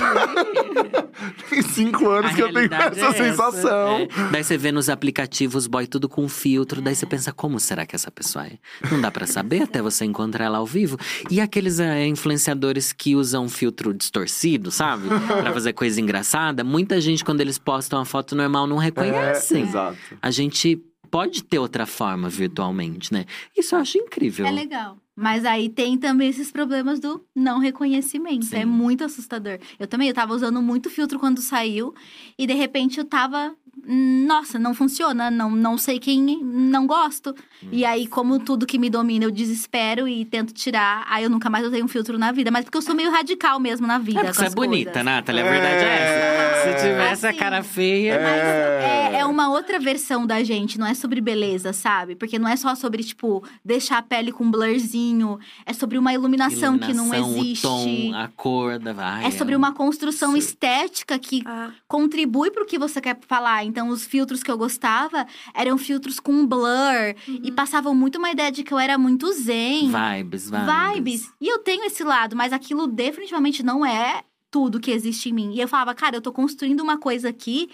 Tem cinco anos A que eu tenho essa é sensação. é. Daí você vê nos aplicativos boy tudo com filtro, daí você pensa, como será que essa pessoa é? Não dá pra saber até você encontrar ela ao vivo. E aqueles é, influenciadores que usam filtro distorcido, sabe? Pra fazer coisa engraçada, muita gente, quando eles postam a foto normal, não É, reconhecem. exato. A gente pode ter outra forma virtualmente, né? Isso eu acho incrível. É legal. Mas aí tem também esses problemas do não reconhecimento. Sim. É muito assustador. Eu também, eu tava usando muito filtro quando saiu. E de repente eu tava. "Hum, Nossa, não funciona. Não, não sei quem não gosto. E aí, como tudo que me domina, eu desespero e tento tirar. Aí eu nunca mais usei um filtro na vida. Mas porque eu sou meio radical mesmo na vida. É você é bonita, coisas. Nathalie. A verdade é essa. Se tivesse a Assim, cara feia. Mas É. é, é uma outra versão da gente, não é sobre beleza, sabe? Porque não é só sobre, tipo, deixar a pele com blurzinho. É sobre uma iluminação, que não iluminação, existe. O tom, a cor da vai. É sobre uma construção Sei. estética que Ah, contribui pro que você quer falar. Então, os filtros que eu gostava eram filtros com blur e passavam muito uma ideia de que eu era muito zen. Vibes, vibes. vibes. E eu tenho esse lado, mas aquilo definitivamente não é tudo que existe em mim. E eu falava, cara, eu tô construindo uma coisa aqui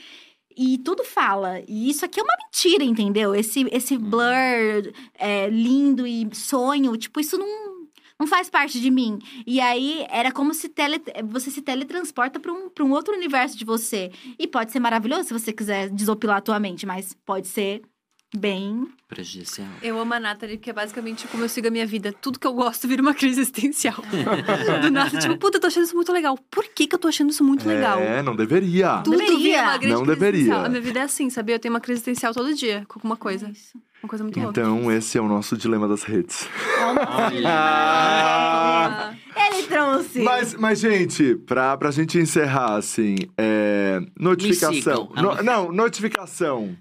e tudo fala. E isso aqui é uma mentira, entendeu? Esse, esse blur é, lindo e sonho, tipo, isso não. Não faz parte de mim. E aí, era como se tele, você se teletransporta pra um, pra um outro universo de você. E pode ser maravilhoso se você quiser desopilar a tua mente, mas pode ser bem Prejudicial. eu amo a Nathalie, porque é basicamente como eu sigo a minha vida. Tudo que eu gosto vira uma crise existencial. Do nada, tipo, puta, eu tô achando isso muito legal. Por que que eu tô achando isso muito legal? É, não deveria. Tudo Deveria. vira uma grande Não deveria. existencial. A minha vida é assim, sabia? Eu tenho uma crise existencial todo dia com alguma coisa. Isso. Uma coisa muito louca. Então, esse é o nosso dilema das redes. Ah, Ele trouxe. Mas, mas gente, pra, pra gente encerrar, assim, é, notificação. No- não, notificação.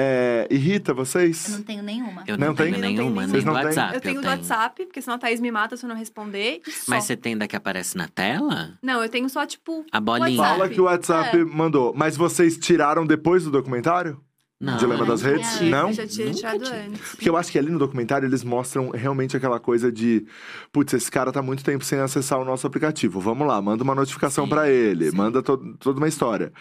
É, irrita Eu vocês? não tenho nenhuma. Eu não, Não tenho tem? nenhuma, nem não do? WhatsApp. eu tenho do WhatsApp, porque senão a Thaís me mata se eu não responder. Mas você tem da que aparece na tela? Não, eu tenho só, tipo. A bolinha. WhatsApp. Fala que o WhatsApp É. mandou. Mas vocês tiraram depois do documentário? Não, Dilema eu das redes? tive. Não? Eu já tinha tirado antes. Porque eu acho que ali no documentário eles mostram realmente aquela coisa de, putz, esse cara tá muito tempo sem acessar o nosso aplicativo. Vamos lá, manda uma notificação pra ele, sim. manda to- toda uma história.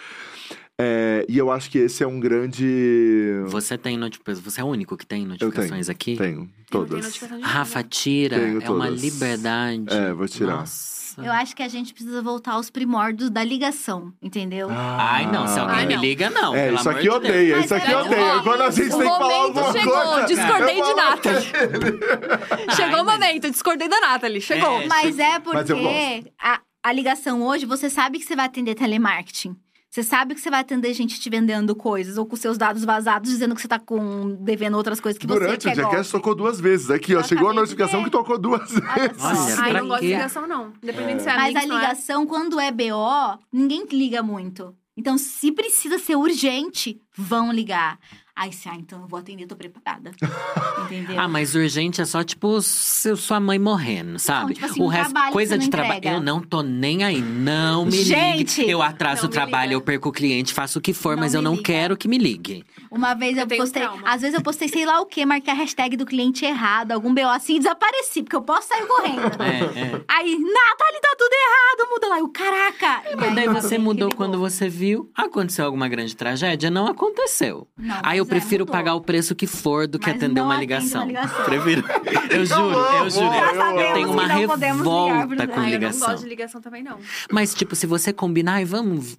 É, e eu acho que esse é um grande. Você tem notificações. Você é o único que tem notificações aqui? Tenho, Eu não tenho todas. Rafa, tira. Tenho é uma todas. liberdade. É, vou tirar. Nossa. Eu acho que a gente precisa voltar aos primórdios da ligação, entendeu? Ai, não. Se alguém me não. liga, não. É, isso aqui de odeia, Mas isso aqui é odeia. bom. Quando a gente O tem que falar momento alguma chegou, coisa. discordei de Nathalie. Chegou Ai, o mas- momento, discordei da Nathalie. Chegou. É, Mas é Mas porque a, a ligação hoje, você sabe que você vai atender telemarketing. Você sabe que você vai atender gente te vendendo coisas, ou com seus dados vazados, dizendo que você tá com, devendo outras coisas que você Durante quer o Jackass tocou duas vezes. Aqui, ó. Chegou a notificação ver. que tocou duas vezes. Ai, não gosto de ligação, não. Independente se é Mas a é. ligação, quando é BO, ninguém liga muito. Então, se precisa ser urgente, vão ligar. Ai, se, ah, então eu vou atender, tô preparada. Entendeu? Ah, mas urgente é só, tipo, se sua mãe morrendo, sabe? tipo assim, o resto, coisa você de não trabalho. Eu não tô nem aí. Não me Gente! ligue. Eu atraso Não o trabalho, liga. eu perco o cliente, faço o que for, Não mas eu não liga. quero que me ligue. Uma vez eu, Eu postei. trauma. Às vezes eu postei sei lá o quê, marquei a hashtag do cliente errado, algum BO assim e desapareci, porque eu posso sair correndo. É, é. Aí, Nathalie, tá tudo errado, muda lá. Eu, caraca! E Mas aí, daí você mudou quando você viu. Aconteceu alguma grande tragédia? Não aconteceu. Não, Aí eu prefiro mudou. pagar o preço que for do que Mas atender uma ligação. uma ligação. Prefiro. Eu juro, eu juro. Eu tenho uma revolta com Ai, eu não ligação. gosto de ligação também, não. Mas, tipo, se você combinar, ai, vamos.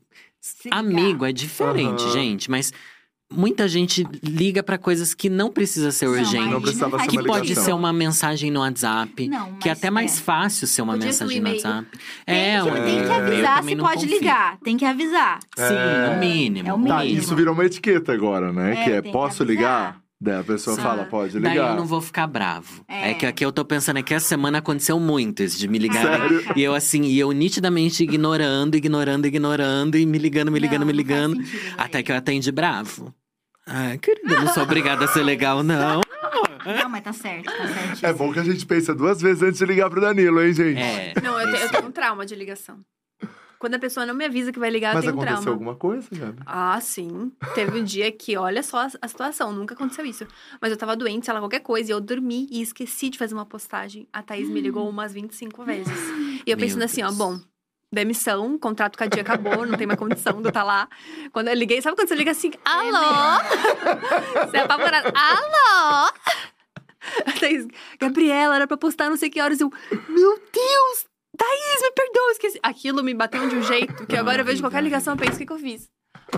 Amigo, é diferente, Aham. gente. Mas muita gente liga pra coisas que não precisa ser Não, urgente. Não precisava ser Que pode ser uma mensagem no WhatsApp. Não, que é até mais é. fácil ser uma Podia mensagem no. WhatsApp. Tem, É, que, um tem que avisar se pode confio. ligar. Tem que avisar. Sim, É. no mínimo. É o no Tá, mínimo. isso virou uma etiqueta agora, né? É, que é, que posso avisar. ligar? Daí a pessoa Sim. fala, pode Daí ligar. eu não vou ficar bravo. É. É. que aqui eu tô pensando é que essa semana aconteceu muito isso de me ligar. Sério? E eu assim, e eu nitidamente ignorando, ignorando, ignorando, e me ligando, me ligando, Não, me ligando. sentido. Até que eu atendi bravo. Ah, querida, eu não sou obrigada a ser legal, não. Não, mas tá certo, tá certo. É bom que a gente pensa duas vezes antes de ligar pro Danilo, hein, gente? É. Não, eu, te- eu tenho um trauma de ligação. Quando a pessoa não me avisa que vai ligar, Mas eu tenho aconteceu trauma. alguma coisa, Gabi? Ah, sim. Teve um dia que, olha só a, a situação, nunca aconteceu isso. Mas eu tava doente, sei lá, qualquer coisa, e eu dormi e esqueci de fazer uma postagem. A Thaís me ligou umas 25 vezes. E eu Meu pensando assim, ó, Deus. bom, demissão, contrato com a dia acabou, não tem mais condição de eu estar lá. Quando eu liguei, sabe quando você liga assim, alô? você é apavorada, alô? Thaís, Gabriela, era pra postar não sei que horas. Eu, meu Deus, Thaís, me perdoa, esqueci. Aquilo me bateu de um jeito que agora eu vejo qualquer ligação e penso, o que, que eu fiz?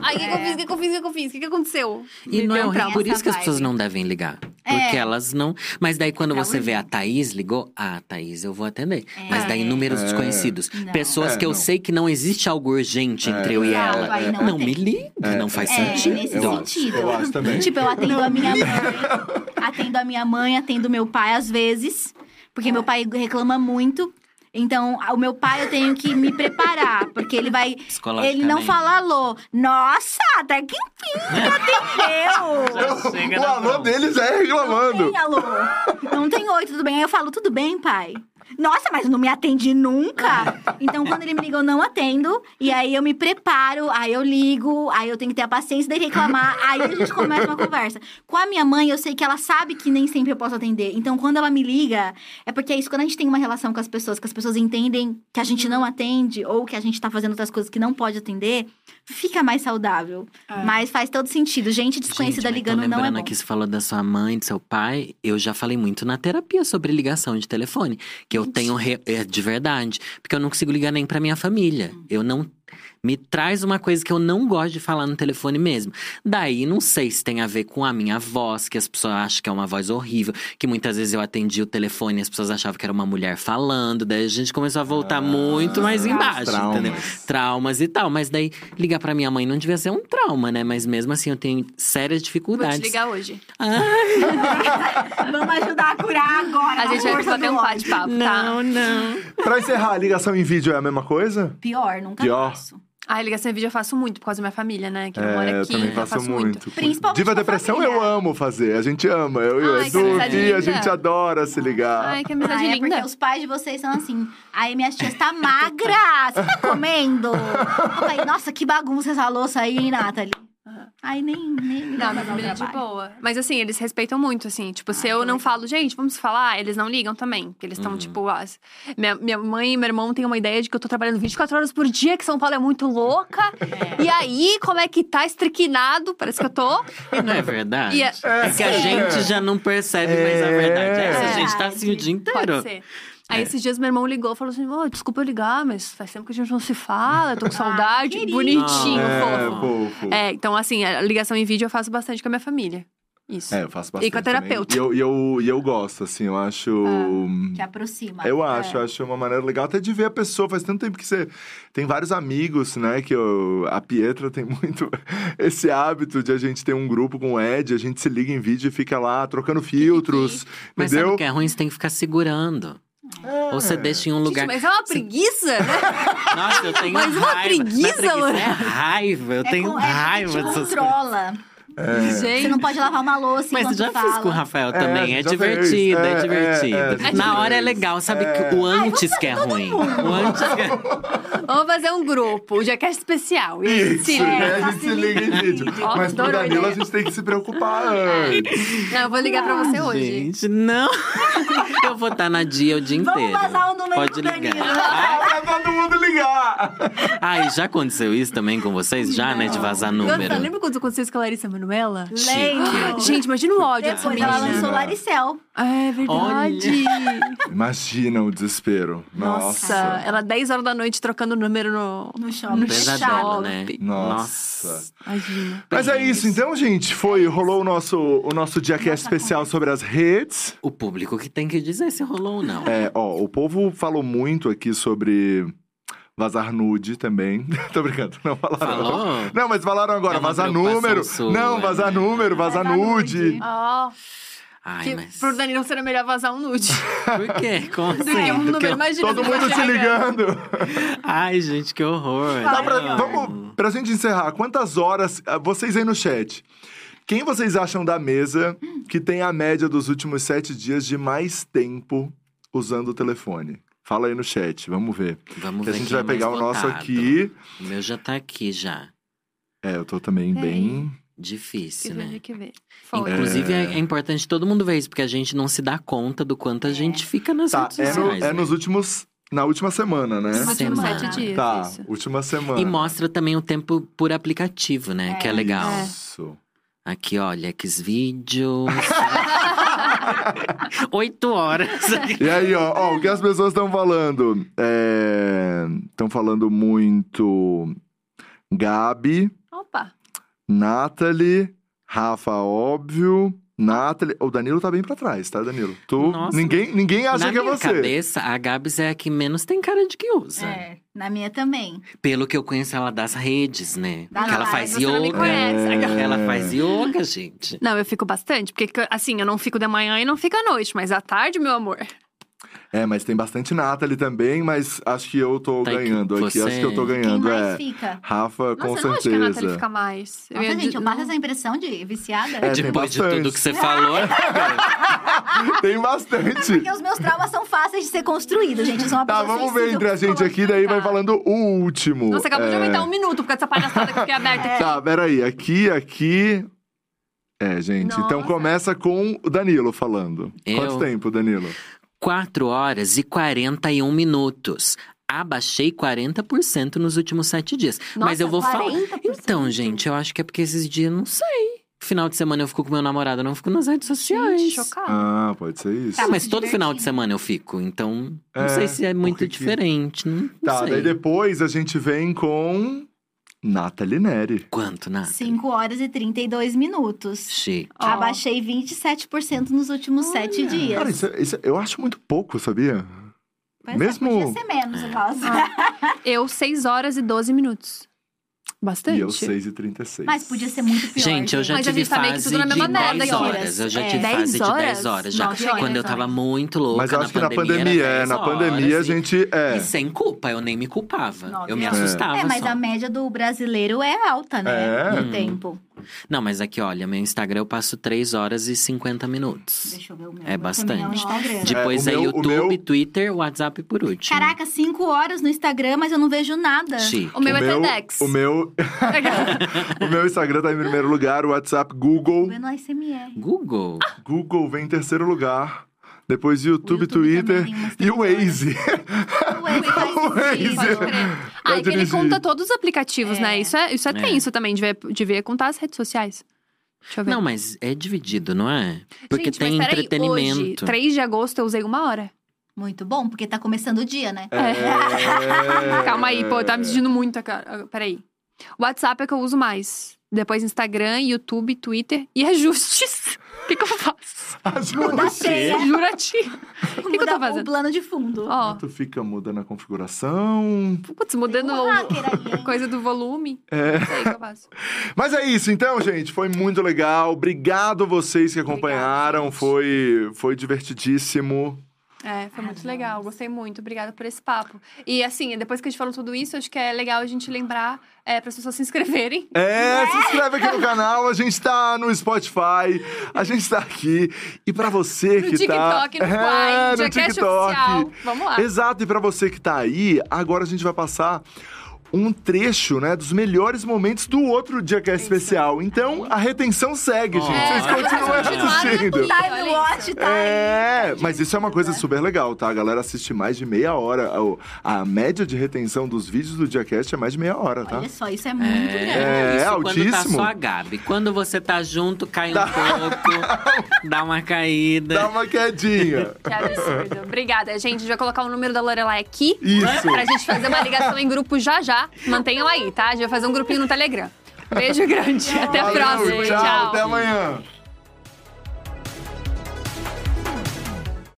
Ai, o que, que eu É. fiz? O que, que eu fiz? O que, que eu fiz? O que, que aconteceu? E Me não é um horrível. Por isso que as pessoas não devem ligar. É. Porque elas não. Mas daí, quando É você vê a. Thaís ligou, ah, Thaís, eu vou atender. É. Mas daí, números É. desconhecidos. Não. Pessoas É, que eu não. sei que não existe algo urgente entre É. eu e ela. aí não Não me liga, não faz É, sentido. nesse eu sentido. Acho, eu acho também. Tipo, eu atendo a minha mãe, atendo a minha mãe, atendo meu pai às vezes, porque meu pai reclama muito. Então, o meu pai eu tenho que me preparar, porque ele vai. Ele não fala alô. Nossa, até que enfim, atendeu! o alô deles é Não reclamando. tem alô. Não tem oi, tudo bem? Aí eu falo, tudo bem, pai? Nossa, mas não me atende nunca. Então, quando ele me liga, eu não atendo. E aí eu me preparo, aí eu ligo, aí eu tenho que ter a paciência de reclamar. Aí a gente começa uma conversa. Com a minha mãe, eu sei que ela sabe que nem sempre eu posso atender. Então, quando ela me liga, é porque é isso, quando a gente tem uma relação com as pessoas, que as pessoas entendem que a gente não atende, ou que a gente tá fazendo outras coisas que não pode atender, fica mais saudável. É. Mas faz todo sentido. Gente desconhecida Gente, ligando não é lembrando bom. aqui, você falou da sua mãe, do seu pai. Eu já falei muito na terapia sobre ligação de telefone. Que eu tenho re- é, de verdade. Porque eu não consigo ligar nem pra minha família. Eu não. Me traz uma coisa que eu não gosto de falar no telefone mesmo. Daí, não sei se tem a ver com a minha voz, que as pessoas acham que é uma voz horrível. Que muitas vezes eu atendi o telefone e as pessoas achavam que era uma mulher falando. Daí a gente começou a voltar Ah, muito mais embaixo, traumas. entendeu? Traumas e tal. Mas daí, ligar pra minha mãe não devia ser um trauma, né? Mas mesmo assim, eu tenho sérias Vou dificuldades. te ligar hoje. Vamos ajudar a curar agora. A gente vai do um bate-papo, tá? não. Pra encerrar, a ligação em vídeo é a mesma coisa? Pior, nunca Pior. faço. Ah, ligação em vídeo eu faço muito por causa da minha família, né? Que não mora É, eu aqui. também faço, muito. Principalmente Diva Depressão família. eu amo fazer. A gente ama. Eu e o Ai, que Edu a gente adora se ligar. Ai, que amizade Ah, é linda. porque os pais de vocês são assim. Aí minha tia está magra! Você tá comendo? Eu falei, nossa, que bagunça essa louça aí, hein, Aí nem, nem Não, dá minha família é de boa. Mas assim, eles respeitam muito, assim. Tipo, se Ah, eu não legal. falo, gente, vamos falar, eles não ligam também. Porque eles estão, Uhum. tipo, as- minha, minha mãe e meu irmão têm uma ideia de que eu tô trabalhando 24 horas por dia, que São Paulo é muito louca. É. E aí, como é que tá estriquinado? Parece que eu tô. E não é verdade? E é- É que a gente já não percebe mais a É. verdade. Essa É. gente tá assim o dia inteiro. Pode ser. Aí esses dias meu irmão ligou e falou assim: "Ô, desculpa eu ligar, mas faz tempo que a gente não se fala, eu tô com saudade. querido. Bonitinho, É, fofo. fofo. É, então assim, a ligação em vídeo eu faço bastante com a minha família. Isso. É, eu faço bastante. E com a terapeuta. E eu, e eu, e eu gosto, assim, eu acho. Que aproxima. Eu É. acho, acho uma maneira legal até de ver a pessoa. Faz tanto tempo que você tem vários amigos, né? Que eu, a Pietra tem muito esse hábito de a gente ter um grupo com o Ed, a gente se liga em vídeo e fica lá trocando filtros, Mas sabe o que é ruim? Você tem que ficar segurando. É. Ou você deixa em um lugar. Gente, mas é uma preguiça, né? Nossa, eu tenho Mas uma raiva. preguiça, Não é mano. É raiva. Eu É tenho com- é, raiva te dessas coisas. controla. Você não pode lavar uma louça Mas enquanto já fala. fiz com o Rafael também. É, já divertido, é, É, divertido. é, é, Na hora é legal, sabe É. que o antes que é ruim. O antes que é... Vamos fazer um grupo, o Jackass especial. Isso, Se né? liga. A gente se liga em vídeo. Ó, Mas pro Danilo a gente tem que se preocupar antes. Não, eu vou ligar pra você hoje. Gente, não. Eu vou estar na dia o dia Vamos inteiro. vazar o número Pode do ligar. Danilo. Ah, Pra todo mundo ligar! Ai, já aconteceu isso também com vocês? Já, né? De vazar número. lembra quando aconteceu isso com a Larissa Manoela? Lembro. Gente, imagina o ódio dessa Depois ela lançou Laricel. É verdade. Imagina o desespero. Nossa, Nossa. ela 10 horas da noite trocando número no. No shopping. Pesadelo, shopping. né? Nossa. Imagina. Mas é isso, então, gente. Foi, rolou o nosso, o nosso Diacast especial sobre as redes. O público que tem que dizer se rolou ou não. É, ó, o povo falou muito aqui sobre vazar nude também. Tô brincando, não falaram. Falou? Não, mas falaram agora, É vazar número. sua, não, vazar né? número, vazar, Vazar nude. Ó, Ai, que mas. pro Danilo seria melhor vazar um nude. Por quê? Como assim? que um número, imagina. Todo mundo se ligando. Ai, gente, que horror. Tá, pra, vamos, pra gente encerrar, quantas horas, ah, vocês aí no chat, quem vocês acham da mesa que tem a média dos últimos sete dias de mais tempo usando o telefone? Fala aí no chat, vamos ver. Vamos Que a ver gente quem vai é pegar o nosso votado. aqui. O meu já tá aqui já. É, eu tô também Peraí. bem... Difícil, Que né? ver, que ver. Foi. Inclusive, é... É. é importante todo mundo ver isso, porque a gente não se dá conta do quanto a gente fica nas Tá, redes é, no- sociais. é né? nos últimos... Na última semana, né? Nos últimos Semana. sete dias. Tá, isso. última semana. E mostra também o tempo por aplicativo, né? Que é legal. É. Isso. Aqui, olha, Xvideos. Oito horas. E aí, ó, ó, o que as pessoas estão falando? Estão falando muito Gabi, Opa. Nathalie, Rafa, óbvio. Nathalie. O Danilo tá bem pra trás, tá, Danilo? Tu, Nossa. ninguém, ninguém acha Na que é minha você. cabeça, a Gabs é a que menos tem cara de que usa. É, na minha também. Pelo que eu conheço ela das redes, né? Das que ela faz não me yoga. conhece. É. Ela faz yoga, gente. Não, eu fico bastante, porque assim, eu não fico de manhã e não fico à noite, mas à tarde, meu amor. É, mas tem bastante Nathalie também, mas acho que eu tô Tá ganhando aqui. você- Acho que eu tô Quem ganhando, mais é. fica? Rafa, com Nossa, eu não acho que a Nathalie certeza. fica mais. Eu Nossa, ia gente, eu passo essa impressão de viciada. É, tem Depois de tudo que você falou. Tem bastante. Porque os meus traumas são fáceis de ser construídos, gente. Eu sou uma Tá, vamos ver entre a com gente aqui, daí vai Tá. falando o último. Nossa, acabou de É, aumentar um minuto por causa dessa palhaçada que eu fiquei aberta aqui. Tá, peraí. Aqui, aqui. É, gente. Então Nossa. começa com o Danilo falando. Eu? Quanto tempo, Danilo? 4 horas e 41 minutos. Abaixei 40% nos últimos sete dias. Mas Nossa, eu vou falar. 40%? Então, gente, eu acho que é porque esses dias, não sei. Final de semana eu fico com meu namorado, eu não fico nas redes sociais. Gente, chocada. Ah, pode ser isso. Ah, Tá mas todo final de semana eu fico, então não É, sei se é muito porque que- diferente. Não, não Tá, sei. daí depois a gente vem com Nathalie Neri. Quanto, Nath? 5 horas e 32 minutos. Chique. Ó. Abaixei 27% nos últimos sete dias. Cara, isso, é- isso é- eu acho muito pouco, sabia? Pois é, mesmo- podia ser menos, no caso. Eu, 6 horas e 12 minutos. Bastante. E eu 6 e 36. Mas podia ser muito pior. Gente, eu já Mas tive tá fase de merda 10 aqui. horas. Eu já É. tive 10 fase de 10 horas? horas. Já. A Quando 10 eu tava horas. muito louca Mas na acho que na pandemia, é, 10 na pandemia a horas gente. É. E sem culpa, eu nem me culpava. Nove eu me horas. assustava É, mas só. a média do brasileiro é alta, né? É. No tempo. Não, mas aqui, olha, meu Instagram eu passo 3 horas e 50 minutos. Deixa eu ver o meu. É bastante. é. Depois É, é, o meu- o YouTube, meu- Twitter, WhatsApp por último. Caraca, cinco horas no Instagram, mas eu não vejo nada. Chique. O meu o é meu, TEDx. o meu, o meu Instagram tá em primeiro lugar, o WhatsApp Google. Vendo ASMR. Google. Google vem em terceiro lugar. Depois YouTube, YouTube Twitter e o Waze. O Waze faz O Waze. sentido. Pode crer. Ah, e que ele dirigir. conta todos os aplicativos, né? Isso é, isso é, É. tenso também, devia, devia contar as redes sociais. Deixa eu ver. Não, mas é dividido, não é? Porque Gente, tem mas peraí, entretenimento. Hoje, 3 de agosto, eu usei uma hora. Muito bom, porque tá começando o dia, né? É... Calma aí, pô, tá me pedindo muito, cara. Peraí. WhatsApp é que eu uso mais. Depois Instagram, YouTube, Twitter e ajustes. O que, que eu faço? Muda a Ajuste. senha. Juro a ti. O que, que eu tô o fazendo? plano de fundo. Ó, Tu fica mudando a configuração. putz, mudando Tem um hacker aí, hein? coisa do volume. É. Não sei o que eu faço. Mas é isso, então, gente. Foi muito legal. Obrigado a vocês que acompanharam. gente. foi, foi divertidíssimo. É, foi muito legal. Gostei muito. Obrigada por esse papo. E assim, depois que a gente falou tudo isso, acho que é legal a gente lembrar é, para as pessoas se inscreverem. É, se inscreve aqui no canal. A gente tá no Spotify. A gente tá aqui. E pra você No que tá. TikTok, no é, Quai, no TikTok. Oficial. Vamos lá. Exato, e pra você que tá aí, agora a gente vai passar um trecho, né, dos melhores momentos do outro dia que é especial. Então, a retenção segue, gente. É, Vocês continuem continuar assistindo. Time watch, tá? É, mas isso é uma coisa super legal, tá? A galera assiste mais de meia hora. O- A média de retenção dos vídeos do Diacast é mais de meia hora, tá? Olha só, isso é muito grande. É, isso quando tá altíssimo. só a Gabi. Quando você tá junto, cai um pouco, dá uma caída. Dá uma quedinha. Que absurdo. Obrigada, gente. A gente vai colocar o número da Lorelai aqui. Isso. Pra gente fazer uma ligação em grupo já já. Mantenham aí, tá? A gente vai fazer um grupinho no Telegram. Beijo grande. Até a Valeu, próxima. tchau, Tchau. até amanhã.